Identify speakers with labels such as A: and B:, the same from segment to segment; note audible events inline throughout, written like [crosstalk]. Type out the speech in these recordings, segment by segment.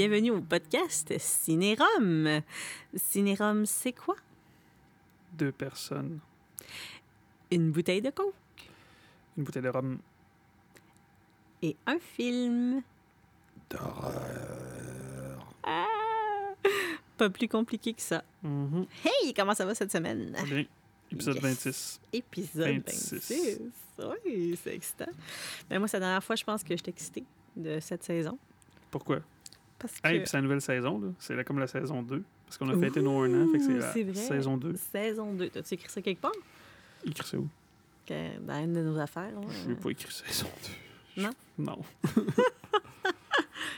A: Hey, bienvenue au podcast Cinérum. Cinérum, c'est quoi?
B: Deux personnes.
A: Une bouteille de coke
B: Une bouteille de rhum.
A: et un film.
B: D'horreur.
A: Ah! Pas plus compliqué que ça.
B: Mhm.
A: Hey, comment ça va cette semaine?
B: Bien. Épisode
A: Yes.
B: 26.
A: Épisode
B: 26.
A: 26. Oui, c'est excitant. Ben moi, c'est la dernière fois, je pense que j'étais excitée de cette saison.
B: Pourquoi?
A: Parce que...
B: Hey, puis c'est la nouvelle saison, là. C'est là comme la saison 2. Parce qu'on a fêté nos un an, fait que c'est la
A: c'est vrai.
B: saison 2.
A: Saison 2. T'as-tu écrit ça quelque part?
B: Écrit ça où?
A: Que dans une de nos affaires. là.
B: Je n'ai pas écrit saison 2.
A: Non? [laughs]
B: Non. [laughs]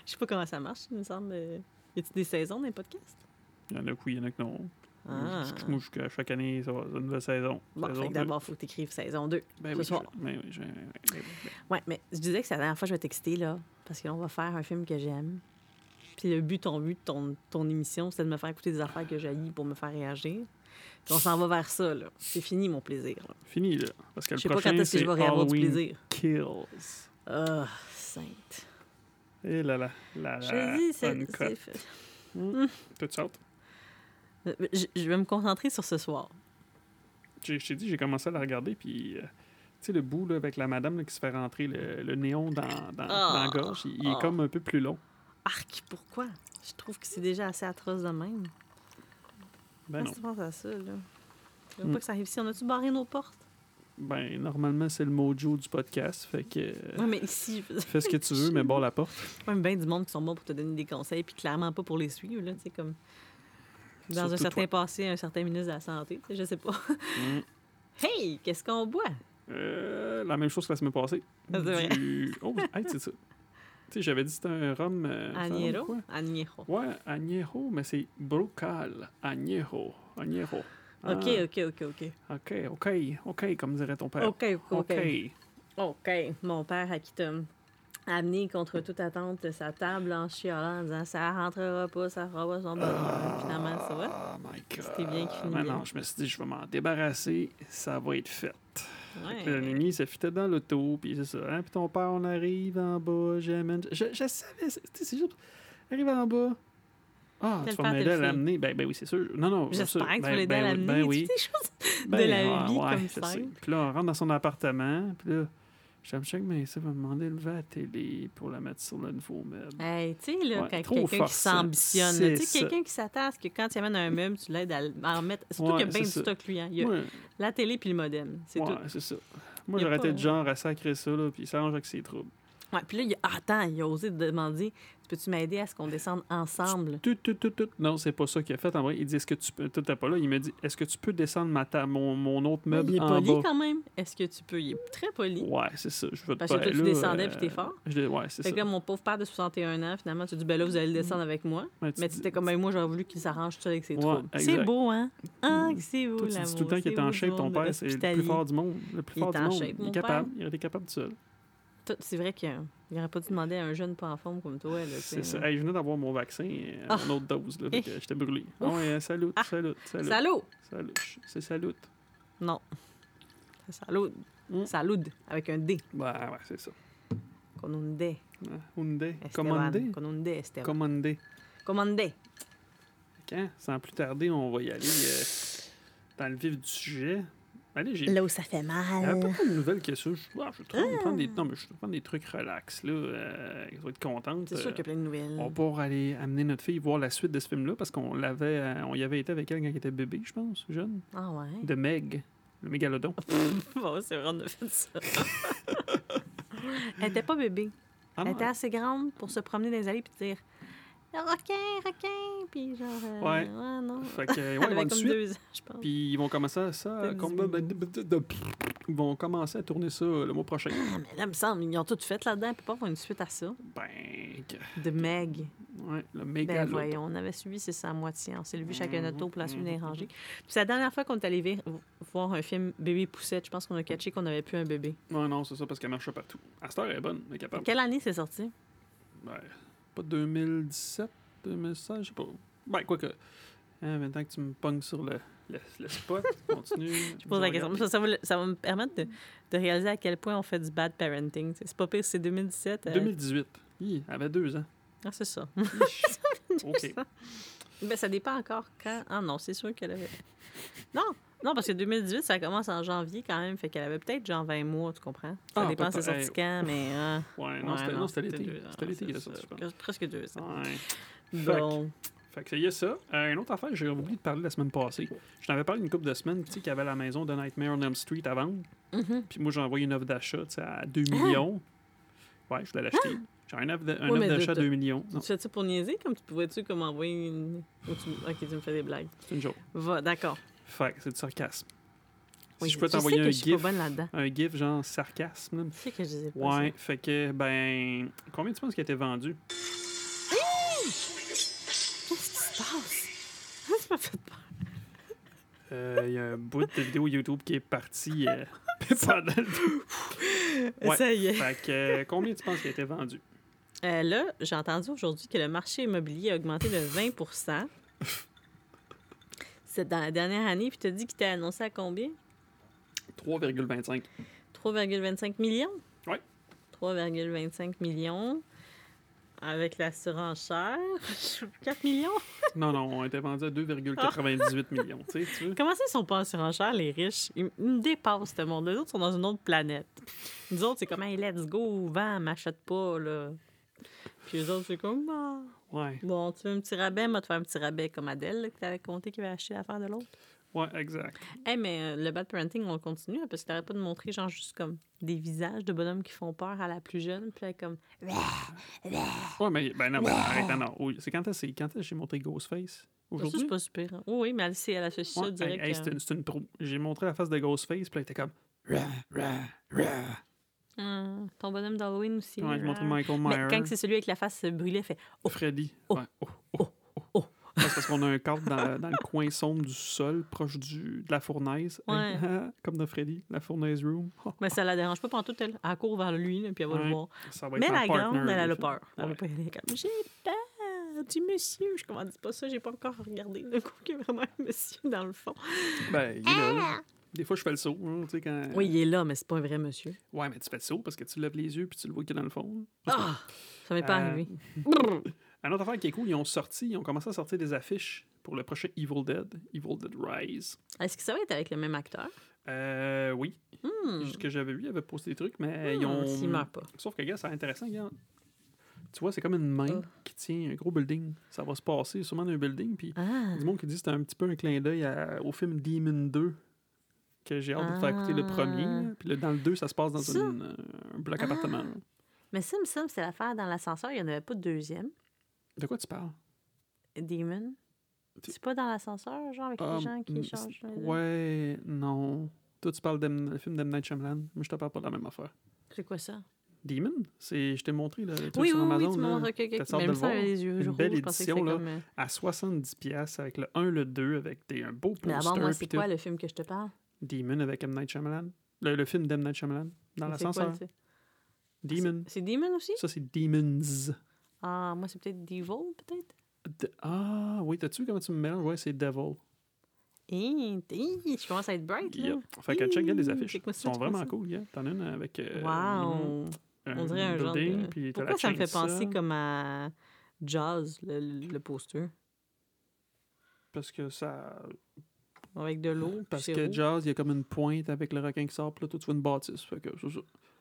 A: Je sais pas comment ça marche, il me semble. euh, Y a-t-il des saisons dans les podcasts?
B: Il y en a que oui, il y en a que non.
A: Ah.
B: Moi, jusqu'à chaque année, ça va, une nouvelle saison.
A: Bon,
B: saison
A: fait que
B: 2.
A: d'abord, il faut que tu écrives saison 2.
B: Ben
A: ce
B: oui,
A: soir.
B: je- ben oui, je- ben ben oui.
A: Ouais, mais je disais que c'est la dernière fois que je vais t'exciter, là. Parce qu'on va faire un film que j'aime. Puis le but, ton but de ton, ton émission, c'était de me faire écouter des affaires que j'haïs pour me faire réagir. Puis on s'en va vers ça, là. C'est fini, mon plaisir. là.
B: Fini, là. Parce que
A: Je sais pas quand est-ce que
B: c'est
A: je vais réavoir du plaisir.
B: Kills.
A: Ah, sainte.
B: Et là là, là
A: Je
B: là,
A: te dis, c'est...
B: uncut.
A: c'est fait.
B: Toute sorte.
A: Euh, Je, je vais me concentrer sur ce soir.
B: Je t'ai dit, j'ai commencé à la regarder, puis... euh, tu sais, le bout là, avec la madame là, qui se fait rentrer le, le néon dans, dans, dans la gorge, il, il est
A: Ah.
B: comme un peu plus long.
A: Arc, pourquoi? Je trouve que c'est déjà assez atroce de même.
B: Ben
A: Qu'est-ce que tu penses à ça, là? Tu veux
B: Hmm.
A: pas que ça arrive ici? On a-tu barré nos portes?
B: Ben, normalement, c'est le mojo du podcast, fait que... euh,
A: Oui, mais ici... je-
B: Fais ce que tu veux, mais barre la porte. [laughs]
A: Même bien du monde qui sont bons pour te donner des conseils, puis clairement pas pour les suivre, là, tu sais, comme... Dans un certain
B: toi.
A: passé, un certain ministre de la Santé, je sais pas.
B: Mm. [laughs]
A: Hey, qu'est-ce qu'on boit?
B: Euh, la même chose que la semaine passée. Du... Oh, hey, c'est ça. Tu sais, j'avais dit que c'était un rhum... euh, femme,
A: Añejo?
B: Ouais, Añejo, mais c'est Brocal. Añejo. Añejo. Ah,
A: OK, OK, OK, OK.
B: OK, OK, OK, comme dirait ton père.
A: OK, OK, OK.
B: OK.
A: OK. Mon père à qui t'a amené contre toute attente de sa table en chialant en disant « Ça rentrera pas, ça fera pas son bonheur. Finalement, ça va.
B: Oh my God.
A: C'était bien qui finit
B: Mais
A: bien.
B: non, je me suis dit, je vais m'en débarrasser, ça va être fait.
A: Ouais.
B: là, Mimi, ça fitait dans l'auto, puis c'est ça. Hein? Puis ton père, on arrive en bas, j'amène. Je, je savais, c'est juste. Arrive en bas. Ah, tu vas m'aider à l'amener. Ben, ben oui, c'est sûr. Non, non.
A: J'espère que tu
B: Ben-
A: vas l'aider
B: ben
A: à
B: oui,
A: l'amener.
B: Ben oui.
A: Sais, des choses de
B: Ben,
A: la
B: ah,
A: vie
B: ouais,
A: comme ça.
B: Puis là, on rentre dans son appartement, puis là, ça va me demander de lever la télé pour la mettre sur le nouveau meuble.
A: Hey, tu sais, là,
B: Ouais,
A: quand quelqu'un qui s'ambitionne, tu sais, quelqu'un qui s'attend à ce que quand il amène un meuble, tu l'aides à en mettre. Surtout
B: Ouais,
A: qu'il y a bien du stock, lui. hein. Il y a
B: Ouais,
A: la télé puis le modem. C'est tout.
B: c'est ça. Moi, j'aurais été du genre à sacrer ça, là, puis ça arrange avec ses troubles.
A: Ouais, puis là, il a... attends, il a osé te demander peux-tu m'aider à ce qu'on descende ensemble?
B: Tout, tout, tout, tout. Non, c'est pas ça qu'il a fait. En vrai, il dit est-ce que tu peux. Tout pas là? Il m'a dit est-ce que tu peux descendre ma ta- mon, mon autre meuble
A: Il est
B: en
A: poli
B: bas?
A: quand même. Est-ce que tu peux? Il est très poli.
B: Ouais, c'est ça. Je veux
A: Parce que toi, tu descendais
B: euh,
A: puis t'es fort.
B: je ouais, c'est
A: Fait
B: ça.
A: que là, mon pauvre père de 61 ans, finalement, tu dis ben là, vous allez le descendre avec moi.
B: Ouais, tu
A: Mais tu
B: dis-
A: étais comme ben, moi, j'aurais voulu qu'il s'arrange tout seul avec ses
B: Ouais,
A: troubles. C'est beau, hein? Ah, que c'est beau,
B: Toi, tu dis tout le temps qu'il est en shape, ton père, c'est le plus fort du monde. Le plus
A: Il
B: fort du
A: en
B: monde. il est capable. Il aurait été capable tout seul.
A: C'est vrai qu'il n'aurait pas dû demander à un jeune pas en forme comme toi.
B: C'est ça. Hey, je venais d'avoir mon vaccin, euh,
A: Ah.
B: mon autre dose, là,
A: Eh.
B: j'étais brûlé. Ouais, euh, salut,
A: Ah.
B: salut, salut. Salut. C'est salut.
A: Non. C'est Salud.
B: Mm.
A: Salud, avec un D.
B: Ouais, ouais, c'est ça.
A: Con un D.
B: Commandé.
A: Con un D, Esteban.
B: Commandé.
A: Commandé.
B: Quand? Sans plus tarder, on va y aller euh, dans le vif du sujet. Allez, j'ai
A: Là où ça fait
B: y a pas
A: mal.
B: de nouvelles que ça. Je, ah, je te prendre, des,
A: Ah.
B: non, mais je prendre des trucs relax. Là, euh, ils vont être contentes.
A: C'est sûr qu'il y a plein de nouvelles.
B: on va pouvoir aller amener notre fille voir la suite de ce film-là parce qu'on l'avait, euh, on y avait été avec elle quand elle était bébé, je pense, jeune.
A: Ah ouais?
B: De Meg, le mégalodon. [laughs]
A: bon, c'est vrai, on a fait ça. [laughs] Elle était pas bébé.
B: Ah,
A: Elle
B: non,
A: était assez grande pour se promener dans les allées puis dire requin, requin, puis genre. euh,
B: Ouais.
A: non.
B: Fait que, [laughs] ouais, ils vont
A: comme
B: suite.
A: deux ans, je pense.
B: Puis ils vont commencer à ça.
A: T'as
B: comme-
A: dit
B: ils vont commencer à tourner ça le mois prochain.
A: Ah, mais là, il me semble, ils ont tout fait là-dedans. Il peut pas avoir une suite à ça.
B: Ben,
A: De Meg.
B: ouais, le
A: Ben
B: mégalodon.
A: voyons, on avait suivi, c'est ça à moitié. On s'est levé chacun notre tour pour la suite des
B: Mhm.
A: rangées. Puis c'est la dernière fois qu'on est allé voir un film Bébé Poussette. Je pense qu'on a catché qu'on n'avait plus un bébé.
B: Ouais, non, c'est ça parce qu'elle marche partout. Elle est bonne, elle est capable.
A: Quelle année c'est sorti?
B: Ben, pas 2017, 2016, je sais pas. Ben, quoi que. Hein, maintenant que tu me pognes sur le, le, le spot, [laughs] continue.
A: Je pose la question. Ça, ça va, le- ça va me permettre de, de réaliser à quel point on fait du bad parenting. C'est pas pire, c'est 2017. euh,
B: 2018. Hi, elle avait deux ans.
A: Ah, c'est ça. [laughs]
B: OK.
A: Ben, ça dépend encore quand. Ah non, c'est sûr qu'elle avait. Non, non, parce que 2018, ça commence en janvier quand même. Fait qu'elle avait peut-être genre 20 mois, tu comprends? Ça
B: Ah,
A: dépend c'est sorti quand, mais. euh,
B: Ouais, non,
A: ouais,
B: c'était l'été. C'était l'été qu'il a sorti,
A: ça.
B: je pense.
A: Presque deux ans.
B: Ouais.
A: Bon.
B: Fait que il y a ça. Euh, une autre affaire, j'ai oublié de parler la semaine passée. Je t'avais parlé une couple de semaines, tu sais, qu'il y avait la maison de Nightmare on Elm Street à vendre.
A: Mhm.
B: Puis moi, j'ai envoyé une offre d'achat, tu sais, à 2 millions. Ouais, je voulais l'acheter. J'ai un offre
A: Ah!
B: D'achat à
A: de-
B: 2 millions.
A: Tu fais ça pour niaiser? Comme tu pouvais-tu comme envoyer une. ou tu- Ok, tu me fais des blagues.
B: c'est une joke.
A: Va, d'accord.
B: Fait que c'est du sarcasme. Si
A: Oui,
B: je peux t'envoyer un
A: je
B: gif, un gif genre sarcasme.
A: Tu sais que je les ai pas.
B: Ouais, fait que, ben, combien tu penses qu'il a été vendu?
A: ça. Qu'est-ce qui se passe? Ça m'a fait peur.
B: Euh, Il y a un bout de vidéo YouTube qui est parti euh, [laughs] pendant le... [laughs] Ouais.
A: Ça y est.
B: Fait que, euh, combien tu penses qu'il a été vendu?
A: Euh, là, j'ai entendu aujourd'hui que le marché immobilier a augmenté de 20 C'est dans la dernière année, puis tu as dit qu'il t'a annoncé à combien?
B: 3,25.
A: 3,25 millions?
B: Ouais.
A: 3,25 millions. Avec la surenchère. 4 [laughs] millions?
B: Non, non, on était vendu à 2,98 millions. Tu sais, tu veux?
A: Comment ça, ils sont pas en surenchère, les riches? Ils, me dépassent, ce monde. Les autres sont dans une autre planète. Nous autres, c'est comme, hey, let's go, vent, m'achète pas, là. Puis les autres, c'est comme, ah.
B: Ouais,
A: Bon, tu veux un petit rabais? Moi, te faire un petit rabais comme Adèle, là, que t'avais compté qui avait acheté l'affaire de l'autre.
B: ouais, exact.
A: Eh, mais euh, le bad parenting, on continue, hein, parce que t'arrêtes pas de montrer, genre, juste comme des visages de bonhommes qui font peur à la plus jeune, puis elle comme,
B: Ouais, mais, ben non, ben, arrête, non, non. Oui, c'est quand est-ce quand est-ce que j'ai montré Ghostface?
A: ça,
B: Aujourd'hui?
A: c'est pas super. hein. Oui, oui, mais elle, sait, elle associe
B: Ouais,
A: ça direct.
B: hey, hey, c'est une, c'est une pro. J'ai montré la face de Ghostface, puis il était comme. Rah, rah, rah.
A: Hum, ton bonhomme d'Halloween aussi.
B: Ouais, j'ai montré
A: ah.
B: Michael
A: Mais
B: Myers.
A: quand c'est celui avec la face brûlée, elle fait Oh,
B: Freddy.
A: Oh,
B: Ouais. Oh, oh, oh,
A: oh.
B: Ouais, c'est parce qu'on a un cadre dans, dans le coin sombre du sol, proche du, de la fournaise.
A: Ouais. [laughs]
B: Comme dans Freddy, la fournaise room. Oh, [laughs]
A: Mais ça la dérange pas pendant tout, elle. Elle court vers lui, là, puis elle va le voir.
B: ça va être
A: Mais
B: ma
A: la grande,
B: partner,
A: elle, a peur. Elle va pas aller comme J'ai peur du monsieur. Je dis pas ça, j'ai pas encore regardé le coup qu'il y a vraiment un monsieur dans le fond.
B: Ben, il est là, là. Des fois, je fais le saut. hein, tu sais, quand...
A: Oui, il est là, mais c'est pas un vrai monsieur.
B: Ouais, mais tu fais le saut parce que tu lèves les yeux puis tu le vois qu'il est dans le fond.
A: Ah! Ça m'est pas
B: Euh,
A: arrivé. [laughs]
B: Un autre affaire qui est cool, ils ont sorti, ils ont commencé à sortir des affiches pour le prochain Evil Dead, Evil Dead Rise.
A: Est-ce que ça va être avec le même acteur?
B: Euh, oui,
A: Hmm.
B: ce que j'avais vu, ils avaient posté des trucs, mais ils
A: Hmm,
B: ont.
A: S'il meurt pas.
B: Sauf que, gars, c'est intéressant, gars. Tu vois, c'est comme une main
A: Ah.
B: qui tient un gros building. Ça va se passer sûrement dans un building. Puis,
A: Ah!
B: du monde qui dit que c'était un petit peu un clin d'œil au film Demon 2, que j'ai hâte de faire écouter le premier.
A: Ah.
B: Puis là, dans le 2, ça se passe dans
A: Ça?
B: une, euh, un bloc
A: Ah.
B: appartement.
A: Mais ça me semble, c'est l'affaire dans l'ascenseur, il n'y en avait pas de deuxième.
B: De quoi tu parles?
A: Demon.
B: Tu-
A: C'est pas dans l'ascenseur, genre, avec
B: Ah,
A: les gens qui changent.
B: Ouais, non. Toi, tu parles du film d'M. Night Shyamalan. Moi, je te parle pas de la même affaire.
A: C'est quoi ça?
B: Demon, c'est, je t'ai montré le truc
A: Oui,
B: sur
A: oui, oui,
B: Amazon.
A: tu
B: là.
A: m'as montré. ok, ok.
B: T'as hâte
A: Mais
B: de le voir.
A: les yeux
B: Une
A: rouges,
B: belle édition, là.
A: comme... euh,
B: à 70$ piastres avec le 1, le 2, avec des, un beau
A: Mais
B: poster.
A: d'abord, moi,
B: puis
A: c'est quoi le film que je te parle?
B: Demon avec M. Night Shyamalan? Le, le film d'M. Night Shyamalan. Dans l'ascenseur. Demon.
A: C'est Demon aussi?
B: Ça, c'est Demons.
A: Ah, moi, c'est peut-être Devil, peut-être?
B: De- Ah, oui, t'as-tu vu comment tu me mélanges? Ouais, c'est Devil.
A: Hi, je commence à être bright, là.
B: Yep. Fait que check, gars, les affiches. Elles
A: ça,
B: sont vraiment
A: ça?
B: cool, gars. T'en as une avec. euh,
A: Wow! On dirait un genre
B: building,
A: de...
B: puis
A: Pourquoi ça me fait penser comme à Jazz, le, le poster?
B: Parce que ça.
A: Avec de l'eau,
B: Parce que. Jazz, il y a comme une pointe avec le requin qui sort, puis là, toi, tu vois une bâtisse. Fait que. Je suis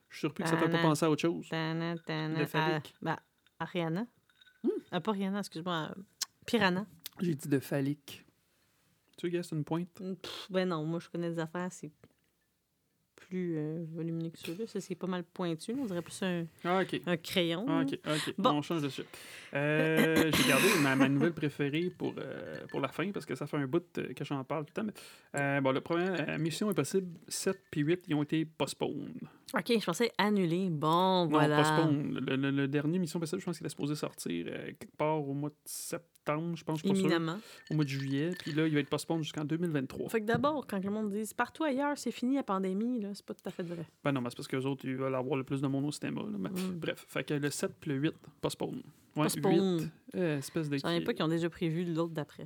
B: surpris que ça t'a pas pensé à autre chose.
A: Tana, tana,
B: Le
A: ah,
B: phallique.
A: ben, Ariana.
B: Hmm.
A: Ah, pas Rihanna, excuse-moi. euh, Piranha.
B: J'ai dit de phallique. Tu gars, c'est une pointe?
A: Pff, ben non, moi, je connais des affaires, c'est plus euh, volumineux que ceux-là. Ça, c'est pas mal pointu. On dirait plus un,
B: Ah,
A: un crayon.
B: Ah, ok, ok.
A: Bon.
B: On change de suite. Euh, J'ai gardé ma, ma nouvelle préférée pour, euh, pour la fin parce que ça fait un bout que j'en parle tout le temps. mais, bon, le premier, Mission Impossible 7 puis 8, ils ont été postponed.
A: OK, je pensais annuler. Bon, voilà.
B: Non, postponed. Le, le- le dernier Mission Impossible, je pense qu'il est supposé sortir quelque part au mois de septembre, je pense, je suis pas sûr.
A: Éminemment.
B: Au mois de juillet. Puis là, il va être postponed jusqu'en 2023.
A: Fait que d'abord, quand le monde dit partout ailleurs, c'est fini la pandémie, là, c'est pas tout à fait vrai.
B: Ben non, mais c'est parce que les autres, ils veulent avoir le plus de monde au cinéma. là. Mais
A: Mm.
B: Bref, fait que le 7 puis le 8, postponed. Ouais,
A: Postponed.
B: 8, euh, espèce de...
A: J'en ai pas qui ont déjà prévu l'autre d'après.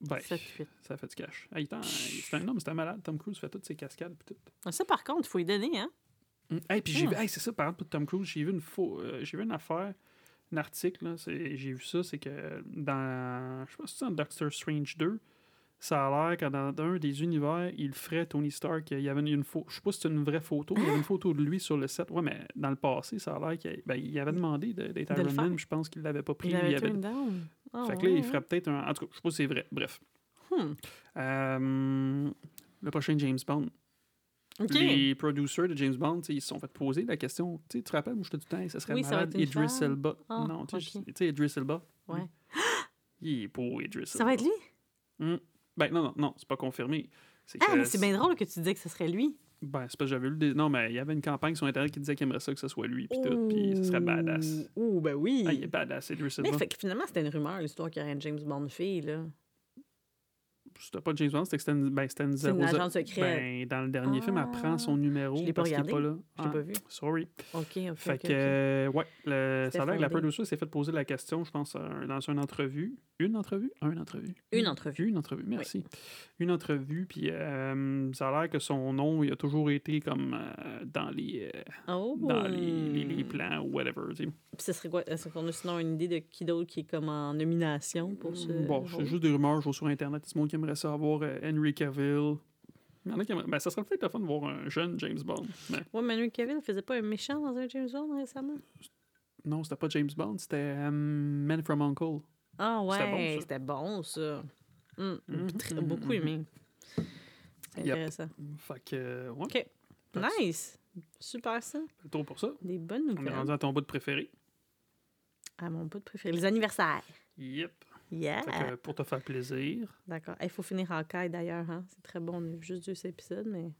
B: Ben,
A: 7, 8.
B: ça fait du cash. Hey, c'est un homme, c'est un malade. Tom Cruise fait toutes ses cascades tout.
A: Ah, Ça, par contre, il faut y donner, hein?
B: Mm. Hey, puis j'ai vu, hey, c'est ça, par exemple, pour Tom Cruise, j'ai vu une faux, euh, j'ai vu une affaire un article, j'ai vu ça, c'est que dans, je sais pas si c'est dans Doctor Strange 2, ça a l'air que dans un des univers, il ferait Tony Stark, il y avait une photo, je sais pas si c'est une vraie photo, il y avait une photo de lui sur le set, ouais, mais dans le passé, ça a l'air qu'il ben, il avait demandé de- d'être
A: De
B: Iron Man, mais je pense qu'il l'avait pas pris.
A: Il avait
B: il avait-
A: down. Ah,
B: Fait que là,
A: ouais,
B: il ferait
A: ouais.
B: peut-être un, en tout cas, je sais pas si c'est vrai, bref.
A: Hmm.
B: Euh, le prochain James Bond. Les producers de James Bond, ils se sont fait poser la question. Tu te rappelles, moi, je te dis, ça serait
A: Oui, ça
B: malade,
A: être une
B: Idris. Elba.
A: Ah,
B: non, tu sais, Idris Elba.
A: Ouais. [gasps]
B: Il est beau, Idris
A: Ça va être lui?
B: Hmm. Ben non, non, non, c'est pas confirmé.
A: Ah,
B: que
A: mais c'est bien drôle que tu disais que ce serait lui.
B: Ben, c'est parce que j'avais lu des... Non, mais il y avait une campagne sur Internet qui disait qu'il aimerait ça que ce soit lui, puis tout, puis ce serait badass.
A: Ouh, ben oui.
B: Ah, il est badass, Idris
A: mais
B: Elba.
A: fait que finalement, c'était une rumeur, l'histoire qu'il y aurait une James Bond fille, là.
B: C'était pas James Bond, c'était que c'était une, ben, une
A: C'est une
B: 00
A: agente secrète.
B: Ben, dans le dernier film, elle prend son numéro
A: Je l'ai pas regardé.
B: là.
A: Je l'ai
B: Ah,
A: pas vu.
B: Sorry.
A: OK, OK,
B: Fait que, euh, ouais, le, ça a l'air que la producer s'est fait poser la question, je pense, dans une entrevue. Une entrevue? Un entrevue?
A: Une entrevue.
B: Une entrevue, merci. Une entrevue, puis euh, ça a l'air que son nom, il a toujours été comme euh, dans les euh,
A: Oh!
B: dans les, les, les plans ou whatever, tu sais.
A: Puis ce serait quoi? Est-ce qu'on a sinon une idée de qui d'autre qui est comme en nomination pour ce.
B: Bon, c'est juste des rumeurs, je vois sur Internet, du monde qui aimerait ça avoir euh, Henry Cavill. Il y en a qui aimeraient... Ben, ça serait peut-être le fun de voir un jeune James Bond. Mais
A: Ouais, Manuel Cavill faisait pas un méchant dans un James Bond récemment?
B: non, c'était pas James Bond, c'était euh, Men from Uncle.
A: Ah
B: C'était bon,
A: ouais,
B: ça.
A: c'était bon, ça. Hum,
B: Mhm,
A: très-
B: mhm,
A: beaucoup
B: mhm.
A: aimé. C'est
B: Yep.
A: intéressant.
B: Fait que, ouais,
A: OK. Nice. Super ça.
B: tour pour ça.
A: Des bonnes
B: On est
A: nouvelles.
B: rendu à ton bout de préféré.
A: À mon bout de préféré. Les anniversaires.
B: Yep.
A: Yeah.
B: Que, pour te faire plaisir.
A: D'accord. Il faut finir caille d'ailleurs. Hein? C'est très bon. On a juste deux épisodes, mais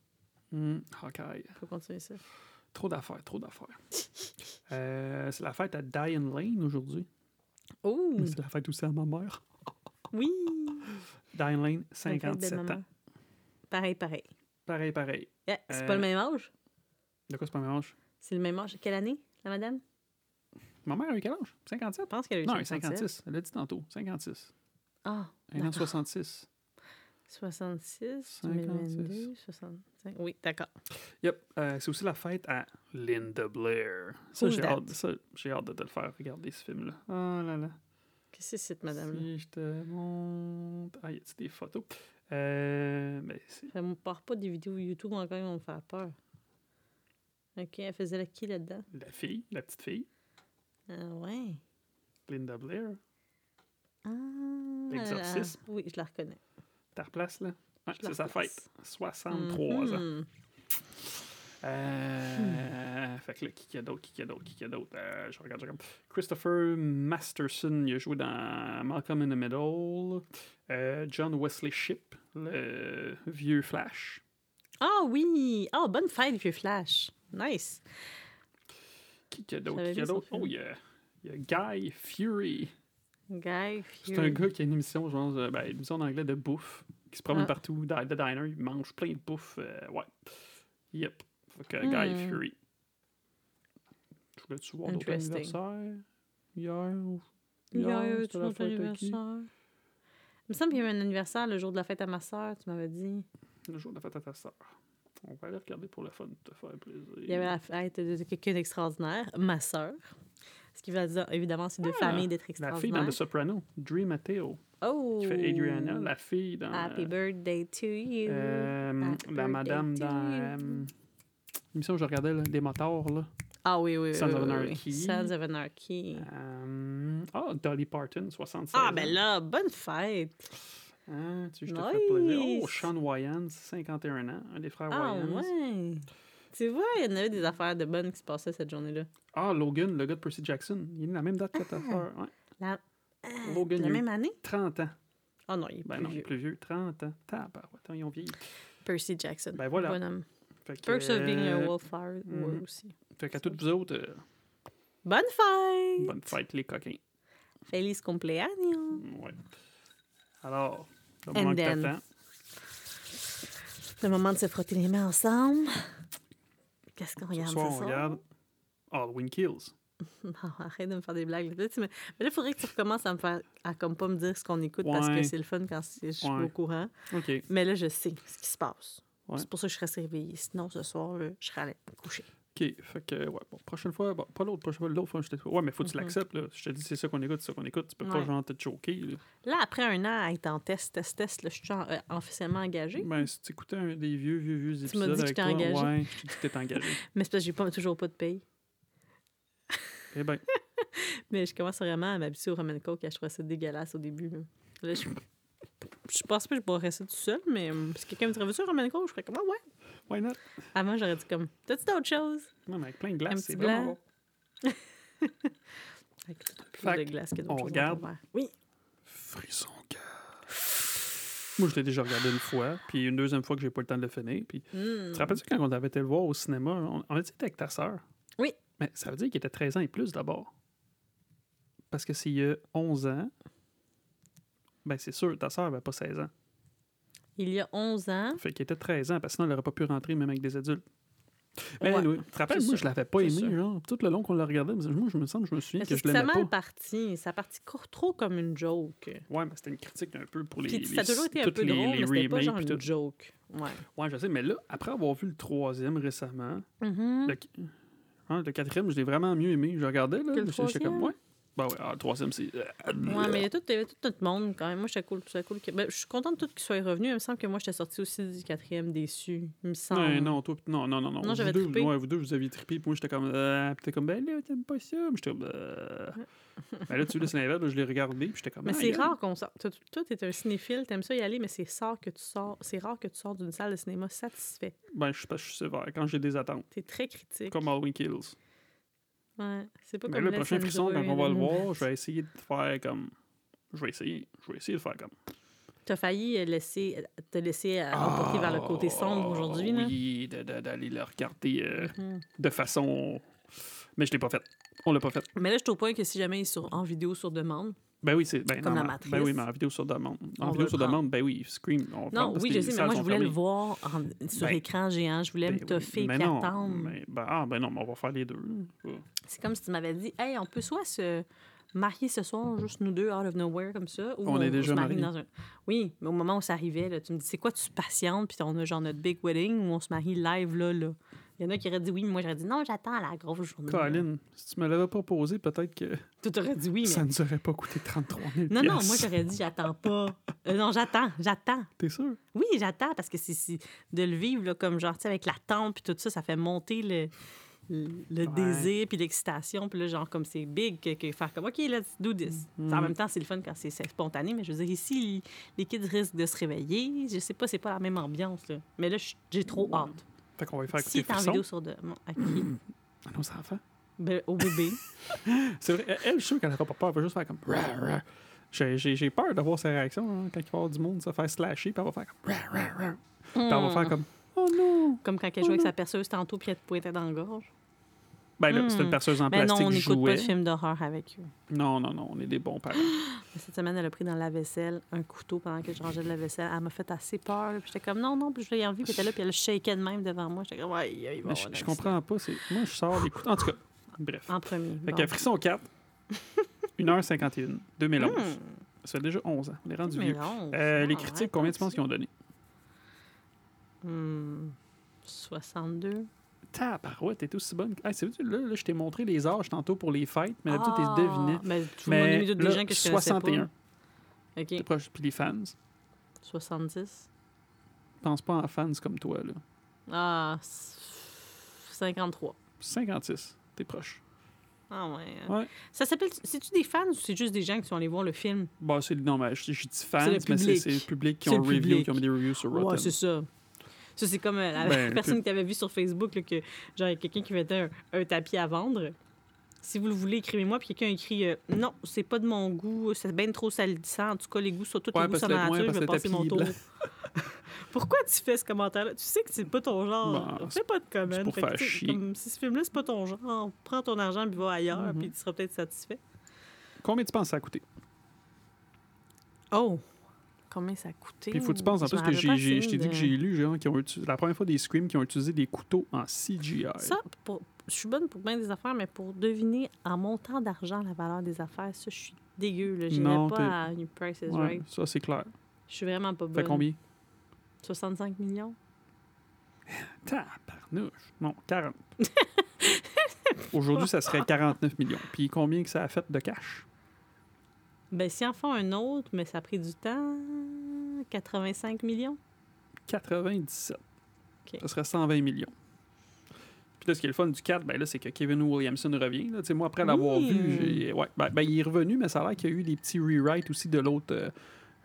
B: Hawkeye.
A: il faut continuer ça.
B: Trop d'affaires, trop d'affaires. [laughs] Euh, c'est la fête à Diane Lane aujourd'hui.
A: Oh!
B: C'est la fête aussi à ma mère. [laughs]
A: Oui!
B: Diane Lane,
A: Bonne fête, belle
B: 57
A: maman.
B: ans.
A: Pareil, pareil.
B: Pareil, pareil.
A: Yeah, c'est
B: Euh,
A: pas le même âge?
B: De quoi c'est pas le même âge?
A: C'est le même âge. Quelle année, la madame?
B: Ma mère a eu quel âge? 57?
A: Je pense qu'elle a eu
B: Non, elle a
A: 57.
B: 56. Elle l'a dit tantôt. 56.
A: Ah,
B: Elle est en
A: D'accord.
B: 66.
A: 66,
B: 56.
A: 2022, 65. Oui, d'accord.
B: Yep. Euh, c'est aussi la fête à Linda Blair. Ça, j'ai hâte, ça, j'ai hâte de te le faire regarder, ce film-là. Oh là là.
A: Qu'est-ce que c'est cette madame-là?
B: Si je te montre... Ah, y a-t-il des photos? Euh, mais c'est...
A: Elle me part pas des vidéos YouTube encore, ils vont me faire peur. Ok, elle faisait la qui là-dedans?
B: La fille, la petite fille,
A: Ah ouais.
B: Linda Blair.
A: Ah.
B: L'exorcisme.
A: Oui, je la reconnais.
B: T'as replace, là? Ouais, c'est sa fête. 63 ans.
A: Mhm.
B: Euh, Fait que là, qui qu'il y a d'autre, qui qu'il y a d'autre, qui qu'il y a d'autre? Euh, je regarde, je regarde. Christopher Masterson, il a joué dans Malcolm in the Middle. Euh, John Wesley Shipp, le vieux Flash.
A: Ah oui! Ah, bonne fête, vieux Flash. Nice.
B: Qui qu'il y a d'autre, qui a d'autre? Oh, il y a, il y a Guy Fury.
A: Guy
B: C'est
A: Fury.
B: un gars qui a une émission, je pense, euh, ben, une émission en anglais de bouffe, qui se promène
A: Ah.
B: partout, dans le diner, il mange plein de bouffe. euh, ouais. Yep. Fait que
A: Hmm.
B: Guy Fury. Je voulais-tu voir d'autres anniversaires? Hier ou. Hier,
A: eu
B: c'était
A: tout
B: la
A: notre
B: fête à qui?
A: anniversaire? Il me semble qu'il y a eu un anniversaire le jour de la fête à ma soeur, tu m'avais dit.
B: Le jour de la fête à ta soeur. On va aller regarder pour le fun, te faire plaisir.
A: Il y avait la fête de quelqu'un d'extraordinaire, ma soeur. Ce qui va dire, évidemment, c'est deux
B: Ah,
A: familles d'être
B: La fille dans
A: extraordinaires.
B: The Soprano, Drew Matteo,
A: Oh!
B: qui fait Adriana, la fille dans.
A: Happy
B: euh,
A: birthday to you.
B: euh, la madame dans. euh, L'émission que je regardais, là, des motards, là.
A: Ah oui, oui, oui.
B: Sons of
A: oui, oui,
B: Anarchy.
A: Sons of Anarchy.
B: Ah, Dolly Parton, 76
A: Ah, ben là, bonne fête.
B: Hein, tu, je te fais plaisir. Oh. Sean Wayans, 51 ans, un des frères
A: Ah
B: Wayans.
A: ouais. Tu vois, il y en avait des affaires de bonnes qui se passaient cette journée-là.
B: Ah, Logan, le gars de Percy Jackson. Il est la même date que ta
A: Ah.
B: soeur. Ouais.
A: La, euh,
B: Logan,
A: la même année?
B: 30 ans.
A: Ah non, il est plus
B: Ben non, il est
A: vieux.
B: plus vieux. 30 ans. Tabarouette, attends, ils ont vieilli.
A: Percy Jackson.
B: Ben voilà.
A: Bonhomme.
B: Fait que,
A: Perks of being a
B: euh,
A: wallflower
B: mhm.
A: aussi.
B: Fait qu'à toutes vous autres, euh,
A: Bonne fête!
B: bonne fête, les coquins.
A: Feliz cumpleaños!
B: Ouais. Alors, le
A: And then. Le moment de se frotter les mains ensemble. Qu'est-ce qu'on
B: Ce
A: regarde
B: soir,
A: ce
B: on
A: soir?
B: regarde Halloween Kills. [laughs]
A: Non, arrête de me faire des blagues. Mais là, il faudrait que tu recommences à me faire à comme pas me dire ce qu'on écoute parce que c'est le fun quand je suis
B: Ouais.
A: au courant.
B: OK.
A: Mais là, je sais ce qui se passe.
B: Ouais.
A: C'est pour ça que je reste réveillée. Sinon, ce soir, là, je serais allée me coucher.
B: OK. Fait que, ouais, bon, prochaine fois, bon, pas l'autre, prochaine fois, l'autre fois, je t'ai Ouais, mais faut que tu
A: Mhm.
B: l'acceptes, là. Je te dis, c'est ça qu'on écoute, c'est ça qu'on écoute. Tu peux pas, genre, te choquer, là.
A: Là, après un an à être en test, test, test, là, je suis euh, officiellement engagée.
B: Ben, si tu écoutais un des vieux, vieux, vieux épisodes.
A: Tu m'as dit que
B: avec toi,
A: engagée.
B: Ouais, je dit que t'étais engagé. [laughs]
A: Mais c'est parce que j'ai pas, toujours pas de paye.
B: eh ben, [laughs]
A: Mais je commence vraiment à m'habituer au Roman Coke je trouvais ça dégueulasse au début. Là, Là, je... je pense pas que je pourrais rester tout seul, mais euh, si quelqu'un me dirait Veux-tu un Coke? Je ferais comme Ah ouais.
B: why not?
A: Avant, j'aurais dit comme T'as-tu d'autres choses?
B: Non, mais avec plein de glace, c'est vraiment bon. [laughs]
A: Avec plus de glace que d'autres
B: on
A: choses
B: regarde.
A: ton verre. Oui.
B: Frisson. Moi, je l'ai déjà regardé une fois, puis une deuxième fois que j'ai pas le temps de le finir. Puis,
A: Mm.
B: tu te rappelles-tu quand on avait été le voir au cinéma? On, on a dit avec ta sœur.
A: Oui.
B: Mais ça veut dire qu'il était 13 ans et plus d'abord. Parce que s'il y a 11 ans, ben c'est sûr, ta sœur avait pas 16 ans.
A: Il y a 11 ans.
B: Fait qu'il était 13 ans, parce que sinon, elle aurait pas pu rentrer même avec des adultes. Mais
A: Ouais,
B: anyway, tu te rappelles,
A: c'est
B: moi,
A: sûr,
B: je l'avais pas
A: c'est
B: aimé, genre, tout le long qu'on l'a regardé. mais Moi, je me sens, je me souviens
A: Mais
B: que
A: c'est
B: je
A: que ça a
B: l'aimais
A: mal
B: pas.
A: parti. Ça a parti trop comme une joke.
B: Ouais, mais c'était une critique un peu pour les.
A: Puis ça a
B: les-
A: toujours été un peu
B: les-
A: drôle,
B: les
A: mais c'était pas genre une joke. Ouais.
B: Ouais, je sais, mais là, après avoir vu le troisième récemment,
A: Mhm.
B: le, hein, le quatrième, je l'ai vraiment mieux aimé. Je regardais, là, j'étais comme, ouais. Ben ouais, ah, le troisième, c'est.
A: Ouais, mais il y a tout, il y avait tout notre monde quand même. Moi, j'étais cool. cool que- ben, je suis contente de tout qu'il soit revenu. Il me semble que moi, j'étais sortie aussi du quatrième déçu. Il me semble.
B: Non, non, toi, non, non, non, non.
A: Non,
B: vous
A: j'avais
B: deux,
A: trippé.
B: ouais, vous deux, vous aviez trippé, puis moi, j'étais comme, euh, puis t'es comme, ben là, t'aimes pas ça. Mais j'étais comme, euh. ben là, tu vois, c'est l'inverse, je l'ai regardé, puis j'étais comme,
A: Mais
B: ah,
A: c'est rare qu'on sort. Toi, toi, t'es un cinéphile, t'aimes ça y aller, mais c'est rare que tu sors. C'est rare que tu sors d'une salle de cinéma satisfait.
B: Ben, je suis pas, je suis sévère quand j'ai des attentes.
A: T'es très critique.
B: Comme Halloween Kills.
A: Ouais. C'est pas
B: Mais
A: comme
B: là, le prochain frisson, quand on va le voir, je vais essayer de faire comme. Je vais essayer. Je vais essayer de faire comme.
A: T'as failli euh, laisser, te laisser euh, emporter vers le côté sombre aujourd'hui, là.
B: Ah, Oui, d'aller le regarder euh,
A: Mhm.
B: de façon. Mais je l'ai pas fait. On l'a pas fait.
A: Mais là, je suis au point que si jamais il est sur, en vidéo sur demande.
B: Ben oui, c'est. Ben,
A: Comme
B: non,
A: la
B: Ben oui, mais en vidéo sur demande. En
A: On
B: vidéo sur
A: prendre.
B: demande, ben oui, Scream. On
A: Non, oui, je sais, mais moi, je voulais le voir en- sur
B: Ben,
A: écran géant. Je voulais me
B: Ben
A: toffer
B: oui,
A: et attendre.
B: mais- ben, ah, ben non, mais on va faire les deux.
A: C'est comme si tu m'avais dit Hey, on peut soit se marier ce soir, juste nous deux, out of nowhere, comme ça, ou
B: On est déjà
A: marie
B: mariés.
A: dans un. Oui, mais au moment où ça arrivait, là, tu me dis C'est quoi, tu patientes, puis on a genre notre big wedding, ou on se marie live, là, là? Il y en a qui auraient dit oui, mais moi, j'aurais dit non, j'attends la grosse journée.
B: Colin, si tu me l'avais proposé, peut-être que
A: Toi, t'aurais dit oui, mais.
B: ça ne nous aurait pas coûté 33 000
A: Non, non, moi, j'aurais dit j'attends pas. Euh, non, j'attends, j'attends.
B: T'es sûr?
A: Oui, j'attends parce que c'est de le vivre là, comme genre, tu sais, avec la tente puis tout ça, ça fait monter le, le,
B: Ouais.
A: désir puis l'excitation. Puis là, genre, comme c'est big, que, que faire comme, OK, let's do this.
B: Mhm.
A: En même temps, c'est le fun quand c'est spontané, mais je veux dire, ici, les kids risquent de se réveiller. Je sais pas, c'est pas la même ambiance. Là. Mais là, j'ai trop hâte.
B: Fait qu'on va y faire
A: Si
B: écouter
A: t'es en
B: Frisson
A: vidéo sur de. bon, à qui?
B: à nos enfants.
A: Ben, au bébé. [laughs]
B: C'est vrai, elle, je suis sûr qu'elle n'aura pas peur. Elle va juste faire comme. J'ai- J'ai j'ai peur de voir ses réactions hein, quand il va y avoir du monde se faire slasher, puis elle va faire comme. Rah, rah, rah. Puis elle va faire comme. Oh non!
A: Comme quand elle jouait avec sa perceuse tantôt puis elle te pointait dans la gorge.
B: Ben là, c'est
A: Hmm.
B: une perceuse en
A: non,
B: plastique
A: on
B: qui
A: n'écoute pas de films d'horreur avec eux.
B: Non, non, non, on est des bons parents. [gasps]
A: Cette semaine, elle a pris dans la vaisselle un couteau pendant que je rangeais de la vaisselle. Elle m'a fait assez peur. Puis j'étais comme non, non, puis je l'ai envie. Puis elle était là, puis elle shakeait de même devant moi. J'étais comme,
B: Mais je, je comprends pas. Moi, je sors des coups. En tout cas, bref.
A: En premier.
B: Fait
A: bon.
B: que Frisson 4, 1h51, 2011.
A: Hmm,
B: Ça fait déjà 11 ans. On est rendu
A: mais
B: vieux.
A: non,
B: Euh, les
A: ah,
B: critiques,
A: ouais,
B: combien tu penses qu'ils ont donné?
A: Hmm, 62.
B: Tabarouette, t'es aussi bonne. Hey, c'est là, là, je t'ai montré les âges tantôt pour les fêtes, mais d'habitude,
A: Ah,
B: t'es devinais.
A: Mais tout le monde a mis toutes des
B: là,
A: gens que je connaissais
B: 61.
A: pas.
B: T'es proche. Puis les fans,
A: 70.
B: pense pas en fans comme toi, là.
A: Ah, c- 53.
B: 56, t'es proche.
A: Ah ouais.
B: Ouais.
A: Ça s'appelle... C'est-tu des fans ou c'est juste des gens qui sont allés voir le film?
B: Bah, c'est non, mais je, je dis fans, mais c'est le public qui ont review, qui ont mis des reviews sur
A: Ouais,
B: Rotten.
A: c'est ça. Ça, c'est comme euh, la
B: Ben, [laughs]
A: personne que tu avais vu sur Facebook, là, que genre, il y a quelqu'un qui mettait un, un tapis à vendre. Si vous le voulez, écrivez-moi. Puis quelqu'un écrit euh, Non, c'est pas de mon goût, c'est bien trop salissant. En tout cas, les goûts sont tous
B: Ouais,
A: les goûts dans la nature, je vais passer mon tour. [laughs] Pourquoi tu fais ce commentaire-là? Tu sais que c'est pas ton genre.
B: Bon,
A: Fais pas de comment.
B: pour
A: que,
B: chier.
A: comme si ce film-là, c'est pas ton genre, prends ton argent puis va ailleurs,
B: Mhm.
A: puis tu seras peut-être satisfait.
B: Combien tu penses que ça a coûté?
A: Oh! Combien ça a coûté?
B: Puis il faut que tu penses en
A: Je
B: plus que j'ai, je t'ai dit que j'ai lu, genre, qui ont utilisé, la première fois des Scream qui ont utilisé des couteaux en CGI.
A: Ça, pour- je suis bonne pour bien des affaires, mais pour deviner en montant d'argent la valeur des affaires, ça, je suis dégueu. J'irai
B: Non,
A: pas à une Price is
B: Ouais,
A: Right.
B: ça, c'est clair.
A: Je suis vraiment pas
B: Fait
A: bonne.
B: combien?
A: 65 millions? [laughs]
B: Tabarnouche. Non, 40. [laughs] Aujourd'hui, ça serait 49 millions. Puis combien que ça a fait de cash?
A: Ben, si en font un autre, mais ça a pris du temps, 85 millions.
B: 97.
A: OK.
B: Ça serait 120 millions. Puis là, ce qui est le fun du 4, ben là, c'est que Kevin Williamson revient. Là. Moi, après l'avoir
A: Oui.
B: vu, j'ai- ouais, ben, ben, il est revenu, mais ça a l'air qu'il y a eu des petits rewrites aussi de l'autre euh,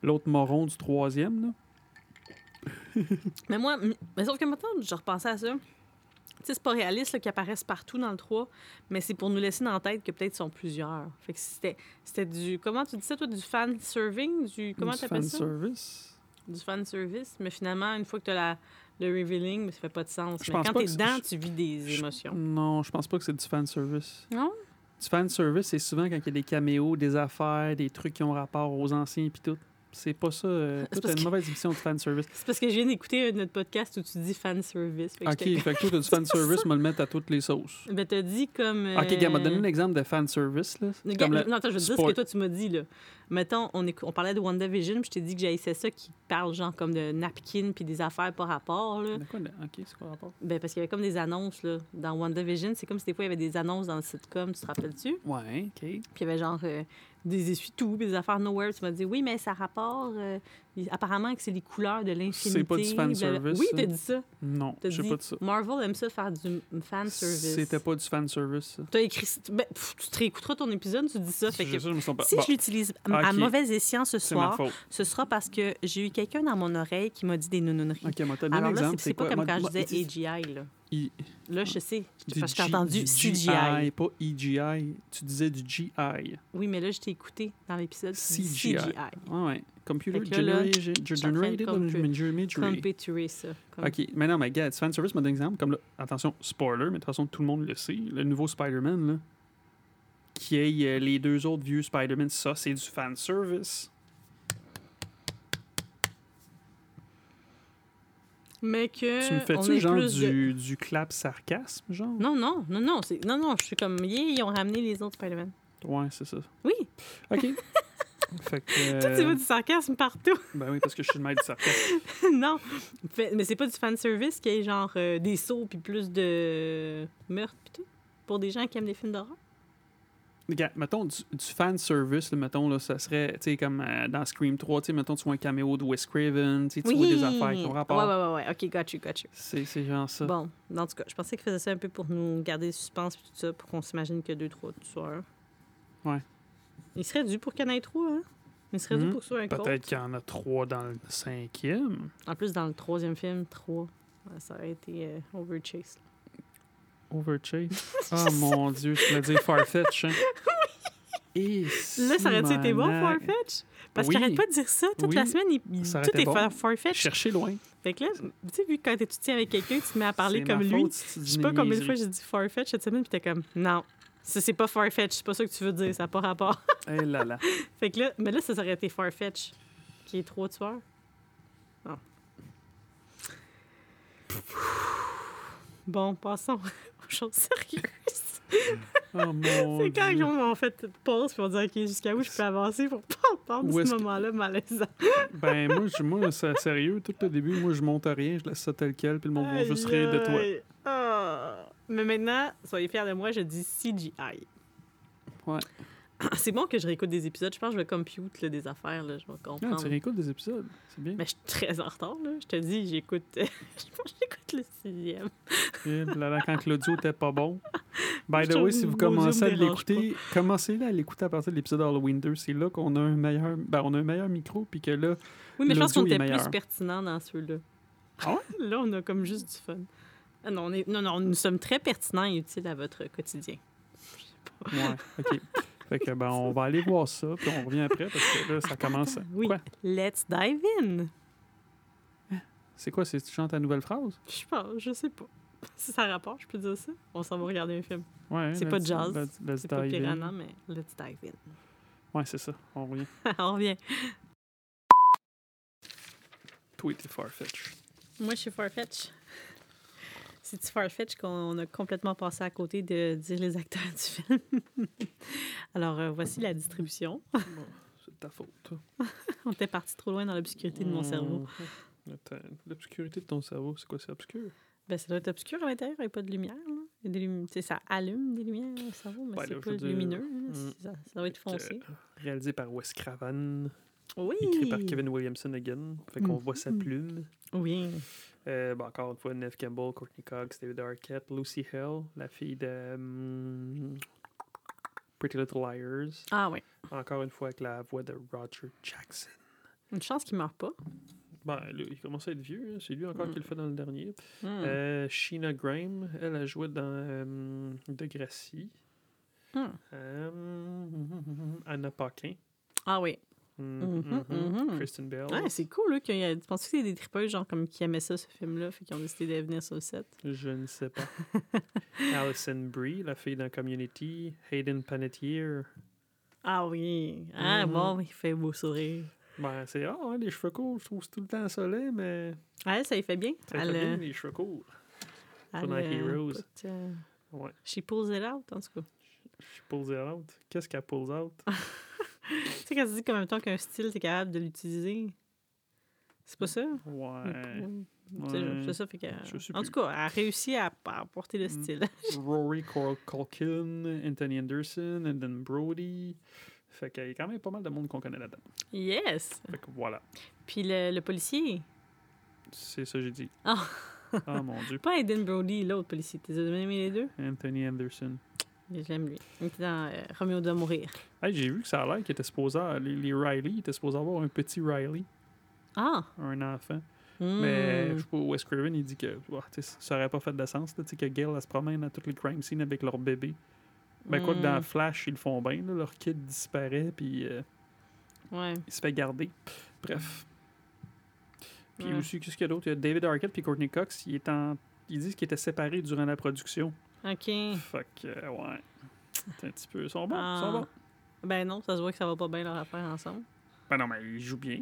B: l'autre moron du troisième. Là. [laughs]
A: Mais moi, mais sauf que maintenant, je repensais à ça. Tu c'est pas réaliste qu'ils apparaissent partout dans le 3, mais c'est pour nous laisser dans la tête que peut-être ils sont plusieurs. Fait que c'était, c'était du. Comment tu dis ça, toi, du fan serving? Du, comment
B: du
A: tu appelles ça?
B: fanservice.
A: Du fan service. Mais finalement, une fois que tu as le revealing, mais ça fait pas de sens.
B: Je
A: mais
B: pense
A: quand
B: que c'est-
A: dedans,
B: je-
A: tu vis des
B: je-
A: émotions.
B: Non, je pense pas que c'est du fanservice.
A: Non?
B: Du fanservice, c'est souvent quand il y a des caméos, des affaires, des trucs qui ont rapport aux anciens puis tout. C'est pas ça. Euh,
A: C'est
B: une
A: que-
B: mauvaise émission de fanservice. [laughs]
A: C'est parce que je viens d'écouter un- notre podcast où tu dis fan service. Fait que
B: Ok, fait que toi, t'as du [laughs] fanservice, va le mettre à toutes les sauces.
A: Ben, t'as dit comme.
B: Ok, gars, m'a donné
A: euh,
B: un exemple de fanservice. Là. Comme la-
A: Non, attends, je veux te dire ce que toi, tu m'as dit, là. Mettons, on, on parlait de WandaVision, puis je t'ai dit que j'haïssais ça qui parle, genre, comme de napkin puis des affaires par rapport, là.
B: De quoi? Ok, c'est quoi rapport?
A: Ben, parce qu'il y avait comme des annonces, là. Dans WandaVision, c'est comme si des fois, il y avait des annonces dans le sitcom, tu te rappelles-tu?
B: Ouais, ok.
A: Puis il y avait genre euh, des essuie-tout, des affaires nowhere. Tu m'as dit, oui, mais ça rapporte. euh, apparemment que c'est les couleurs de l'infinité.
B: C'est pas du fan service,
A: Oui, t'as dit ça.
B: Non,
A: T'as
B: je sais
A: dit,
B: pas de ça.
A: Marvel aime ça faire du fan service.
B: C'était pas du fanservice. ça.
A: T'as écrit. Ben, pff, tu te réécouteras ton épisode, tu dis ça. Fait que
B: je pas.
A: si
B: Bon,
A: je l'utilise à à
B: Ok.
A: mauvais escient ce soir, ce sera parce que j'ai eu quelqu'un dans mon oreille qui m'a dit des nounouneries.
B: Ok, moi, t'as
A: Alors là, c'est- pas comme quand je disais
B: dis-
A: AGI. Là,
B: I-
A: là je sais. Parce que j'ai entendu
B: du
A: CGI.
B: pas EGI. Tu disais du GI.
A: Oui, mais là, je t'ai écouté dans l'épisode.
B: CGI.
A: CGI.
B: Ouais, ouais. Computer generated,
A: je suis en train de
B: generated
A: compu-
B: imagery.
A: Compéturer ça.
B: Ok, mais non, mais regarde, m'a donné un exemple. Comme là, attention, spoiler, mais de toute façon, tout le monde le sait. Le nouveau Spider-Man, là, qui est euh, les deux autres vieux Spider-Man, ça, c'est du fanservice.
A: Mais que.
B: tu me fais-tu genre
A: plus de-
B: du, du clap sarcasme, genre?
A: Non, non, non, non. c'est- Non, non, je suis comme. Yeah, ils ont ramené les autres Spider-Man.
B: Ouais, c'est ça.
A: Oui,
B: Ok. [laughs] fait que.
A: toi, tu
B: euh,
A: vois du sarcasme partout.
B: ben oui, parce que je suis le maître du sarcasme. [laughs]
A: non. Fait- mais c'est pas du fanservice qui est genre euh, des sauts puis plus de meurtre pis tout? Pour des gens qui aiment les films d'horreur?
B: Mettons du, du fanservice, là, mettons, là, ça serait, tu sais, comme euh, dans Scream 3, tu sais, mettons, tu vois un caméo de Wes Craven, tu sais, tu vois des affaires qui ont rapport.
A: Ouais, ouais, ouais, ouais. OK, got you, got you.
B: C'est c'est genre ça.
A: Bon, en tout cas, je pensais qu'il faisait ça un peu pour nous garder le suspense et tout ça, pour qu'on s'imagine que deux, trois tueurs.
B: Ouais.
A: Il serait dû pour qu'il y en ait trois, hein? Il serait dû
B: Mhm.
A: pour que ce soit un
B: Peut-être qu'il y en a trois dans le cinquième.
A: En plus, dans le troisième film, trois. Ça aurait été euh, Overchase.
B: Overchase. [laughs] Oh mon dieu, tu m'as dit Farfetch, hein? [laughs] Et
A: Là, ça aurait-tu été bon. Farfetch? Parce
B: Oui.
A: qu'il arrête pas de dire ça. Toute
B: Oui.
A: la semaine, il, il-
B: Ça aurait
A: tout est
B: bon.
A: far- Farfetch.
B: Chercher loin.
A: Fait que là, tu sais, vu que quand tu tiens avec quelqu'un, tu te mets à parler comme lui.
B: faute
A: Je sais pas combien de fois j'ai dit Farfetch cette semaine, puis t'es comme, non, ça c'est pas Farfetch, c'est pas ça que tu veux dire, ça n'a pas rapport. [laughs]
B: Eh là là.
A: fait que là, mais là, ça aurait été Farfetch, qui est trois tueurs. Bon. Bon, passons aux choses sérieuses.
B: Oh [laughs]
A: C'est quand
B: dieu.
A: ils ont en fait pause, puis on dit, OK, jusqu'à où je peux avancer pour pas entendre ce
B: que-
A: moment-là malaisant. [laughs]
B: Ben, moi, je, moi c'est sérieux. Tout le début, moi, je monte à rien. Je laisse ça tel quel, puis le monde va juste rire de toi.
A: Ah. Mais maintenant, soyez fiers de moi, je dis CGI.
B: Ouais. [clears throat]
A: C'est bon que je réécoute des épisodes. Je pense que je vais compute là, des affaires. Là, je vais
B: Ah,
A: comprendre.
B: tu réécoutes des épisodes. C'est bien.
A: Mais je suis très en retard. Là. Je te dis, j'écoute [laughs] je pense que j'écoute le sixième.
B: Et là, là, quand l'audio était pas bon. [laughs] By
A: Je
B: the way, si vous commencez à l'écouter, commencez à l'écouter à partir de l'épisode Halloween 2. C'est là qu'on a un meilleur, ben, on a un meilleur micro, puis que là,
A: Oui, mais je pense qu'on était plus pertinent dans ceux-là.
B: Ah [laughs]
A: Là, on a comme juste du fun. Ah non, on est... non, non, nous sommes très pertinents et utiles à votre quotidien.
B: ouais, ok. Fait que, ben, on va aller voir ça, puis on revient après, parce que là, ça commence. à-
A: Oui.
B: Quoi?
A: Let's dive in.
B: C'est quoi? C'est tu chantes ta nouvelle phrase?
A: Je pense, je sais pas. Si ça rapporte, je peux dire ça. On s'en va regarder un film.
B: Ouais.
A: C'est pas
B: let's-
A: jazz. C'est pas
B: dive in.
A: Piranha, mais let's dive in.
B: Ouais, c'est ça. On revient. [laughs]
A: on revient.
B: Toi, t'es Farfetch.
A: Moi, je suis Farfetch. C'est-tu Farfetch qu'on a complètement passé à côté de dire les acteurs [laughs] du film? Alors, euh, voici la distribution.
B: Bon, c'est de ta faute. [laughs]
A: On était parti trop loin dans l'obscurité de mon cerveau.
B: Mmh. Attends, L'obscurité de ton cerveau, c'est quoi? C'est obscur?
A: Ben, ça doit être obscur à l'intérieur, il n'y a pas de lumière. Là. Il y a des lumi- tu sais, ça allume des lumières, ça va, mais
B: Ben,
A: c'est pas
B: dire,
A: lumineux.
B: mm,
A: Ça, ça va être foncé.
B: Euh, réalisé par Wes Craven,
A: Oui!
B: écrit par Kevin Williamson again. Fait qu'on voit sa plume.
A: Oui.
B: Euh, encore une fois, Neve Campbell, Courtney Cox, David Arquette, Lucy Hale, la fille de hum, Pretty Little Liars.
A: Ah oui.
B: Encore une fois avec la voix de Roger Jackson.
A: Une chance qu'il ne meurt pas.
B: Ben, il commence à être vieux. hein. C'est lui encore
A: Mm.
B: qui le fait dans le dernier.
A: Hmm.
B: Euh, Sheena Graham, elle a joué dans euh, Degrassi.
A: Hmm.
B: Euh, Anna Paquin.
A: Ah oui.
B: Mhm,
A: Mhm,
B: mhm.
A: mhm.
B: Kristen Bell.
A: Ouais, c'est cool, là. qu'il y a- Tu penses que c'est des tripeuses, genre, comme qui aimaient ça, ce film-là, fait qu'ils ont décidé de venir sur le set?
B: Je ne sais pas. [laughs] Alison Brie, la fille dans Community. Hayden Panettiere.
A: Ah oui. Ah bon, il fait beau sourire.
B: Ben, c'est ah, ouais, les cheveux courts, je trouve c'est tout le temps soleil, mais
A: Ah, ça y fait bien.
B: ça fait
A: Elle,
B: bien
A: euh,
B: les cheveux courts.
A: elle,
B: Night
A: euh,
B: Heroes.
A: écoute, euh,
B: Ouais.
A: She pulls it out, en tout cas.
B: She pulls it out. Qu'est-ce qu'elle pulls out? [laughs]
A: sais, quand tu dis qu'en même temps qu'un style, t'es capable de l'utiliser. C'est pas ça?
B: Ouais.
A: Sais,
B: Ouais.
A: C'est ça, fait que...
B: Je
A: En tout cas, elle a réussi à, à porter le
B: Mm.
A: style. [laughs]
B: Rory Culkin, Anthony Anderson, and then Brody. Fait qu'il y a quand même pas mal de monde qu'on connaît là-dedans.
A: yes!
B: Fait que voilà.
A: Puis le, le policier,
B: C'est ça que j'ai dit.
A: Ah. [laughs]
B: Ah mon dieu.
A: pas Aiden Brody, l'autre policier. T'as aimé les deux?
B: Anthony Anderson.
A: Je l'aime, lui. Il était dans euh, Roméo doit mourir.
B: Hey, j'ai vu que ça a l'air qu'il était supposé. Les, les Riley, il était supposé avoir un petit Riley,
A: Ah!
B: un enfant.
A: Hmm.
B: Mais je sais pas, Wes Craven, il dit que ça aurait pas fait de sens. là, que Gail, elle se promène à toutes les crime scenes avec leur bébé. Ben, quoi que dans
A: Hmm.
B: Flash, ils le font bien. là, leur kid disparaît, puis euh,
A: Ouais.
B: il se fait garder. Bref. Puis
A: Ouais.
B: aussi, qu'est-ce qu'il y a d'autre? Il y a David Arquette puis Courtney Cox. Ils, est en- ils disent qu'ils étaient séparés durant la production.
A: OK.
B: Fait que, euh, ouais. C'est un petit peu. Ils sont bons, ils sont
A: Ah.
B: bons.
A: Ben non, ça se voit que ça va pas bien leur affaire ensemble.
B: Ben non, mais ils jouent bien.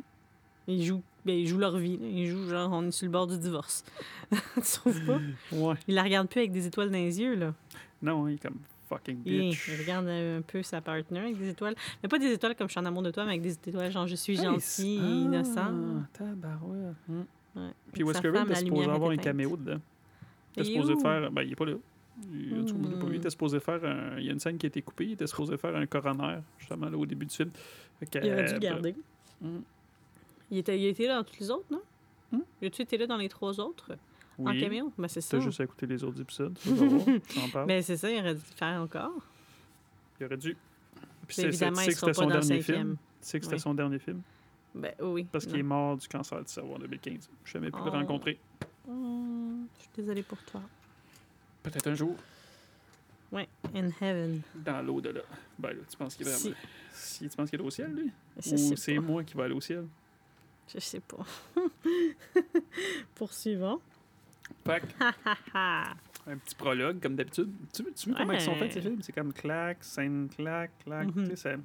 A: Ils jouent, ben, ils jouent leur vie. là. Ils jouent genre, on est sur le bord du divorce. [laughs] tu trouves pas?
B: Ouais.
A: Ils la regardent plus avec des étoiles dans les yeux, là.
B: Non, il est comme fucking bitch.
A: ils regardent un peu sa partenaire avec des étoiles. Mais pas des étoiles comme je suis en amour de toi, mais avec des étoiles genre je suis
B: Hey,
A: gentil et innocent.
B: Ah, tabarouette. Hmm.
A: Ouais.
B: Puis Wes Craven était supposé avoir un caméo dedans? Il était supposé faire. Ben, il est pas là. Il, en tout cas, pas vu. Il
A: Mm.
B: était supposé faire. un- Il y a une scène qui a été coupée. Il était supposé faire un coroner, justement, là, au début du film. Que,
A: Il aurait dû
B: euh,
A: le garder.
B: hmm.
A: Il était, il était là dans toutes les autres, non?
B: Hmm?
A: Il a-tu été là dans les trois autres? En
B: Oui.
A: caméo? Ben c'est ça.
B: T'as juste à écouter les autres épisodes. [laughs] parles.
A: Ben c'est ça, il aurait dû le faire encore.
B: Il aurait dû. Puis c'est-
A: évidemment, il sera pas
B: son
A: dans le
B: dernier
A: cinquième.
B: film. Tu sais que c'était
A: Oui.
B: son dernier film.
A: Ben oui.
B: Parce qu'il est mort du cancer du cerveau en 2015. Je savais plus le
A: Oh.
B: rencontrer.
A: Hum, je suis désolée pour toi.
B: Peut-être un jour.
A: Ouais, in heaven.
B: Dans l'au-delà. Ben là, tu penses qu'il est
A: Si.
B: vraiment. Si tu penses qu'il est au ciel, lui?
A: Je
B: Ou c'est moi qui vais aller au ciel?
A: Je sais pas. [laughs] Ha ha.
B: un petit prologue, comme d'habitude. Tu tu veux comment ils sont faits, ces films? C'est comme clac, scène, clac, clac.
A: Mhm.
B: Tu sais,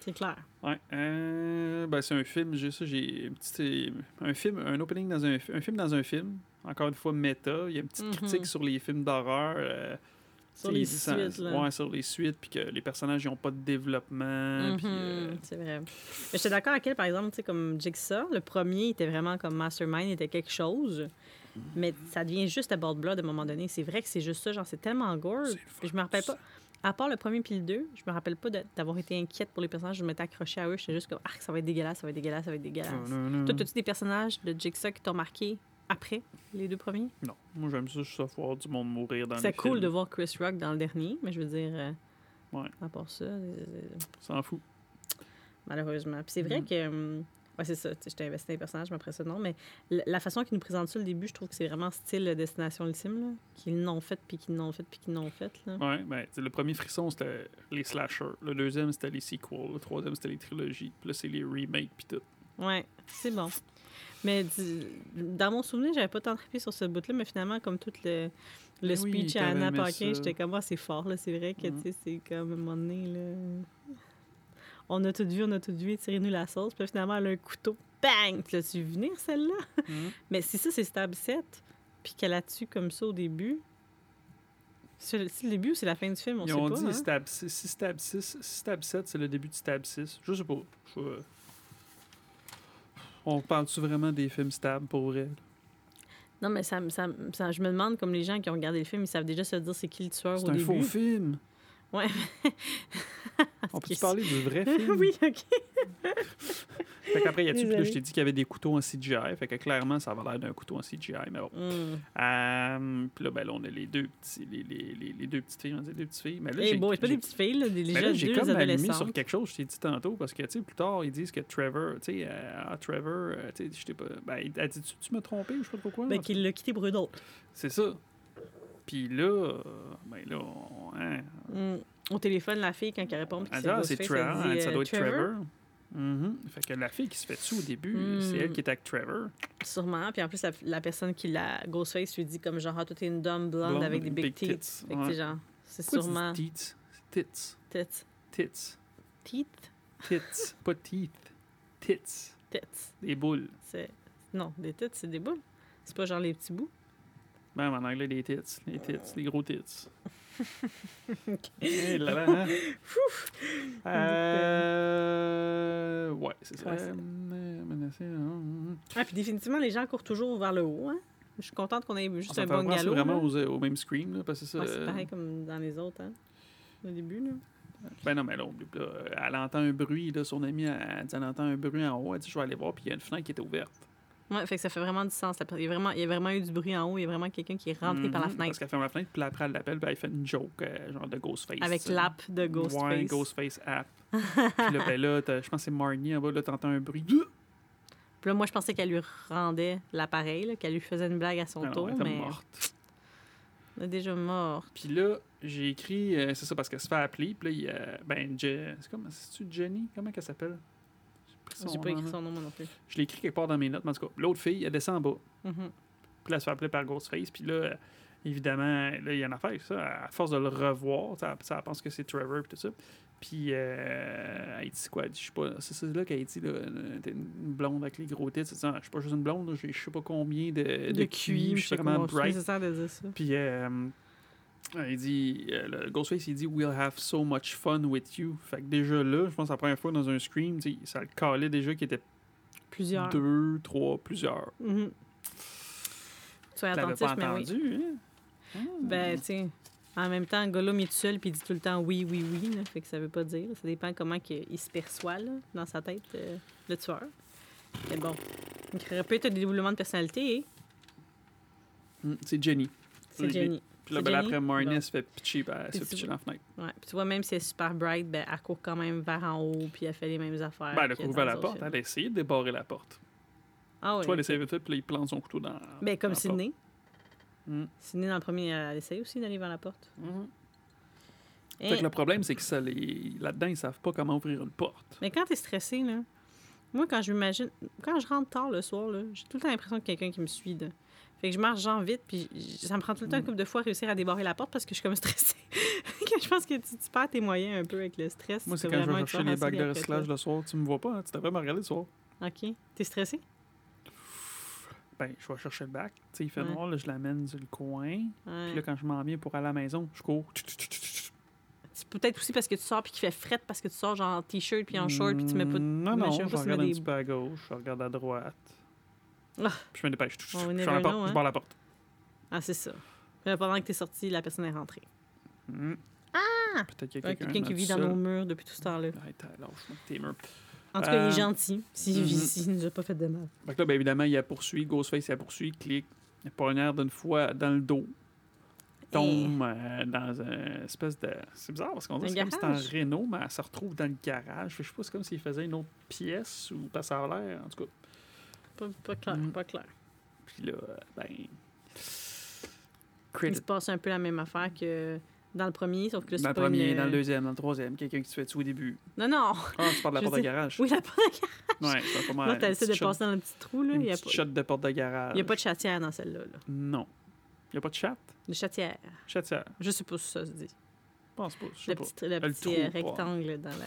A: C'est clair.
B: Ouais. Euh, ben, c'est un film, j'ai ça, j'ai un petit. Un film, un opening dans un, un film dans un film. Encore une fois, méta. Il y a une petite
A: Mhm.
B: critique sur les films d'horreur. euh,
A: Sur les suites, là.
B: Ouais, sur les suites, puis que les personnages n'ont pas de développement. puis, euh,
A: Mhm, C'est vrai. Mais j'étais d'accord avec elle, par exemple, tu sais, comme Jigsaw, le premier était vraiment comme Mastermind, était quelque chose. Mais ça devient juste à bord de blood à un moment donné. C'est vrai que c'est juste ça, genre, c'est tellement gore. Puis je me rappelle pas. À part le premier puis le deux, je me rappelle pas d'avoir été inquiète pour les personnages. Je m'étais accrochée à eux. J'étais juste comme, ah, ça va être dégueulasse, ça va être dégueulasse, ça va être dégueulasse.
B: non, non,
A: Toi, as-tu des personnages de Jigsaw qui t'ont marqué? Après les deux premiers?
B: Non, moi j'aime ça, juste voir du monde mourir dans les
A: C'est cool
B: films.
A: de voir Chris Rock dans le dernier, mais je veux dire, euh,
B: Ouais.
A: à part ça, euh,
B: S'en fout.
A: malheureusement. Puis c'est vrai
B: Mhm.
A: que. hum, ouais, c'est ça. J'étais investi dans les personnages, mais après ça, non. Mais la, façon qu'ils nous présentent ça au début, je trouve que c'est vraiment style euh, Destination Ultime, là. Qu'ils l'ont fait, puis qu'ils l'ont fait, puis qu'ils l'ont fait, là.
B: Ouais, ben, le premier frisson, c'était les slashers. Le deuxième, c'était les sequels. Le troisième, c'était les trilogies. Puis là, c'est les remakes, puis tout.
A: Ouais, c'est bon. Mais dans mon souvenir, j'avais pas tant trippé sur ce bout-là, mais finalement, comme tout le, le
B: Oui,
A: speech à Anna Paquin, j'étais comme, ah, c'est fort, là. C'est vrai que, tu sais, c'est comme, à un moment donné, là. On a tout vu, on a tout vu, tirez-nous la sauce. Puis finalement, elle a un couteau. Bang! Tu l'as-tu venir, celle-là? [laughs] Mais si ça, c'est Stab 7, puis qu'elle la tue comme ça au début, c'est le début ou c'est la fin du film? On
B: Ils
A: sait
B: ont
A: pas.
B: dit
A: hein?
B: stab 6. Si stab 6, si stab 7, c'est le début de stab 6. Je sais pas. Je- On parle-tu vraiment des films stab pour vrai?
A: Non, mais ça, ça, je me demande, comme les gens qui ont regardé le film, ils savent déjà se dire c'est qui le tueur
B: C'est
A: au
B: un
A: début.
B: faux film.
A: Ouais. [laughs]
B: On peut parler du vrai [laughs] film?
A: oui, OK. [laughs]
B: Fait qu'après, il y a-tu, là, je t'ai dit qu'il y avait des couteaux en CGI. Fait que clairement, ça avait l'air d'un couteau en CGI. Mais bon.
A: Mm.
B: Euh, puis là, ben, là, on a les deux petits, les, les, les, les deux petites filles. On dit deux petites filles. Mais là,
A: Eh
B: j'ai,
A: bon, c'est pas des petites filles, là, des
B: mais là, j'ai
A: deux
B: comme allumé
A: adolescentes.
B: sur quelque chose, je t'ai dit tantôt, parce que, tu sais, plus tard, ils disent que Trevor, tu sais, euh, ah, Trevor, euh, tu sais, je t'ai pas. Ben, a dit, tu, m'as trompé, ou je sais pas trop quoi.
A: Ben, qu'il l'a quitté pour eux d'autres.
B: C'est ça. Puis là, euh, ben là, on- hein,
A: Mm. Au téléphone, la fille, quand elle répond,
B: elle ah, c'est Trevor,
A: dit,
B: ça
A: euh,
B: doit être Trevor. Mhm. Fait que la fille qui se fait dessus au début,
A: Mm.
B: c'est elle qui est avec Trevor.
A: Sûrement. Puis en plus, la, la personne qui l'a Ghostface lui dit comme genre, ah, toi, t'es une dumb blonde,
B: Blonde
A: avec des big, teeth.
B: tits.
A: Fait que,
B: Ouais.
A: genre, c'est sûrement
B: Tits? Tits.
A: tits.
B: Tits.
A: Teeth?
B: Tits. [laughs] Pas teeth. Tits.
A: Tits.
B: Des boules.
A: C'est... Non, des tits, c'est des boules. C'est pas genre les petits bouts.
B: Même en anglais, des tits. Les tits. Les gros tits. [laughs]
A: Ok.
B: Eh là hein? Euh... Ouais, c'est ça.
A: Ouais,
B: Euh.
A: Ah, puis définitivement, les gens courent toujours vers le haut. Hein? Je suis contente qu'on ait juste
B: s'en
A: un bon galop.
B: vraiment aux, au même Scream, là, parce que ça...
A: Ouais, c'est pareil comme dans les autres, hein? Au début, là.
B: Ben non, mais là. Elle entend un bruit, là, son amie, elle, elle elle entend un bruit en haut, elle dit, je vais aller voir, puis il y a une fenêtre qui est ouverte.
A: Ouais, fait que ça fait vraiment du sens. là. Il y a vraiment, il y a vraiment eu du bruit en haut. Il y a vraiment quelqu'un qui est rentré par la
B: Mhm,
A: fenêtre
B: Parce qu'elle ferme la fenêtre, puis après, elle l'appelle, puis elle fait une joke, euh, genre de Ghostface.
A: avec l'app de Ghostface.
B: Ouais, Ghostface app. [laughs] puis là, ben là, je pense que c'est Marnie en bas, là, t'entends un bruit.
A: Puis là, moi, je pensais qu'elle lui rendait l'appareil, qu'elle lui faisait une blague à son
B: Ah non,
A: tour,
B: elle était
A: mais
B: morte.
A: elle est déjà morte.
B: Puis là, j'ai écrit, euh, c'est ça, parce qu'elle se fait appeler. Puis là, il y a, ben, Je- c'est comme, c'est-tu Jenny? Comment qu'elle s'appelle? J'ai pris son
A: J'ai pas
B: nom,
A: écrit
B: là.
A: son nom, moi non plus.
B: Je l'ai écrit quelque part dans mes notes, mais en tout cas, l'autre fille, elle descend en bas.
A: Mhm.
B: Puis là, elle se fait appeler par Ghostface. Puis là, évidemment, là, il y a une affaire, ça, à force de le revoir, ça, ça pense que c'est Trevor, puis tout ça. Puis, euh, elle dit quoi? Je sais pas, c'est ça là qu'elle dit, là, t'es une blonde avec les gros Ah, je suis pas juste une blonde, je sais pas combien de, de, QI, je suis vraiment
A: C'est
B: bright.
A: de dire ça.
B: Puis euh, il dit, euh, le Ghostface, il dit We'll have so much fun with you. Fait que déjà là, je pense que la première fois dans un Scream, ça le calait déjà qu'il était
A: Plusieurs.
B: deux, trois, plusieurs.
A: Sois
B: Tu l'avais
A: attentif,
B: pas
A: mais oui.
B: hein? Ah.
A: Ben, tu sais, en même temps, Gollum est tout seul puis il dit tout le temps oui, oui, oui. Là, fait que ça veut pas dire. Ça dépend comment il se perçoit là, dans sa tête, euh, le tueur. Mais bon, il aurait peut-être un dédoublement de personnalité. hein?
B: Mm, c'est Jenny.
A: C'est Jenny.
B: Puis là,
A: C'est
B: ben, après, Marnie, se fait pitcher, ben, elle se pitcher dans la fenêtre.
A: Ouais. Puis tu vois, même si elle est super bright, ben, elle court quand même vers en haut puis elle fait les mêmes affaires.
B: Ben, elle a
A: que
B: couru vers la porte,
A: films.
B: elle a essayé de débarrer la porte.
A: Ah
B: Tu vois, elle
A: oui.
B: essaie vite, puis là, il plante son couteau dans.
A: Ben, comme
B: dans
A: Sydney.
B: Mm.
A: Sydney, dans le premier, elle essaye aussi d'aller vers la porte.
B: Mhm.
A: Et-
B: Fait que le problème, c'est que ça les... là-dedans, ils savent pas comment ouvrir une porte.
A: Mais quand t'es stressé, là, moi, quand je m'imagine, quand je rentre tard le soir, là, j'ai tout le temps l'impression qu'il y a quelqu'un qui me suit. Là. Fait que je marche genre vite, puis ça me prend tout le temps une couple de fois à réussir à débarrer la porte parce que je suis comme stressée. [laughs] Je pense que tu, tu perds tes moyens un peu avec le stress.
B: Moi, c'est quand je vais chercher les bacs de recyclage le soir, tu me vois pas, hein, tu devrais me regarder le soir.
A: OK. T'es stressé?
B: Ben, je vais chercher le bac. Tu sais, il fait
A: Ouais.
B: noir, là, je l'amène sur le coin.
A: Ouais.
B: Puis là, quand je m'en viens pour aller à la maison, je cours.
A: C'est peut-être aussi parce que tu sors puis qu'il fait fret parce que tu sors genre en t-shirt puis en short puis tu mets pas de...
B: Mm, Non, non,
A: je
B: je regarde un petit peu à gauche, je regarde à droite.
A: Ah.
B: Puis je me dépêche. Je ferme la porte, je
A: hein?
B: barre la porte.
A: Ah, c'est ça. Puis pendant que t'es sorti, la personne est rentrée.
B: Mm. Peut-être qu'il y a quelqu'un
A: qui vit dans
B: seul.
A: nos murs depuis tout ce temps-là.
B: Hey, t'as- lâche-moi tes murs.
A: En tout cas, il
B: Euh,
A: est gentil. S'il vit ici, il nous a pas fait de mal.
B: Là, ben, évidemment, il a poursuivi, Ghostface, il a poursuivi, clique. Il poignard d'une fois dans le dos. Tombe euh, dans une espèce de. C'est bizarre parce qu'on dirait que c'est en Renault, mais elle se retrouve dans le garage. Je sais pas, c'est comme s'il faisait une autre pièce ou pas ça a l'air. En tout cas.
A: Pas, pas clair,
B: Mhm.
A: pas clair.
B: Puis là, euh, ben.
A: Il se passe un peu la même affaire que dans le premier, sauf que là, c'est
B: Dans le premier,
A: une-
B: dans le deuxième, dans le troisième, quelqu'un qui se fait tuer au début.
A: Non, non.
B: Ah, tu parles de la porte de garage.
A: Oui, la porte de garage.
B: Ouais, c'est pas mal.
A: Là, t'as essayé de
B: shot-
A: passer dans le petit trou, là.
B: Une
A: Il n'y a, pas...
B: shot de porte de garage.
A: il y a pas de chatière dans celle-là. Là.
B: Non. Il n'y a pas de chat?
A: De chatière.
B: Chatière.
A: Je sais pas si ça se dit.
B: Je pense pas.
A: Le
B: pas.
A: petit, le
B: Le
A: petit
B: trou,
A: euh,
B: pas.
A: rectangle dans la...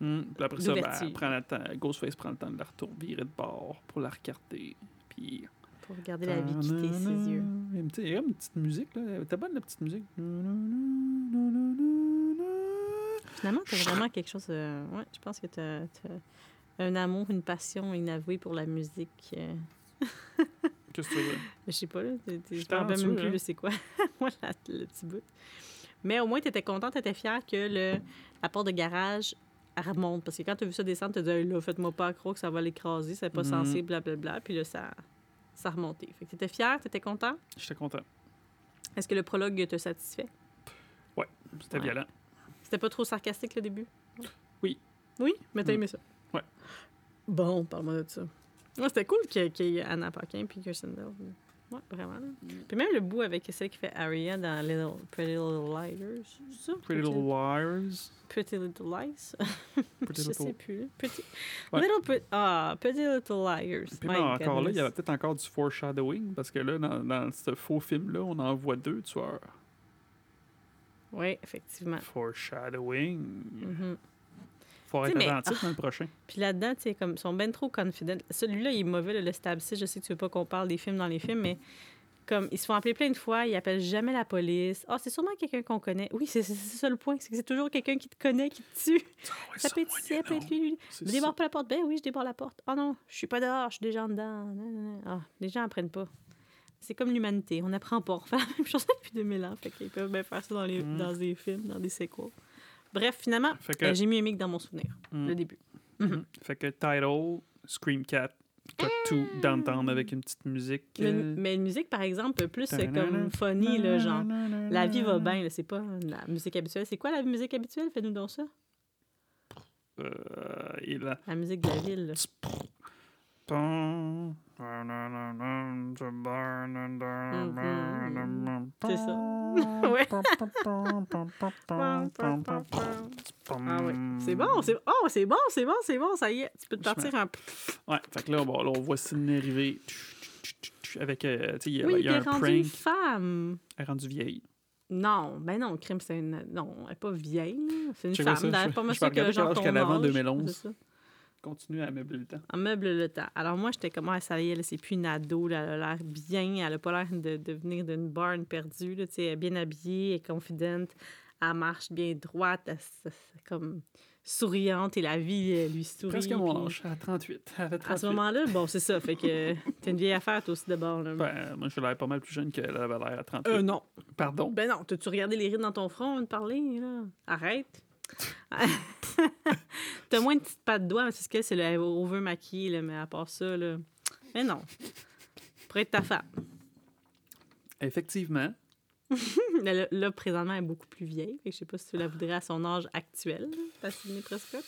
B: Hum, Puis après ça, ben, prend le temps, Ghostface prend le temps de la retourner, de bord pour la regarder. Puis.
A: pour regarder la vie quitter ses yeux.
B: Il y a une petite- une musique, là. T'as bonne la petite musique?
A: Finalement, t'as vraiment quelque chose... euh, Ouais, je pense que t'as, un amour, une passion inavouée pour la musique. euh.
B: Qu'est-ce que tu veux?
A: Je sais pas, là.
B: Je
A: me rappelle même plus
B: hein.
A: c'est quoi. [laughs] Moi, le petit bout. Mais au moins, tu étais contente, tu étais fière que le, la porte de garage elle remonte. Parce que quand tu as vu ça descendre, tu as dit, là, faites-moi pas croire que ça va l'écraser, c'est pas
B: Mhm.
A: censé, blablabla. Puis là, ça, ça remontait. Fait que tu étais fière, tu étais content.
B: J'étais content.
A: Est-ce que le prologue te satisfait?
B: C'était
A: Ouais.
B: violent.
A: C'était pas trop sarcastique le début?
B: Oui.
A: Oui? Mais t'as
B: Mm.
A: aimé ça?
B: Ouais.
A: Bon, parle-moi de ça. Ouais, c'était cool qu'il y ait- Anna Paquin puis Kirsten. Ouais, vraiment. là. Puis même le bout avec celle qui fait Aria dans Little, Pretty Little Liars. ça?
B: Pretty Little Liars.
A: Pretty Little Lies. [laughs]
B: Pretty
A: Je
B: Little...
A: sais plus. Pretty...
B: Ouais.
A: Little Ah, Pretty Little Liars.
B: Puis encore là, il y avait peut-être encore du foreshadowing, parce que là, dans, dans ce faux film-là, on en voit deux tueurs.
A: Oui, effectivement.
B: Foreshadowing.
A: Mhm.
B: Faut être attentif dans le prochain. [laughs]
A: Puis là-dedans, tu sais, comme, ils sont ben trop confidents. Celui-là, il est mauvais, le Stab 6. Je sais que tu veux pas qu'on parle des films dans les films, mais comme, ils se font appeler plein de fois, ils appellent jamais la police. Ah, c'est sûrement quelqu'un qu'on connaît. Oui, c'est ça le point, c'est que c'est toujours quelqu'un qui te connaît, qui te tue. [laughs] Ça peut être ici, ça peut être lui, Je débarre pas la porte. Ben oui, je débarre la porte. Oh non, je suis pas dehors, je suis déjà en dedans. Ah, les gens apprennent pas. C'est comme l'humanité, on n'apprend pas. On refait la [laughs] même chose depuis 2000 ans. Fait qu'ils peuvent bien faire ça dans, les,
B: Mm.
A: dans des films, dans des séquels. Bref, finalement,
B: que,
A: euh, j'ai aimé que dans mon souvenir,
B: Mm.
A: le début.
B: Mhm. fait que title, Scream Cat, cut to downtown avec une petite musique.
A: Mais,
B: euh,
A: mais une musique, par exemple, plus euh, comme funny, là, genre. La vie va bien, c'est pas la musique habituelle. C'est quoi la musique habituelle? Fais-nous donc ça.
B: Euh.
A: La musique de la ville. là. C'est ça. Ouais. Ah oui. C'est bon, c'est oh, c'est bon, c'est bon, c'est bon, ça y est. Tu peux te partir en.
B: Ouais, fait que là, bon, là on voit Sydney arriver avec, euh, tu sais, il y a,
A: Oui,
B: y a un prank.
A: femme.
B: Elle est rendue vieille.
A: Non, ben non, crime, c'est une. Non, elle est pas vieille. C'est une
B: Check ça,
A: femme.
B: je-
A: D'ailleurs, pas
B: je
A: sûr que
B: regarder quel âge qu'elle avait en
A: âge,
B: 2011. Continue à meubler le temps.
A: En meuble le temps. Alors moi, j'étais comme, ah, ça y est, là, c'est plus une ado, là, elle a l'air bien, elle a pas l'air de, de venir d'une barn perdue, là, tu sais, elle est bien habillée, elle est confidente, elle marche bien droite, elle, s- s- comme souriante et la vie elle lui sourit.
B: Presque à mon âge, à 38. Elle avait
A: À
B: 38.
A: ce moment-là, bon, c'est ça, fait que [laughs] t'es une vieille affaire, toi aussi, d'abord. Là.
B: Ben, moi, je l'air pas mal plus jeune qu'elle avait l'air à 38.
A: Euh, non.
B: Pardon?
A: Ben non, t'as-tu regardé les rides dans ton front avant de parler, là? Arrête. [laughs] T'as moins de petites pattes de c'est ce qu'elle, c'est le over maquillé, là, mais à part ça, là. Mais non. Pour être ta femme.
B: Effectivement. [laughs]
A: Là, là, présentement, elle est beaucoup plus vieille. Que je sais pas si tu la voudrais à son âge actuel, ta Sydney Prescott.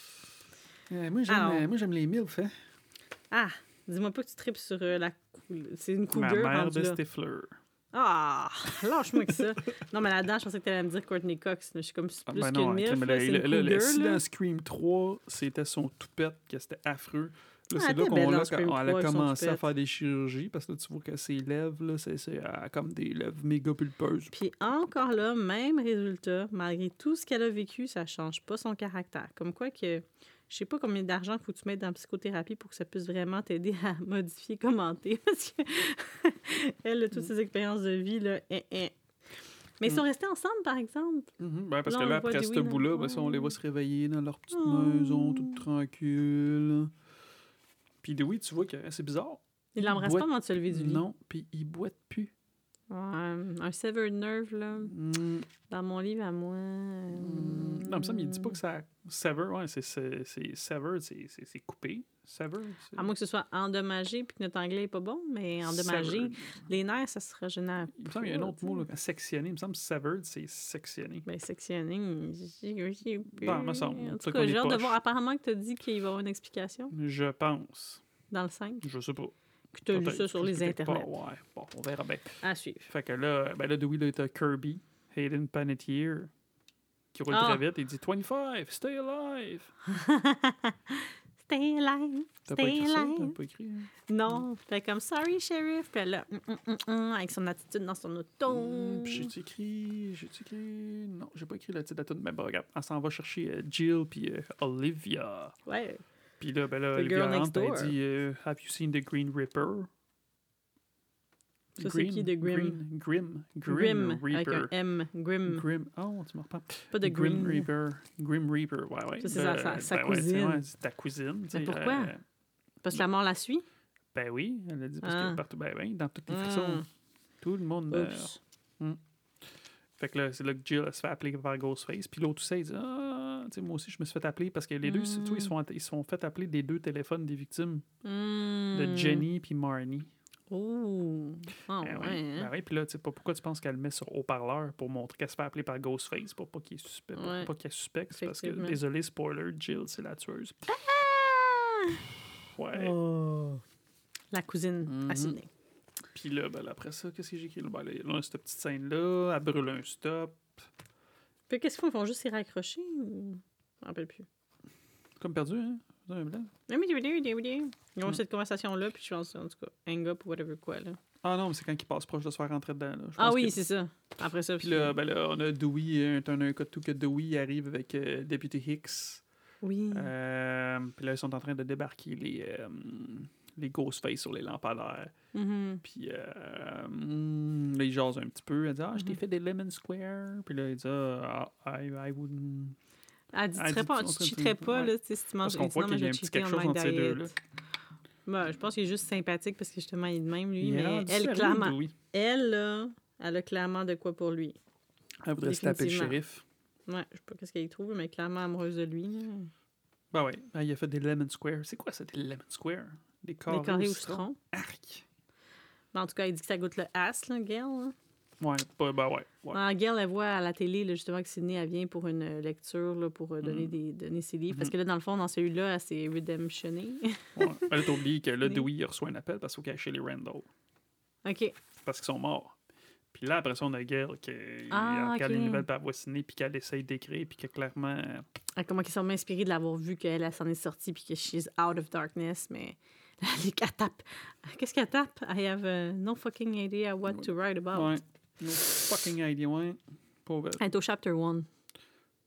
B: Euh, moi, j'aime
A: Alors.
B: moi, j'aime les milfs, hein.
A: Ah! Dis-moi pas que tu tripes sur euh, la... C'est une
B: Ma
A: cougar
B: mère
A: rendue
B: de
A: là.
B: Stifler.
A: Ah! Lâche-moi que ça. Non, mais là-dedans, je pensais que t'allais me dire Courtney Cox. Je suis comme plus
B: Ah,
A: qu'une
B: ben non,
A: milf,
B: crème,
A: là,
B: là,
A: c'est
B: là,
A: une
B: là, là,
A: cougar,
B: si
A: là.
B: dans Scream 3, c'était son toupette, que c'était affreux. Là,
A: Ah,
B: c'est là qu'on
A: dans
B: là,
A: Scream
B: quand elle
A: 3
B: a commencé à faire des chirurgies, parce que là, tu vois que ses lèvres, là, c'est, c'est, comme des lèvres méga pulpeuses.
A: Puis encore là, même résultat, malgré tout ce qu'elle a vécu, ça change pas son caractère. Comme quoi que je sais pas combien d'argent faut que tu mettes dans la psychothérapie pour que ça puisse vraiment t'aider à [laughs] modifier, commenter. [laughs] Parce que elle, toutes ses expériences de vie, là, hein, hein. Mais ils sont restés ensemble, par exemple?
B: Mhm, ben, parce
A: Là,
B: que là, après ce
A: là.
B: bout-là, ben, ça, on les
A: Oh.
B: voit se réveiller dans leur petite
A: Oh.
B: maison, toute tranquille. Puis Dewey, tu vois que c'est bizarre.
A: Il l'embrasse pas avant de se lever du lit.
B: Non, puis il boite plus.
A: Ouais, un severed nerve, là,
B: Mm,
A: dans mon livre à moi.
B: mm. Non, mais ça, mais il dit pas que ça. Sever, ouais, c'est, severed, c'est, coupé. Severed. c'est-
A: À moins que ce soit endommagé puis que notre anglais est pas bon, mais endommagé.
B: Severed.
A: Les nerfs, ça se régénère.
B: Il me semble qu'il y a un autre mot, là, sectionné. Il me semble que severed, c'est sectionné.
A: Ben, sectionning, j'ai- plus.
B: Ben, me semble.
A: En tout cas,
B: est
A: j'ai hâte de voir. Apparemment que tu as dit qu'il va y avoir une explication
B: Je pense.
A: dans le 5,
B: Je sais pas.
A: Que tu as lu
B: Peut-être.
A: ça sur les internets.
B: Ouais, bon, on verra bien.
A: À suivre.
B: Fait que là, ben là, Dewey, là, t'as Kirby, Hayden Panettiere, qui roule
A: Ah.
B: très vite et dit 25, stay alive. [laughs]
A: Stay alive.
B: T'as pas
A: Stay
B: écrit ça? T'as pas écrit? hein?
A: Non. Fait comme sorry, sheriff. Puis là, hum, hum, hum, hum, avec son attitude dans son auto.
B: Puis j'ai-tu écrit? J'ai-tu écrit? Non, j'ai pas écrit le titre de la tune. Mais bon, regarde, elle s'en va chercher euh, Jill puis euh, Olivia.
A: Ouais.
B: Puis là, ben là,
A: The girl next
B: elle
A: door.
B: dit euh, Have you seen the Green Ripper?
A: Ça, c'est qui, The Grim?
B: Grim. Grim.
A: Grim, avec un
B: Reaper.
A: M. Grim.
B: Grim. Oh, tu me reprends.
A: Pas de
B: Grim
A: Green.
B: Reaper. Grim Reaper, ouais, ouais.
A: Ça, c'est
B: De-
A: sa- sa- sa
B: ben ouais, c'est-
A: cousine.
B: ouais, c'est ta cousine. tu sais,
A: pourquoi?
B: euh,
A: Parce que la mort la suit?
B: Ben oui, elle a dit parce
A: Ah.
B: que partout, ben oui, dans toutes les
A: Ah.
B: frissons, tout le monde meurt.
A: Oups.
B: Fait que là, c'est là que Jill elle se fait appeler par Ghostface. Puis l'autre aussi, il dit Ah, moi aussi, je me suis fait appeler parce que les deux, tu vois, ils se sont, ils se sont fait appeler des deux téléphones des victimes, de
A: Hmm.
B: Jenny puis Marnie.
A: Oh. Ah,
B: Ben
A: ouais. hein.
B: Ben oui, puis là, tu sais pas pourquoi tu penses qu'elle le met sur haut-parleur pour montrer qu'elle se fait appeler par Ghostface, pour pas qu'il suspect, pour
A: Ouais.
B: pas qu'il est suspect? c'est Parce que, désolé, spoiler, Jill, c'est la tueuse. Ouais.
A: Oh. La cousine à Sydney.
B: Puis là, ben, après ça, qu'est-ce que j'ai écrit? là? Ben, là, là, cette petite scène-là, elle brûle un stop.
A: Fait qu'est-ce qu'ils font? Ils font juste s'y raccrocher ou... Je rappelle plus.
B: Comme perdu, hein? Vous avez un blanc?
A: Oui, oui, oui, oui, oui. Ils ont cette conversation-là, puis je pense, en tout cas, hang up ou whatever quoi, là.
B: Ah non, mais c'est quand il passe proche de se faire rentrer dedans. Là. Je
A: Ah
B: pense
A: oui,
B: que-
A: c'est ça. Après ça,
B: Puis là, ben là, on a Dewey, euh, t'en as un cas de tout que Dewey arrive avec euh, Deputy Hicks.
A: Oui.
B: Euh, puis là, ils sont en train de débarquer les, euh, les Ghostface sur les lampadaires.
A: Mhm.
B: Puis euh, hmm, là, ils jasent un petit peu. Elle dit Ah, je t'ai
A: Mhm.
B: fait des Lemon Square. Puis là, il dit Ah, I, I wouldn't.
A: Elle dit,
B: Elle dit,
A: pas, tu cheaterais pas,
B: ouais.
A: là, si tu manges.
B: Parce qu'on voit
A: moi,
B: qu'il y a
A: je
B: un
A: vais
B: petit
A: cheater
B: quelque chose entre ces deux-là.
A: Ben, je pense qu'il est juste sympathique parce que justement, il est de même, lui.
B: Il
A: mais elle, clairement, elle, là, elle a clairement de quoi pour lui.
B: Elle voudrait se taper le shérif.
A: Ouais, je sais pas qu'est-ce qu'elle y trouve, mais clairement amoureuse de lui. là.
B: Ben ouais, Ben, il a fait des Lemon Square. C'est quoi ça, des Lemon Square Des carrés,
A: Des carrés
B: au citron. Arc.
A: Ben, en tout cas, il dit que ça goûte le ass, là, Gail. là.
B: Ouais, pas, ben ouais. ouais.
A: Ah, Gail, elle voit à la télé, là, justement, que Sydney, elle vient pour une euh, lecture, là, pour euh, donner,
B: Mhm.
A: des, donner ses livres. Parce
B: Mhm.
A: que là, dans le fond, dans celui-là, elle s'est redemptionée. [laughs]
B: ouais. Elle a oublié que là. Dewey reçoit un appel parce qu'il faut cacher les Randall.
A: OK.
B: Parce qu'ils sont morts. Puis là, après ça, on a Gail qui
A: Ah,
B: regarde les nouvelles par voix ciné, puis qu'elle essaye d'écrire, puis que clairement. euh,
A: Elle, comment qu'ils sont inspirés de l'avoir vu qu'elle elle s'en est sortie puis que she's out of darkness, mais [laughs] elle, elle tape. Qu'est-ce qu'elle tape? I have uh, no fucking idea what to write about.
B: Ouais. No fucking idea, ouais. Pauvre.
A: Elle est au chapter 1.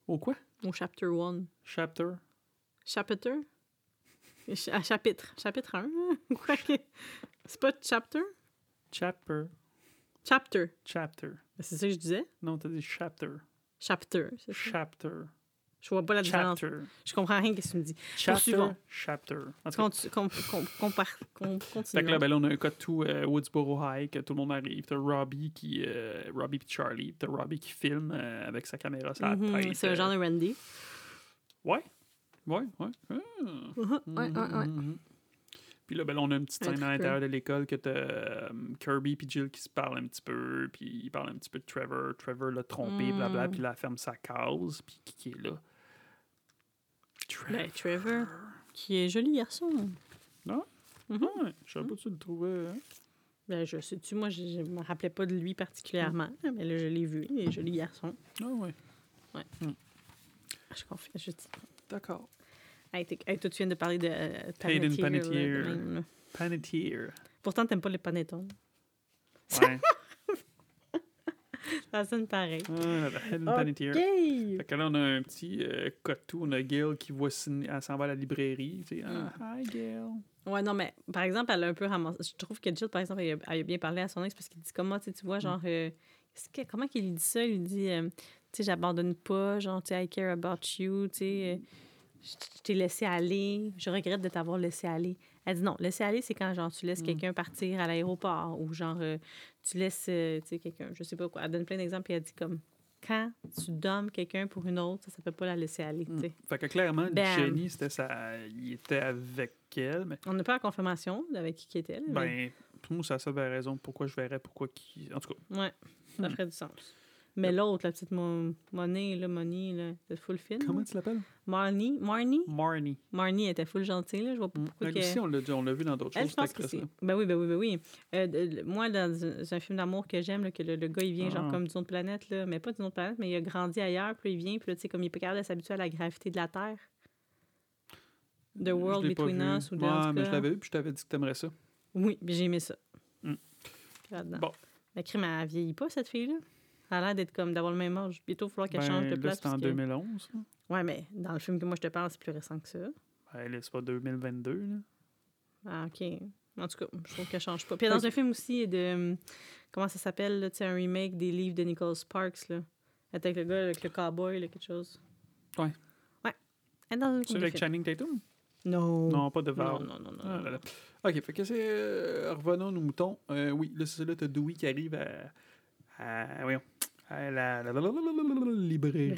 B: Au quoi?
A: Au chapter 1.
B: Chapter?
A: Chapitre? Ch- ah, chapitre. Chapitre 1. [laughs] Quoi que... C'est pas chapter?
B: Chapter.
A: Chapter.
B: Chapter.
A: C'est ça que je disais?
B: Non, t'as dit chapter.
A: Chapter.
B: Chapter.
A: Je vois pas la différence.
B: Chapter.
A: Je comprends rien de ce que tu me dis.
B: Chapter. Chapter. En tout cas,
A: com- com- com-
B: Fait
A: Continue.
B: que là, ben là, on a un cas de tout euh, Woodsboro High, que tout le monde arrive. T'as Robbie qui. euh, Robbie et Charlie. T'as Robbie qui filme euh, avec sa caméra sur la
A: Mhm,
B: tête.
A: C'est un genre de Randy.
B: Ouais. Ouais, ouais. Ah.
A: Ouais, ouais, ouais.
B: Mhm. Puis là, ben là, on a une petite
A: Un
B: scène à
A: tripper.
B: l'intérieur de l'école que t'as Kirby puis Jill qui se parlent un petit peu, puis ils parlent un petit peu de Trevor. Trevor l'a trompé,
A: Mm.
B: blabla, puis là, elle ferme sa case, puis qui est là? Trevor.
A: Ben, Trevor, qui est joli garçon.
B: Non?
A: Mhm.
B: Ouais, je savais pas si tu le trouvais. hein.
A: Ben, je sais-tu, moi, je, je me rappelais pas de lui particulièrement, mais là, je l'ai vu, il est joli garçon.
B: Ah ouais.
A: Je confie, je dis.
B: D'accord.
A: Hey, hey, toi, tu viens de parler de euh, Panettiere.
B: Panettiere.
A: Pourtant, t'aimes pas les panettons.
B: Ouais. [laughs] [laughs]
A: Ça sonne pareil.
B: ah, la Hayden Panettiere.
A: OK!
B: Fait que là, on a un petit euh. On a Gail qui voit elle s'en va à la librairie. Tu sais,
A: Mm.
B: ah, hi Gail.
A: Ouais, non, mais par exemple, elle a un peu ramassé. Je trouve que Jill, par exemple, elle a, elle a bien parlé à son ex parce qu'il dit comment, tu sais, tu vois, genre, euh, que- comment qu'il lui dit ça? Il lui dit, euh, tu sais, j'abandonne pas, genre, tu sais, I care about you, tu sais, euh, je je t'ai laissé aller, je regrette de t'avoir laissé aller. Elle dit non, laisser aller, c'est quand, genre, tu laisses
B: Mm.
A: quelqu'un partir à l'aéroport ou, genre, euh, tu laisses, euh, tu sais, quelqu'un, je sais pas quoi. Elle donne plein d'exemples et elle dit comme, quand tu dommes quelqu'un pour une autre, ça s'appelle pas la laisser aller, sais.
B: Fait que clairement,
A: Bam.
B: Jenny, c'était ça. Il était avec elle, mais
A: On n'a pas la confirmation avec qui était, là, mais-
B: ben, pour moi, c'est la seule raison pourquoi je verrais pourquoi qui. En tout cas,
A: Ouais, ça
B: Hmm.
A: ferait du sens. Mais l'autre, la petite mo monnaie, là, Money, là, c'est full film.
B: comment
A: là.
B: tu l'appelles?
A: Marnie, Marnie,
B: Marnie.
A: Marnie était full gentille, là. Je vois pas
B: Mm.
A: pourquoi
B: Elle
A: que...
B: aussi, on l'a dit- on l'a vu dans d'autres
A: Elle,
B: choses,
A: je pense
B: cette
A: que c'est...
B: actrice-là.
A: Ben oui, ben oui, ben oui. Euh, de- de- moi, dans un, c'est un film d'amour que j'aime, que le, le gars, il vient genre
B: Ah.
A: comme d'une autre planète, là. Mais pas d'une autre planète, mais il a grandi ailleurs, puis il vient, puis là, tu sais, comme il est pas capable de s'habituer à la gravité de la Terre. The World Between
B: vu.
A: Us ou
B: Ouais,
A: en tout
B: mais je l'avais vu, puis je t'avais dit que t'aimerais ça.
A: Oui, puis j'ai aimé ça.
B: Mm.
A: Là-dedans.
B: Bon.
A: La crime, elle vieillit pas, cette fille-là? Elle a l'air d'être comme d'avoir le même âge. Bientôt, il va falloir qu'elle change de
B: Ben, là,
A: place.
B: c'était en
A: parce que-
B: 2011. là.
A: Ouais, mais dans le film que moi je te parle, c'est plus récent que ça.
B: Ben, là, c'est pas 2022. Là.
A: Ah, OK. En tout cas, je trouve qu'elle change pas. Puis dans un film aussi de. hum, Comment ça s'appelle, là, tu sais, un remake des livres de Nicholas Sparks, là. Avec le gars, avec le cowboy, là, quelque chose.
B: Ouais.
A: Ouais. Elle dans
B: C'est avec. Channing Tatum?
A: Non.
B: Non, pas de
A: non,
B: Valve.
A: non, non. non.
B: Ah là là. Ok, fait que c'est. euh, revenons aux moutons. Euh, oui, là, c'est ça, là, t'as Dewey qui arrive à. À voyons. À la, la- la- la- la- librairie.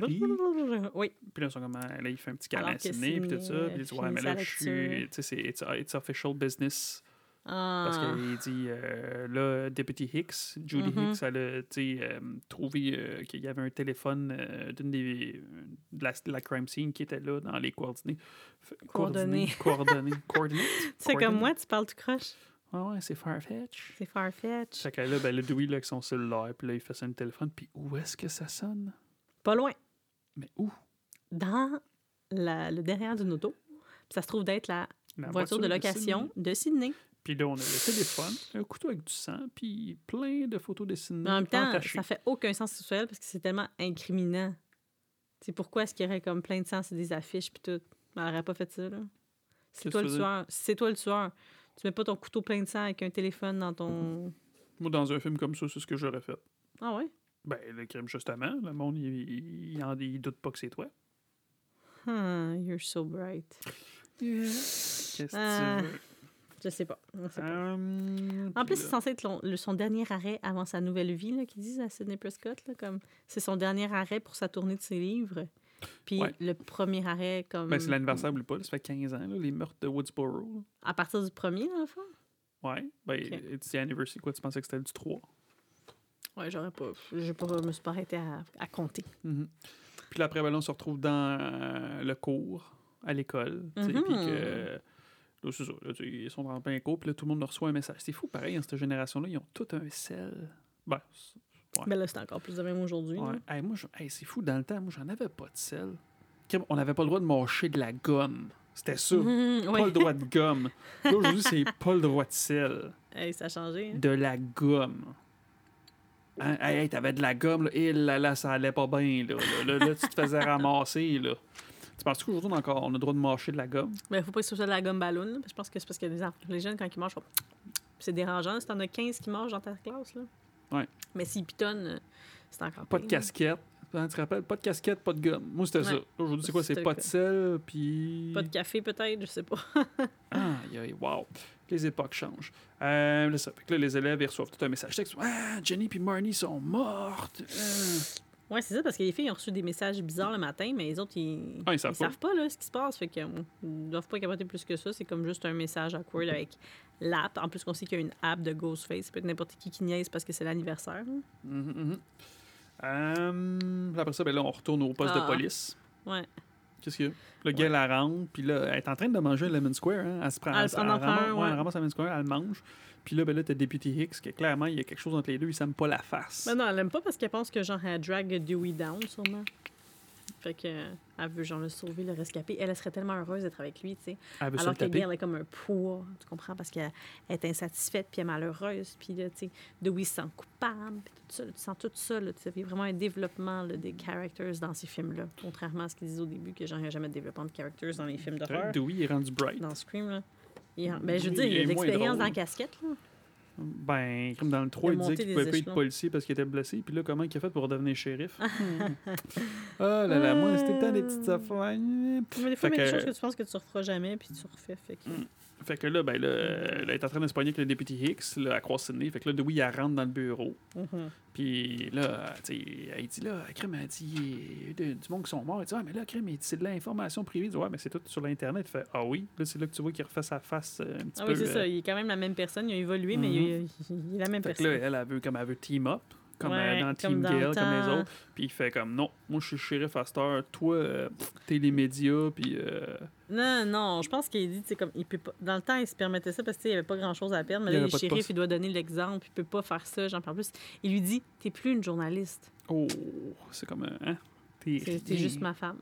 A: Oui.
B: Puis là, ils sont comme, euh, là, il fait un petit câlin signé, puis tout ça.
A: euh,
B: Puis il dit, ouais, mais là, je suis. Tu sais, c'est it's, it's official business. Parce
A: Ah.
B: qu'il dit, euh, là, Deputy Hicks, Judy
A: Mhm.
B: Hicks, elle a tu euh, trouvé euh, qu'il y avait un téléphone euh, d'une des. de la, de la crime scene qui était là dans les coordonnées.
A: Coordonnées.
B: Coordonnées. Coordonnées. [laughs]
A: C'est comme moi, tu parles tout croche.
B: Ouais, ouais, c'est Farfetch.
A: C'est Farfetch.
B: Fait que là, ben, le Dewey, là, avec son cellulaire, puis là, il fait sonner le téléphone, puis où est-ce que ça sonne?
A: Pas loin.
B: Mais où?
A: Dans la- le derrière d'une auto. Puis ça se trouve d'être la
B: La
A: voiture de location
B: Sydney.
A: de Sydney.
B: Puis là, on a le téléphone, un couteau avec du sang, puis plein de photos dessinées.
A: En même temps,
B: entachées.
A: ça fait aucun sens sexuel parce que c'est tellement incriminant. C'est pourquoi est-ce qu'il y aurait comme plein de sang sur des affiches puis tout? Elle aurait pas fait ça, là. C'est toi le tueur. C'est toi le tueur, tu mets pas ton couteau plein de sang avec un téléphone dans ton.
B: Moi, dans un film comme ça, c'est ce que j'aurais fait.
A: Ah ouais?
B: Ben, le crime, justement, le monde, il, il, il en- il doute pas que c'est toi.
A: Hmm, you're so bright.
B: Qu'est-ce que
A: Ah,
B: tu veux?
A: Je sais pas. je sais pas.
B: Hum,
A: En plus, c'est censé être le- son dernier arrêt avant sa nouvelle vie, qu'ils disent à Sidney Prescott. Là, comme c'est son dernier arrêt pour sa tournée de ses livres. Puis
B: Ouais.
A: le premier arrêt, comme.
B: Ben, c'est l'anniversaire, oublie pas, là, ça fait 15 ans, là, les meurtres de Woodsboro.
A: À partir du premier, dans le fond?
B: Ouais, ben,
A: Ok.
B: it's the anniversary, quoi, tu pensais que c'était du 3?
A: Ouais, j'aurais pas. Je me suis pas arrêté à, à compter.
B: Mhm. Puis là, après, ben, là, on se retrouve dans euh, le cours, à l'école. tu sais,
A: Mhm.
B: Puis que. Là, c'est ça. là, ils sont dans plein cours, puis là, tout le monde reçoit un message. C'est fou, pareil, dans cette génération-là, ils ont tout un sel. Ben, c'est- Ouais.
A: Mais là, c'est encore plus de même aujourd'hui.
B: ouais.
A: là.
B: Hey, moi, je- hey, c'est fou, dans le temps, moi, j'en avais pas de sel. On n'avait pas le droit de mâcher de la gomme. C'était ça. [laughs]
A: Mhm,
B: Pas le droit de gomme. Là, aujourd'hui, c'est pas le droit de sel.
A: Hey, ça a changé. hein.
B: De la gomme. Hein? Hey, t'avais de la gomme, là, et là, là, ça allait pas bien, là. Là, là, tu te faisais ramasser, là. Tu penses qu'aujourd'hui, on a encore, on a le droit de mâcher de la gomme?
A: Mais faut pas que ce soit de la gomme ballon. Je pense que c'est parce que les, les jeunes, quand ils mangent, c'est dérangeant. Si t'en as 15 qui mangent dans ta classe, là.
B: Ouais.
A: Mais s'ils pitonnent, euh, c'est encore
B: Pas de
A: pire,
B: casquette. Hein, tu te rappelles? Pas de casquette, pas de gomme. Moi, c'était
A: Ouais.
B: ça. Aujourd'hui, c'est quoi? C'est pas de sel, puis...
A: Pas de café, peut-être, je sais pas.
B: Ah, [laughs] aïe, aïe, wow. Les époques changent. Euh, là, ça fait que là, les élèves, ils reçoivent tout un message texte. Ah, Jenny puis Marnie sont mortes. Euh.
A: Ouais, c'est ça, parce que les filles ont reçu des messages bizarres le matin, mais les autres, ils,
B: Ah, ils savent pas.
A: savent pas là, ce qui se passe. Fait que, euh, ils doivent pas capoter plus que ça. C'est comme juste un message awkward avec l'app. En plus, qu'on sait qu'il y a une app de Ghostface. Ça peut être n'importe qui qui niaise parce que c'est l'anniversaire. là.
B: Mhm, mhm. Euh, après ça, ben là, on retourne au poste
A: Ah.
B: de police.
A: Ouais.
B: Qu'est-ce qu'il y a? Le gars, la rentre, puis là, elle est en train de manger un lemon square. Hein? Elle se prend,
A: Elle-
B: elle,
A: elle
B: ramasse,
A: un,
B: ouais,
A: ouais.
B: elle ramasse un lemon square, elle le mange. Puis là, ben là, t'as Deputy Hicks, que clairement, il y a quelque chose entre les deux, il s'aime pas la face.
A: Mais non, elle aime pas parce qu'elle pense que genre elle drag Dewey down, sûrement. Fait que euh, elle veut genre le sauver, le rescaper. Elle, elle serait tellement heureuse d'être avec lui, tu sais. Alors que. Gail est comme un poids, tu comprends? Parce qu'elle est insatisfaite, puis elle est malheureuse. Puis là, tu sais, Dewey se sent coupable, puis tout ça. tu sens tout ça, là. Tu sais, il y a vraiment un développement là, des characters dans ces films-là. Contrairement à ce qu'ils disent au début, que genre, il n'y a jamais de développement de characters dans les films d'horreur.
B: Dewey est rendu bright.
A: Dans Scream, là. Il ben, je veux dire, il
B: il
A: a de l'expérience dans la casquette, là.
B: Ben, comme dans le 3,
A: Il
B: disait qu'il pouvait pas être policier parce qu'il était blessé. Puis là, comment il a fait pour devenir shérif? [laughs] [laughs] Ah là là, moi, c'était temps des petites affaires.
A: Mais des fois, il y a des choses que tu penses que tu referas jamais, puis tu refais. Fait que...
B: Fait que là, ben là, euh, elle est en train de se pogner avec le député Hicks, là, à Croix-Sydney. Fait que là, Dewey, elle rentre dans le bureau.
A: Mhm.
B: Puis là, tu elle dit là, Crème a dit, il y a du monde qui sont morts. Elle dit, ah, mais là, Crème, c'est de l'information privée. Dit, ouais, mais c'est tout sur l'Internet. Fait, ah oui. Là, c'est là que tu vois qu'il refait sa face euh, un petit
A: Ah
B: peu.
A: oui, c'est
B: euh,
A: ça. Il est quand même la même personne. Il a évolué, mais il, est- il est la même
B: Fait que
A: personne.
B: là, elle, elle veut, comme elle veut team up, comme
A: Ouais,
B: euh, dans Team
A: dans le
B: Gale, comme les autres. Puis il fait comme, non, moi, je suis shérif à cette heure. Toi, euh, t'es les médias, puis... euh,
A: Non, non, je pense qu'il dit, tu comme, il peut pas... Dans le temps, il se permettait ça parce qu'il n'y avait pas grand-chose à perdre. Mais là, le shérif, il doit donner l'exemple. Il peut pas faire ça. Genre, en plus, il lui dit, t'es plus une journaliste.
B: oh, c'est comme, euh, hein? T'es
A: juste ma femme.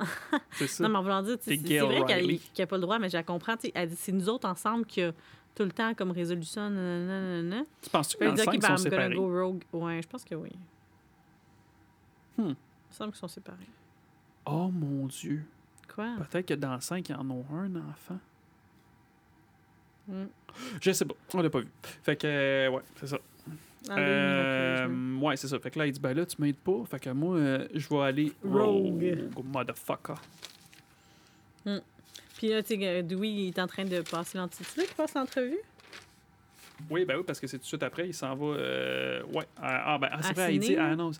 B: C'est ça.
A: non, mais en voulant dire, c'est vrai qu'elle
B: Riley.
A: qu'il a pas le droit, mais je la comprends. Elle dit, c'est nous autres ensemble qui a tout le temps comme résolution. nanana.
B: Tu penses-tu que dans le
A: OK,
B: 5, ils
A: ben,
B: sont
A: gonna
B: séparés?
A: go rogue. Ouais, je pense que oui.
B: Hmm.
A: Il me semble qu'ils sont séparés.
B: Oh mon Dieu.
A: Quoi?
B: Peut-être que dans le 5, ils en ont un enfant.
A: Hmm.
B: Je sais pas. On l'a pas vu. Fait que, euh, ouais, c'est ça. Euh,
A: numéro
B: ouais, c'est ça. Fait que là, il dit, ben là, tu m'aides pas. Fait que moi, euh, je vais aller
A: Rogue.
B: rogue. Motherfucker.
A: Puis Puis là, tu sais, euh, Dewey, il est en train de passer l'entrevue. Tu qu'il passe l'entrevue?
B: Oui, ben oui, parce que c'est tout de suite après, il s'en va. euh, ouais. ah, ben, ah, c'est vrai, il dit. Ah non.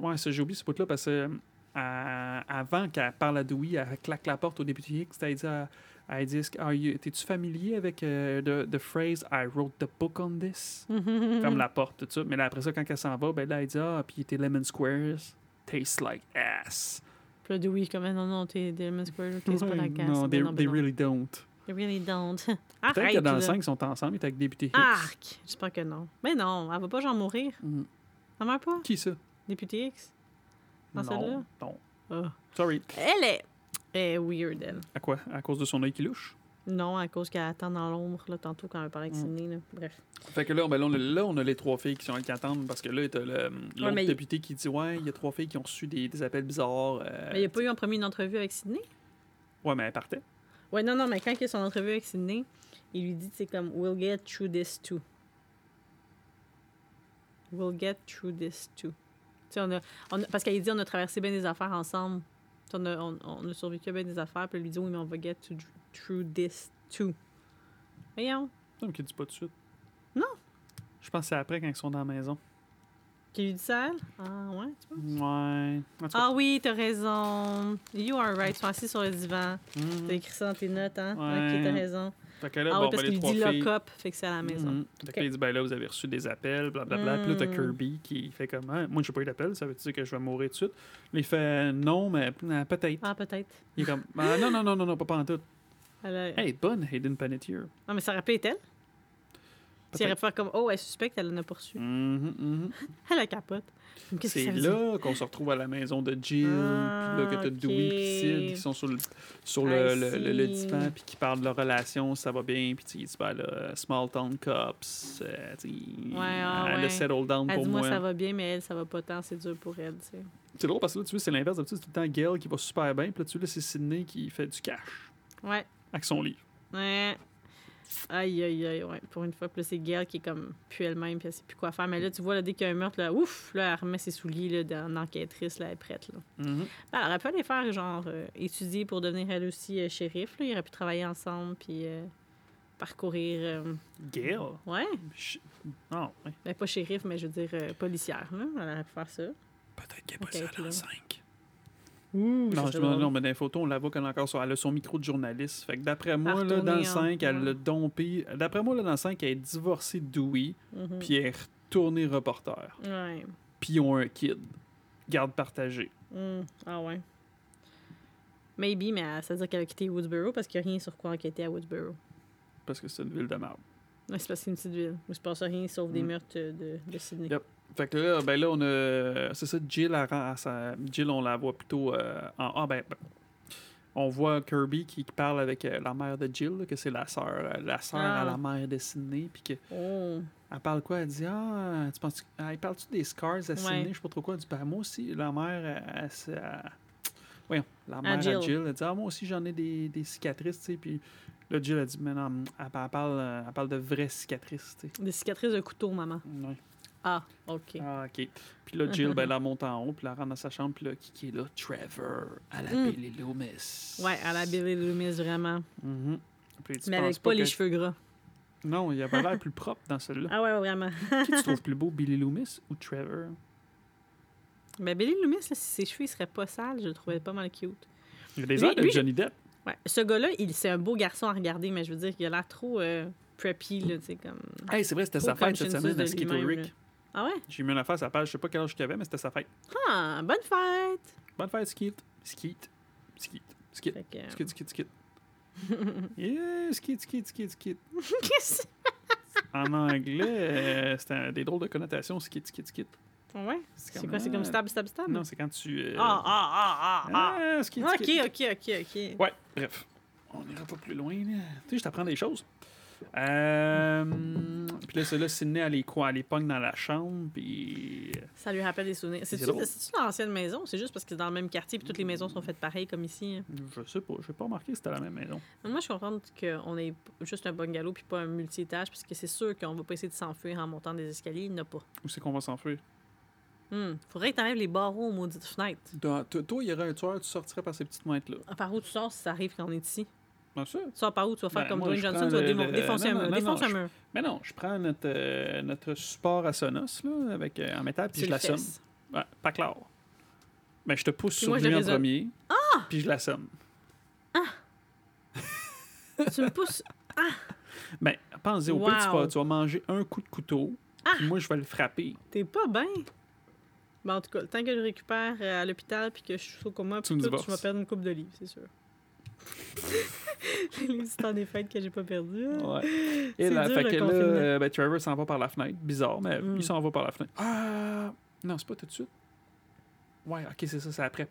B: Ouais, j'ai oublié ce bout-là parce que. euh, avant qu'elle parle à Dewey, elle claque la porte au député X, elle dit. à- Elle dit Are you- T'es-tu familier avec euh, the, the phrase I wrote the book on this? [laughs] Ferme la porte, tout ça. Mais là, après ça, quand elle s'en va, ben là, elle dit Ah, puis tes lemon squares taste like ass.
A: Puis là, Dewey, comme, non, non, t'es des Lemon Square, c'est pas la casse.
B: non,
A: Ben
B: they,
A: non, ben
B: they
A: non.
B: really don't.
A: They really don't. [laughs]
B: Peut-être que dans le 5, ils sont ensemble, ils sont avec député Hicks.
A: Arc! J'espère que non. Mais non, elle va pas genre mourir?
B: Mm.
A: Elle meurt pas,
B: Qui ça?
A: député X? Dans
B: non, non.
A: Ah.
B: Sorry.
A: Elle est... Elle est weird, elle.
B: À quoi? À cause de son œil qui louche?
A: Non, à cause qu'elle attend dans l'ombre, là, tantôt, quand elle parlait avec
B: Mm.
A: Sydney, là. Bref.
B: Fait que là, ben là, on a, là, on a les trois filles qui sont qui attendent parce que là, t'as le- l'autre
A: il-
B: député qui dit Ouais, il y a trois filles qui ont reçu des, des appels bizarres. euh,
A: Mais il n'y a pas eu en premier une entrevue avec Sydney?
B: Ouais, mais elle partait.
A: Ouais, non, non, mais quand il a son entrevue avec Sydney, il lui dit, c'est comme, we'll get through this too. We'll get through this too. Tu sais, on a, on a- parce qu'elle dit, on a traversé bien des affaires ensemble. Tu sais, On a, on, on a survécu à bien des affaires, puis elle lui dit, oui, mais on va get to- through this too. Voyons.
B: Ça me dit pas tout de suite.
A: Non.
B: Je pense que c'est après quand ils sont dans la maison.
A: Qui lui dit ça, elle? Ah, ouais, tu vois?
B: Ouais. En tout cas,
A: Ah oui, t'as raison. You are right. Ils sont assis sur le divan.
B: mhm.
A: T'as écrit ça dans tes notes, hein?
B: Ouais.
A: Ok, t'as raison.
B: Fait que là,
A: ah
B: bon,
A: parce
B: ben, les
A: qu'il
B: trois
A: dit
B: filles.
A: lock-up, fait que c'est à la maison.
B: Mhm. Fait que là, il dit Ben là, vous avez reçu des appels, blablabla. Puis là, t'as
A: Mm.
B: Kirby qui fait comme Ah, Moi, j'ai pas eu d'appel, ça veut dire que je vais mourir tout de suite? Là, il fait Non, mais ah, peut-être.
A: Ah, peut-être.
B: Il est comme Ah, Non, non, non, non, non, pas en tout.
A: Elle a-
B: bonne Hayden Panettiere.
A: Non, mais ça aurait pu être elle. Si elle aurait pu faire comme, oh, elle suspecte, elle en a poursu.
B: Mhm, mhm.
A: Elle a capote.
B: C'est là qu'on se retrouve à la maison de Jill,
A: Ah,
B: puis là que t'as
A: ok.
B: Dewey et Sid qui sont sur le, sur le, le, le- le divan, puis qui parlent de leur relation, ça va bien, puis tu ils disent, ben là, small town cops, euh, tu
A: Ouais, ah,
B: elle
A: ouais.
B: a settle down
A: Elle
B: pour
A: dit, moi,
B: moi.
A: ça va bien, mais elle, ça va pas tant, c'est dur pour elle, tu sais.
B: C'est drôle parce que là, tu vois, c'est l'inverse, d'habitude, c'est tout le temps Gail qui va super bien, puis là, tu vois, c'est Sydney qui fait du cash
A: Ouais.
B: Avec son livre.
A: Ouais. Aïe, aïe, aïe, ouais. Pour une fois, puis là, c'est Gail qui est comme plus elle-même, puis elle sait plus quoi faire. Mais là, tu vois, là, dès qu'il y a un meurtre, là, ouf, là, elle remet ses souliers, là, dans- d'enquêtrice, là, elle est prête, là.
B: Mhm.
A: Ben, elle aurait pu aller faire, genre, euh, étudier pour devenir elle aussi euh, shérif, là. Ils auraient pu travailler ensemble, puis euh, parcourir. euh,
B: Gail?
A: Ouais.
B: Ch- Ah, ouais.
A: Ben, pas shérif, mais je veux dire euh, policière, là. Elle aurait pu faire ça.
B: Peut-être qu'elle est pas
A: Peut-être,
B: ça dans
A: là.
B: le 5. Non, je non, mais dans les photos, on la voit qu'elle a encore sur, elle a son micro de journaliste. Fait que d'après moi, là, dans le
A: retourner en-
B: 5, elle l'a dompé. D'après moi, là, dans le 5, elle est divorcée de Dewey,
A: Mhm.
B: puis elle est retournée reporter.
A: Ouais.
B: Puis ils ont un kid. Garde partagée.
A: Mm. Ah ouais. Maybe, mais ça veut dire qu'elle a quitté Woodsboro parce qu'il n'y a rien sur quoi enquêter à Woodsboro.
B: Parce que c'est une ville de merde.
A: Ouais, c'est parce que c'est une petite ville où il se passe rien sauf des
B: Mm.
A: meurtres de, de Sydney.
B: Yep. Fait que là, ben là, on a. C'est ça, Jill, elle à sa- Jill, on la voit plutôt euh, en. Ah, ben. ben, On voit Kirby qui qui parle avec euh, la mère de Jill, là, que c'est la sœur, euh, la sœur
A: Ah.
B: à la mère de Sydney, puis que
A: Oh.
B: Elle parle quoi? Elle dit Ah, tu penses Elle parle-tu des scars à Sydney? Je sais pas trop quoi. Elle dit Ben, moi aussi, la mère, elle, elle, elle- Voyons, la mère à
A: Jill.
B: Jill. Elle dit Ah, moi aussi, j'en ai des, des cicatrices, tu sais. Puis là, Jill, elle dit Mais non, elle, elle parle, elle parle de vraies cicatrices, tu sais.
A: Des cicatrices de couteau, maman.
B: Ouais.
A: Ah, OK.
B: Ah, ok. Puis là, Jill, ben, elle monte en haut, puis elle rentre dans sa chambre, puis là, qui, qui est là? Trevor, à la
A: Mm.
B: Billy Loomis.
A: Ouais, à la Billy Loomis, vraiment.
B: Mhm. Puis dit,
A: Mais avec pas les cheveux gras.
B: Non, il avait l'air plus propre dans celui-là.
A: Ah ouais, vraiment.
B: qui tu trouves [laughs] plus beau, Billy Loomis ou Trevor?
A: Mais Billy Loomis, là, si ses cheveux ils seraient pas sales, je le trouvais pas mal cute.
B: Il a des airs de Johnny Depp.
A: Ouais. Ce gars-là, il, c'est un beau garçon à regarder, mais je veux dire qu'il a l'air trop euh, preppy, là, tu sais, comme...
B: Hey, c'est vrai, c'était sa fête cette semaine à
A: lui-même,
B: Rick.
A: Ah ouais?
B: J'ai mis une affaire à sa page, je sais pas quel âge avait, mais c'était sa fête.
A: Ah, bonne fête!
B: Bonne fête. Skeet.
A: Fait que, euh,
B: Skeet, Skeet, Skeet. [laughs] Yeah, Skeet, Skeet, Skeet, Skeet.
A: Qu'est-ce [laughs]
B: En anglais, euh, c'était des drôles de connotations, Skeet, Skeet, Skeet.
A: Ouais? C'est quoi? C'est comme
B: euh,
A: stab, stab, stab?
B: Non, c'est quand tu. euh,
A: Ah, ah, ah, ah, ah!
B: ah, Skeet,
A: Ok, ok, ok, ok.
B: Ouais, bref. On n'ira pas plus loin, là. Tu sais, je t'apprends des choses. Euh, puis là, c'est là, Sydney, elle les quoi? Elle pogne dans la chambre, puis.
A: Ça lui rappelle des souvenirs.
B: C'est
A: C'est-tu l'ancienne maison? C'est juste parce que c'est dans le même quartier puis toutes les maisons sont faites pareil comme ici. hein?
B: Je sais pas, j'ai pas remarqué que c'était la même maison.
A: Moi, je suis contente qu'on ait juste un bungalow puis pas un multi-étage parce que c'est sûr qu'on va pas essayer de s'enfuir en montant des escaliers. Il n'y en a pas.
B: Où c'est qu'on va s'enfuir?
A: Hmm. Faudrait que t'enlèves les barreaux aux maudites fenêtres.
B: Dans- toi, toi, il y aurait un tueur, tu sortirais par ces petites maîtres-là.
A: Par où tu sors si ça arrive quand on est ici?
B: Non, ça?
A: Tu vas par où? Tu vas faire
B: Ben,
A: comme Dwayne Johnson, tu vas
B: le-
A: démo-
B: le-
A: défoncer un
B: non,
A: mur.
B: non,
A: un.
B: Mais non, je prends notre, euh, notre support à Sonos, là, avec, euh, en métal, puis
A: Tu
B: je l'assomme. Ouais, pas clair. Mais je te pousse
A: Puis
B: sur
A: moi,
B: lui en premier. Ah! Puis je l'assomme.
A: tu me pousses.
B: Ben, pense-y, au pire, tu
A: Wow.
B: vas, tu vas manger un coup de couteau, puis moi, je vais le frapper.
A: T'es pas bien. Ben, en tout cas, le temps que je récupère euh, à l'hôpital puis que je suis au coma,
B: Tu
A: puis tout,
B: divorces.
A: je vais perdre une coupe de livres, c'est sûr. [laughs] Les histoires des fêtes que j'ai pas hein.
B: Ouais. Et là,
A: dur,
B: fait que là, euh, ben, Trevor s'en va par la fenêtre. Bizarre, mais
A: Mm.
B: il s'en va par la fenêtre. Ah! Non, c'est pas tout de suite. Ouais, ok, c'est ça, c'est après.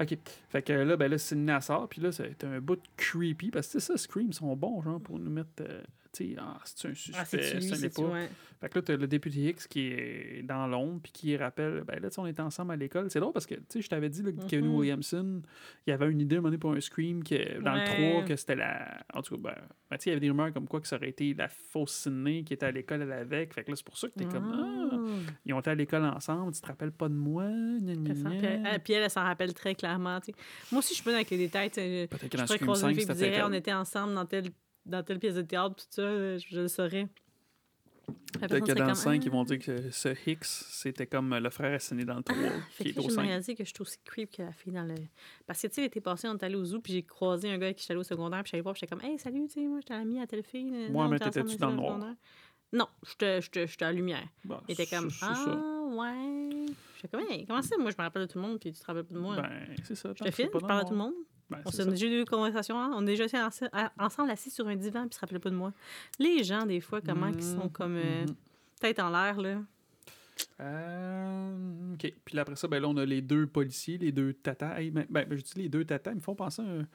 B: Ok. Fait que là, ben là, Sydney elle sort, puis là, c'est un bout creepy, parce que c'est ça, Scream sont bons, genre, pour nous mettre, euh, tu sais, ah, c'est un suspect,
A: Ah, lui,
B: ce n'est pas.
A: ouais.
B: Fait que là, t'as le député X qui est dans l'ombre, puis qui rappelle, ben là, on était ensemble à l'école. C'est drôle parce que, tu sais, je t'avais dit, là, que Kevin
A: Mhm.
B: Williamson, il y avait une idée à un moment donné pour un Scream, que, dans
A: Ouais.
B: le 3, que c'était la. En tout cas, ben, ben, tu sais, il y avait des rumeurs comme quoi que ça aurait été la fausse Sydney qui était à l'école à l'avec. Fait que là, c'est pour ça que t'es comme, ah, ils ont été à l'école ensemble, tu te rappelles pas de moi, gna.
A: Puis elle, puis elle, elle s'en rappelle très clairement. tu sais. Moi aussi, je suis bonne avec les détails. tu sais.
B: Peut-être que
A: Je
B: dans
A: pourrais
B: Scream
A: croiser
B: 5,
A: une fille qui
B: c'était
A: dirait on était ensemble dans telle, dans telle pièce de théâtre, tout ça, je, je le saurais.
B: Peut-être que dans le
A: comme,
B: 5,
A: Ah.
B: ils vont dire que ce Hicks, c'était comme le frère assassiné dans le 3,
A: Fait
B: qui
A: que
B: est au 5.
A: réalisé que je suis aussi creep que la fille dans le. Parce que, tu sais, l'été passé, on est allé au zoo, puis j'ai croisé un gars qui j'étais allé au secondaire, puis j'allais voir, puis j'étais comme, hey, salut, tu sais, moi, j'étais amie à telle fille. euh,
B: Ouais,
A: on
B: mais
A: était
B: t'étais-tu dans le noir?
A: Non, j'étais- à la lumière.
B: Bon,
A: Il était comme, ah,
B: ça.
A: ouais. J'étais comme, hey, comment ça, moi, je me rappelle de tout le monde, puis tu te rappelles pas de moi.
B: Ben, c'est ça.
A: je te filme, je parle à tout le monde.
B: Ben,
A: On s'est déjà eu des conversations, hein? on est déjà assis ensemble assis sur un divan, puis se rappelaient pas de moi. Les gens, des fois, comment ils sont
B: Mhm,
A: comme euh,
B: mhm.
A: tête en l'air, là.
B: Euh, OK. Puis là, après ça, ben là, on a les deux policiers, les deux tatas. Hey, ben, ben, je dis les deux tatas, ils me font penser un,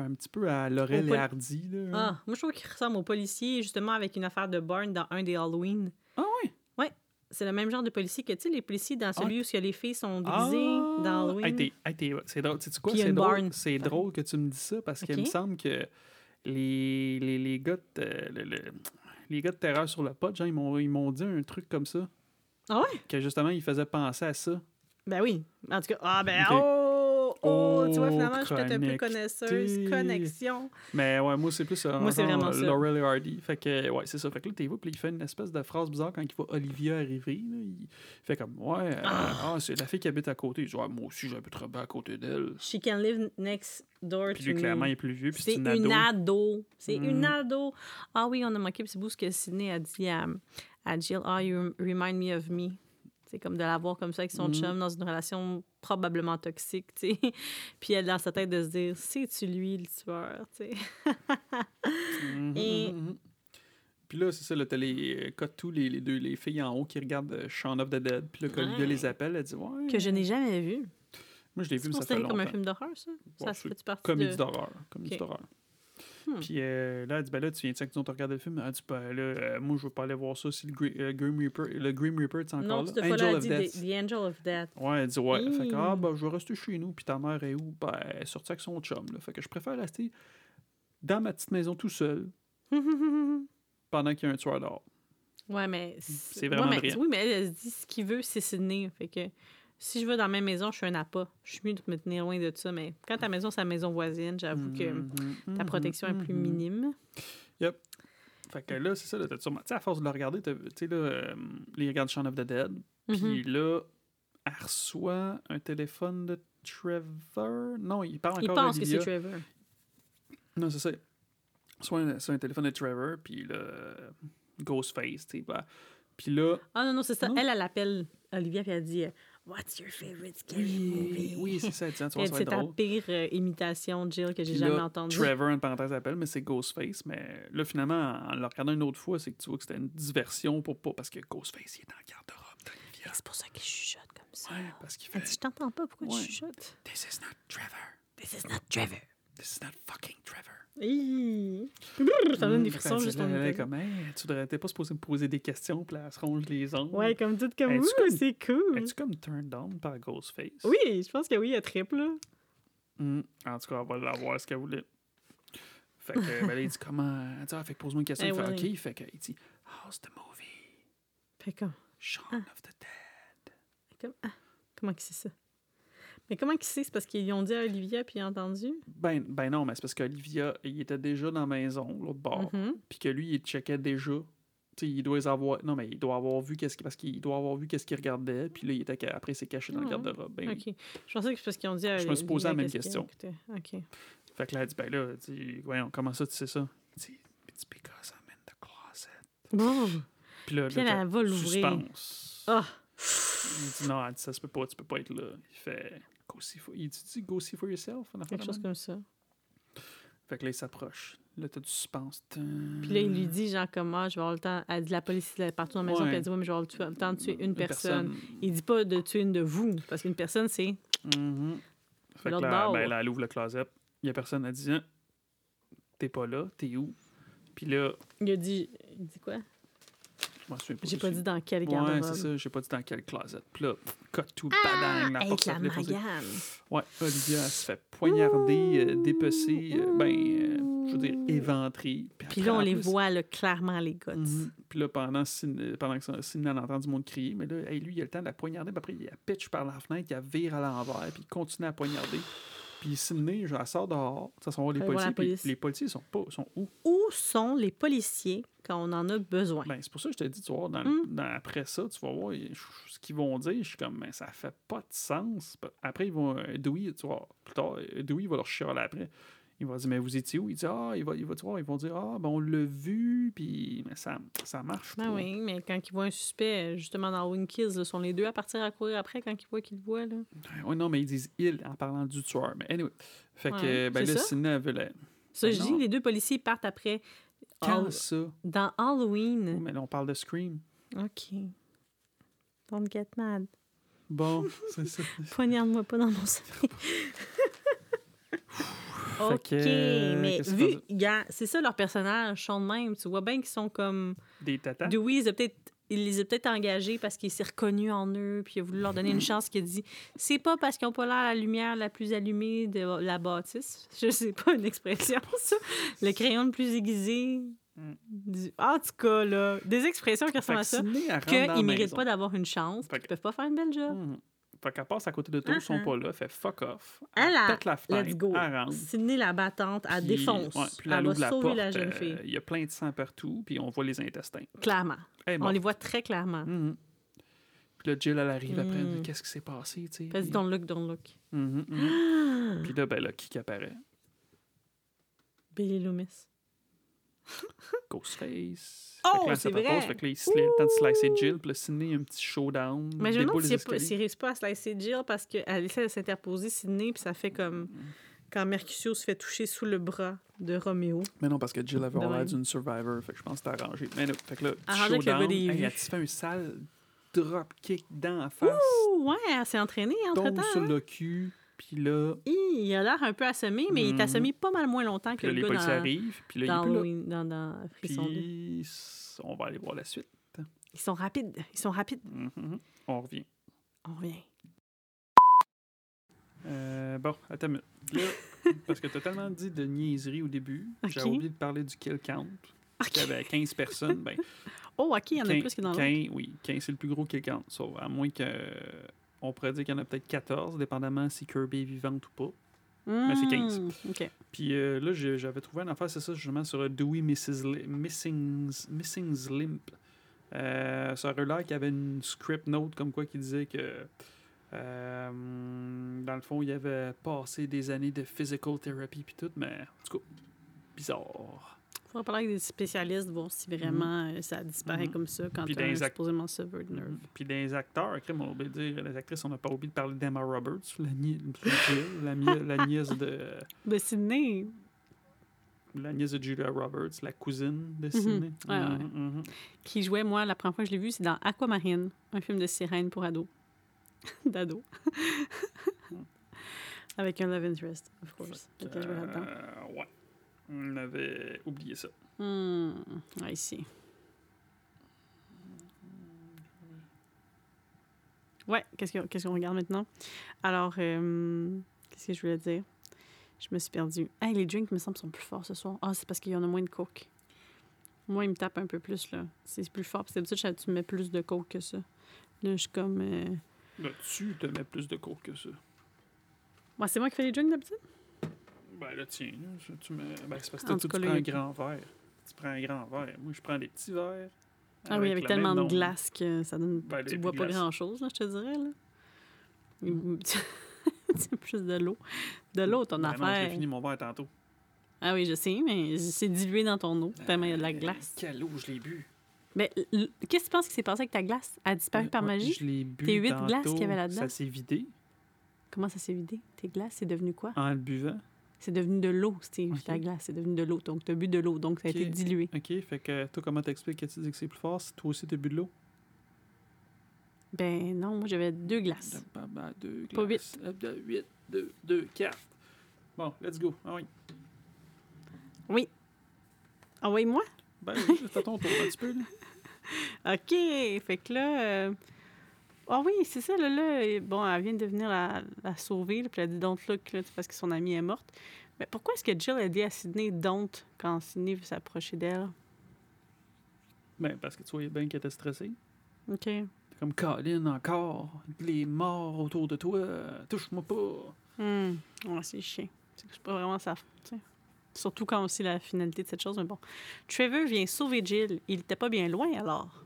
B: un petit peu à Laurel
A: Au
B: et Hardy. Là.
A: Ah, moi, je trouve qu'il ressemble au policier, justement, avec une affaire de Barn dans un des Halloween.
B: Ah oui?
A: C'est le même genre de policier que, tu sais, les policiers dans celui
B: Ah.
A: où les filles sont déguisées dans Halloween.
B: C'est drôle. Quoi? C'est drôle, que tu me dis ça parce qu'il me semble que les, les, les gars de, euh, le- le- les gars de Terreur sur le pot, genre, ils m'ont ils m'ont dit un truc comme ça.
A: Ah ouais?
B: Que justement, ils faisaient penser à ça.
A: Ben oui. En tout cas, ah ben, oh! Oh! tu vois, finalement, je suis peut-être un peu connaisseuse. Connexion.
B: Mais ouais, moi, c'est plus euh,
A: Moi, c'est vraiment ça.
B: Laurel et Hardy. Fait que, ouais, c'est ça. Fait que là, t'es vu, puis il fait une espèce de phrase bizarre quand il voit Olivia arriver. là. Il fait comme, ouais, euh, ah, c'est la fille qui habite à côté. Je dis, ouais, moi aussi, j'habiterais bien à côté d'elle.
A: She can live next door
B: Puis
A: to
B: lui, clairement, il
A: me.
B: est plus vieux, puis
A: C'est une
B: une ado.
A: ado. C'est
B: Mm.
A: une ado. Ah oui, on a manqué, puis c'est beau ce que Sydney a dit à, à Jill. Ah, you remind me of me. C'est comme de la voir comme ça avec son
B: Mm.
A: chum dans une relation probablement toxique, tu sais. [laughs] Puis elle, dans sa tête, de se dire, c'est-tu lui le tueur, tu sais?
B: Mhm,
A: Et-
B: mhm, mhm. Puis là, c'est ça, là, t'as les euh, tous les, les deux, les filles en haut qui regardent euh, Shaun of the Dead. Puis là, Olivia
A: Ouais.
B: les appelle, elle dit, ouais.
A: Que je n'ai jamais vu.
B: Moi, je l'ai vu, mais ça fait
A: considéré comme un
B: longtemps.
A: film d'horreur, ça?
B: Ouais,
A: ça fait partie
B: Comédie
A: de...
B: d'horreur. Comédie
A: Ok.
B: d'horreur.
A: Hmm.
B: Puis euh, là, elle dit, ben là, tu viens-tu avec nous autres regarder le film? Elle dit, ben là, euh, moi, je veux pas aller voir ça si le, Gri- euh, Grim Reaper, le Grim Reaper, c'est encore
A: Non,
B: là.
A: dit The, The Angel of Death.
B: Ouais, elle dit, ouais. Fait que, ah,
A: Hmm.
B: ben, je vais rester chez nous. Puis ta mère est où? Ben, elle est sortie avec son chum, là. Fait que je préfère rester dans ma petite maison tout seul [laughs] pendant qu'il y a un tueur dehors.
A: ouais, mais...
B: C'est vraiment
A: Ouais, mais-
B: brillant.
A: Oui, mais elle, elle se dit ce qu'il veut, c'est Sydney. Fait que si je veux dans ma maison, je suis un appât. Je suis mieux de me tenir loin de ça, mais quand ta maison, c'est la maison voisine, j'avoue que
B: Mhm,
A: ta protection est plus
B: mhm.
A: minime.
B: Fait que là, c'est ça, t'as sûrement- Tu sais, à force de le regarder, tu sais, là, euh, il regarde Shaun of the Dead, puis là, elle reçoit un téléphone de Trevor? Non, il parle
A: Il
B: encore
A: pense que c'est. Trevor.
B: Non, c'est ça. Soit un, c'est un téléphone de Trevor, puis là, Ghostface, tu sais, bah. Puis là,
A: Ah non, non, c'est ça.
B: Non?
A: Elle, elle appelle Olivia, puis elle dit euh, What's your favorite scary movie?
B: oui, c'est ça, tiens, [laughs]
A: C'est ta pire euh, imitation de Jill que j'ai jamais entendue.
B: Trevor, une parenthèse appelle, mais c'est Ghostface. Mais là, finalement, en le regardant une autre fois, c'est que tu vois que c'était une diversion pour pas, parce que Ghostface, il est dans le garde-robe.
A: C'est pour ça qu'elle chuchote comme ça.
B: Ouais, parce qu'il fait
A: Je t'entends pas, pourquoi
B: Ouais.
A: tu chuchotes?
B: This is not Trevor.
A: This is not Trevor.
B: This is not fucking Trevor.
A: Hi. Ça me donne des
B: Mmh,
A: frissons
B: fait,
A: juste en
B: elle comme, hey, tu devrais pas supposé me poser des questions, puis là, elle se ronge les ongles.
A: Ouais, comme tout, comme
B: comme-
A: c'est cool.
B: Es-tu comme turned on par Ghostface?
A: Oui, je pense que oui, elle triple. là.
B: Hmm, En tout cas, on va la voir ce qu'elle voulait. Fait que, ben, il dit [laughs] comment. Elle dit, ah, fait pose-moi une question.
A: Eh
B: il fait. OK. Fait que, il dit, how's the movie?
A: Fait comme,
B: Shaun
A: Ah.
B: of the Dead.
A: comme ah, comment que c'est ça? Mais comment qu'il sait? C'est parce qu'ils ont dit à Olivia puis il a entendu?
B: Ben, ben non, mais c'est parce qu'Olivia, il était déjà dans la maison, l'autre bord.
A: Mhm.
B: Puis que lui, il checkait déjà. Tu sais, il doit avoir. Non, mais il doit avoir vu qu'est-ce qu'il. Parce qu'il doit avoir vu qu'est-ce qu'il regardait. Puis là, il était. Après, il s'est caché dans le
A: Ah,
B: garde-robe. Ben.
A: OK. Je pensais que c'est parce qu'ils ont dit à
B: Je me suis posé la
A: Olivia
B: même question.
A: OK.
B: Fait que là, elle dit, ben là, tu voyons, comment ça, tu sais ça? Il dit, it's because I'm in the closet. Puis là, là,
A: elle, va l'ouvrir.
B: suspense.
A: Ah!
B: Il dit, non, elle dit, ça se peut pas, tu peux pas être là. Il fait, go see for. Il dit, go see for yourself.
A: Quelque chose comme ça.
B: Fait que là, il s'approche. Là, t'as du suspense.
A: Puis là, il lui dit, genre, comme moi, je vais avoir le temps. Elle dit, la police est partout dans la maison.
B: Ouais.
A: Puis elle dit, ouais, mais je vais avoir le temps de tuer une,
B: Une
A: personne. Il dit pas de tuer une de vous. Parce qu'une personne, c'est.
B: Mhm. Fait que là, ben, là, elle ouvre le closet. Il y a personne à dire T'es pas là, t'es où? Puis là,
A: Il a dit. Il dit quoi?
B: je m'en souviens pas.
A: J'ai pas dit dans quel garde-robe.
B: Ouais, c'est ça, j'ai pas dit dans quel closet. Puis là, cut tout,
A: Ah!
B: badang, la
A: Avec
B: porte
A: la magane.
B: Ouais, Olivia, elle se fait poignarder, euh, dépecer, euh, ben, euh, je veux dire, éventrer.
A: Puis là, on les
B: plus-
A: voit, là, clairement, les gouttes.
B: Mhm. Puis là, pendant, Sydney- pendant que elle entend du monde crier, mais là, hey, lui, il a le temps de la poignarder, puis après, il la pitch par la fenêtre, il la vire à l'envers, puis il continue à poignarder. Puis Sidney, genre, elle sort dehors, ça sont les policiers,
A: la
B: puis les policiers sont pas, sont où?
A: Où sont les policiers? Quand on en a besoin?
B: Ben, c'est pour ça que je t'ai dit, tu vas voir, dans,
A: Mm.
B: dans- après ça, tu vas voir ce qu'ils vont dire. Je suis comme, mais ça fait pas de sens. Après, ils vont, euh, Dewey, tu vois, plus tard, Dewey va leur chialer après. Il va dire, mais vous étiez où? Il dit, ah, il va, il va, tu vois, ils vont dire, ah, ben on l'a vu, puis mais ça, ça marche
A: Ben
B: pas.
A: oui, mais quand ils voient un suspect, justement dans Wing Kills, là, sont les deux à partir à courir après quand ils voient qu'ils le voient. Là.
B: Oui, non, mais ils disent il en parlant du tueur. Mais anyway. Fait
A: Ouais,
B: que, ben là, veut la...
A: Ça,
B: Ben
A: je dis, les deux policiers partent après.
B: Quand
A: Hall-
B: ça?
A: Dans Halloween.
B: Mais là, on parle de Scream.
A: OK. Don't get mad.
B: Bon, [laughs] c'est ça.
A: Poignarde-moi pas dans mon sommeil. [laughs] OK,
B: que,
A: mais vu, c'est ça leur personnage, sont de même. Tu vois bien qu'ils sont comme.
B: Des tatas.
A: Dewey, il, a peut-être- il les a peut-être engagés parce qu'il s'est reconnu en eux, puis il a voulu leur donner une chance. qu'il a dit c'est pas parce qu'ils n'ont pas l'air la lumière la plus allumée de la bâtisse. [laughs] Je sais pas une expression, [laughs] ça. Le crayon le plus aiguisé.
B: Mm.
A: Du- En tout cas, là, des expressions qui ressemblent à ça. Qu'ils ne méritent pas d'avoir une chance, qu'ils
B: que-
A: peuvent pas faire une belle job.
B: Mhm. Fait qu'elle passe à côté de toi, ils sont pas là, fait fuck off.
A: Elle a-
B: pète la fenêtre,
A: Let's go.
B: elle rentre.
A: Sydney, la battante, elle
B: puis-
A: défonce.
B: ouais, puis là,
A: elle
B: elle
A: va
B: la
A: sauver
B: porte,
A: la jeune
B: euh,
A: fille.
B: Il y a plein de sang partout, puis on voit les intestins.
A: Clairement. On les voit très clairement.
B: Mhm. Puis là, Jill, elle arrive après, elle dit
A: Mm.
B: Qu'est-ce qui s'est passé, tu sais?
A: Vas-y,
B: Puis-
A: don't look, don't look.
B: Mhm, mhm. [gasps] Puis là, ben là, qui qui apparaît
A: Billy Loomis. [laughs]
B: Ghostface.
A: Oh,
B: que
A: c'est vrai.
B: Fait que là, il de slicer Jill, puis là, Sidney, a un petit showdown.
A: Mais je me demande s'il s'il réussit pas à slicer Jill parce qu'elle essaie de s'interposer Sydney, puis ça fait comme quand Mercutio se fait toucher sous le bras de Roméo.
B: Mais non, parce que Jill avait l'air d'une survivor, fait que je pense que c'était arrangé. Mais non, fait que là, petit showdown,
A: des
B: hey, elle fait un sale drop kick dans la face,
A: Ouh, ouais, elle s'est entraînée
B: tombe
A: entre-temps.
B: sur
A: hein.
B: le cul, puis là,
A: Hi, Il a l'air un peu assommé, mais il est assommé pas mal moins longtemps que
B: là,
A: le
B: les
A: gars
B: policiers
A: dans,
B: arrivent, puis là,
A: dans
B: il est plus là.
A: Dans, dans Frisson 2.
B: Puis on va aller voir la suite.
A: Ils sont rapides. Ils sont rapides.
B: Mhm. On revient.
A: On revient.
B: Euh, bon, attends une minute. Là, [laughs] parce que tu as tellement dit de niaiseries au début, j'ai
A: Ok.
B: oublié de parler du kill count.
A: OK.
B: Il y avait 15 personnes. Ben, [laughs]
A: Oh, OK, il y en a
B: 15,
A: plus que dans l'autre.
B: 15, oui, 15, c'est le plus gros kill count. So, à moins que. On pourrait dire qu'il y en a peut-être 14, dépendamment si Kirby est vivante ou pas. mais c'est 15.
A: Hmm.
B: Puis euh, là, j'avais trouvé une affaire, c'est ça, justement, sur Dewey Mrs. Li- Missing's, Missing's Limp. Euh, ça aurait l'air qu'il y avait une script note comme quoi qui disait que, euh, dans le fond, il avait passé des années de physical therapy puis tout, mais en tout cas, bizarre.
A: Faudrait parler avec des spécialistes, voir si vraiment euh, ça disparaît
B: Mhm.
A: comme ça quand
B: Puis
A: tu as supposément severed nerve.
B: Puis dans les acteurs, on a oublié de dire, les actrices, on n'a pas oublié de parler d'Emma Roberts, la, ni- la, [laughs] la nièce de
A: Ben, Sydney,
B: la nièce de Julia Roberts, la cousine de Sydney.
A: Ouais, ouais.
B: Mhm, mhm.
A: qui jouait, moi, la première fois que je l'ai vu, c'est dans Aquamarine, un film de sirène pour ados. [laughs] D'ados. Avec un love interest, of course.
B: Euh, ouais. On avait oublié ça.
A: Hmm, ouais, ici. Ouais, qu'est-ce que- qu'est-ce qu'on regarde maintenant? Alors, euh, qu'est-ce que je voulais dire? Je me suis perdue. Hey, les drinks, me semble, sont plus forts ce soir. Ah, c'est parce qu'il y en a moins de coke. Moi, il me tape un peu plus, là. C'est plus fort. Puis d'habitude, tu mets plus de coke que ça. Là, je suis comme... euh,
B: Là-dessus, tu mets plus de cours que ça.
A: Moi, c'est moi qui fais les drinks d'habitude?
B: Ben là, tiens, là, tu me... ben, c'est parce que tu, prends un grand verre. Tu prends un grand verre. Moi, je prends des petits verres.
A: Ah oui, avec
B: le
A: tellement de glace que ça donne.
B: Ben,
A: tu bois pas grand-chose, là, je te dirais. Là.
B: Mm. [laughs]
A: c'est plus de l'eau. De l'eau, ton
B: Ben non, j'ai
A: affaire.
B: fini mon verre tantôt.
A: Ah oui, je sais, mais c'est dilué dans ton eau, tellement il y a de la
B: Euh,
A: glace.
B: Quelle eau, je l'ai bu.
A: Mais qu'est-ce que tu penses qui s'est passé avec ta glace? Elle a disparu
B: Euh,
A: par magie?
B: Je l'ai bu
A: Tes huit glaces qu'il y avait là-dedans?
B: Ça s'est vidé
A: Comment ça s'est vidé? Tes glaces, c'est devenu quoi?
B: en le buvant.
A: C'est devenu de l'eau, Steve,
B: Ok.
A: ta glace. C'est devenu de l'eau. Donc, tu as bu de l'eau. Donc, ça a été dilué.
B: OK, fait que toi, comment t'expliques que tu dis que c'est plus fort si toi aussi t'as bu de l'eau?
A: Ben non, moi, j'avais deux glaces.
B: Deux
A: Pas
B: glaces. De- huit, deux, deux, quatre. Bon, let's go. Ah oui.
A: Oui. Envoie-moi.
B: Ben oui, c'est à ton tour un petit peu. Là. [laughs]
A: OK. Fait que là. euh, Ah oui, c'est ça, là, Bon, elle vient de venir la, la sauver, là, puis elle dit Don't look, là, parce que son amie est morte. Mais pourquoi est-ce que Jill a dit à Sydney Don't quand Sydney veut s'approcher d'elle?
B: Ben, parce que tu voyais bien qu'elle était stressée.
A: OK.
B: Comme Colin encore. Les morts autour de toi. Touche-moi pas.
A: Ouais, c'est chiant. C'est pas vraiment sa faute. Surtout quand aussi la finalité de cette chose, mais bon. Trevor vient sauver Jill. Il était pas bien loin, alors.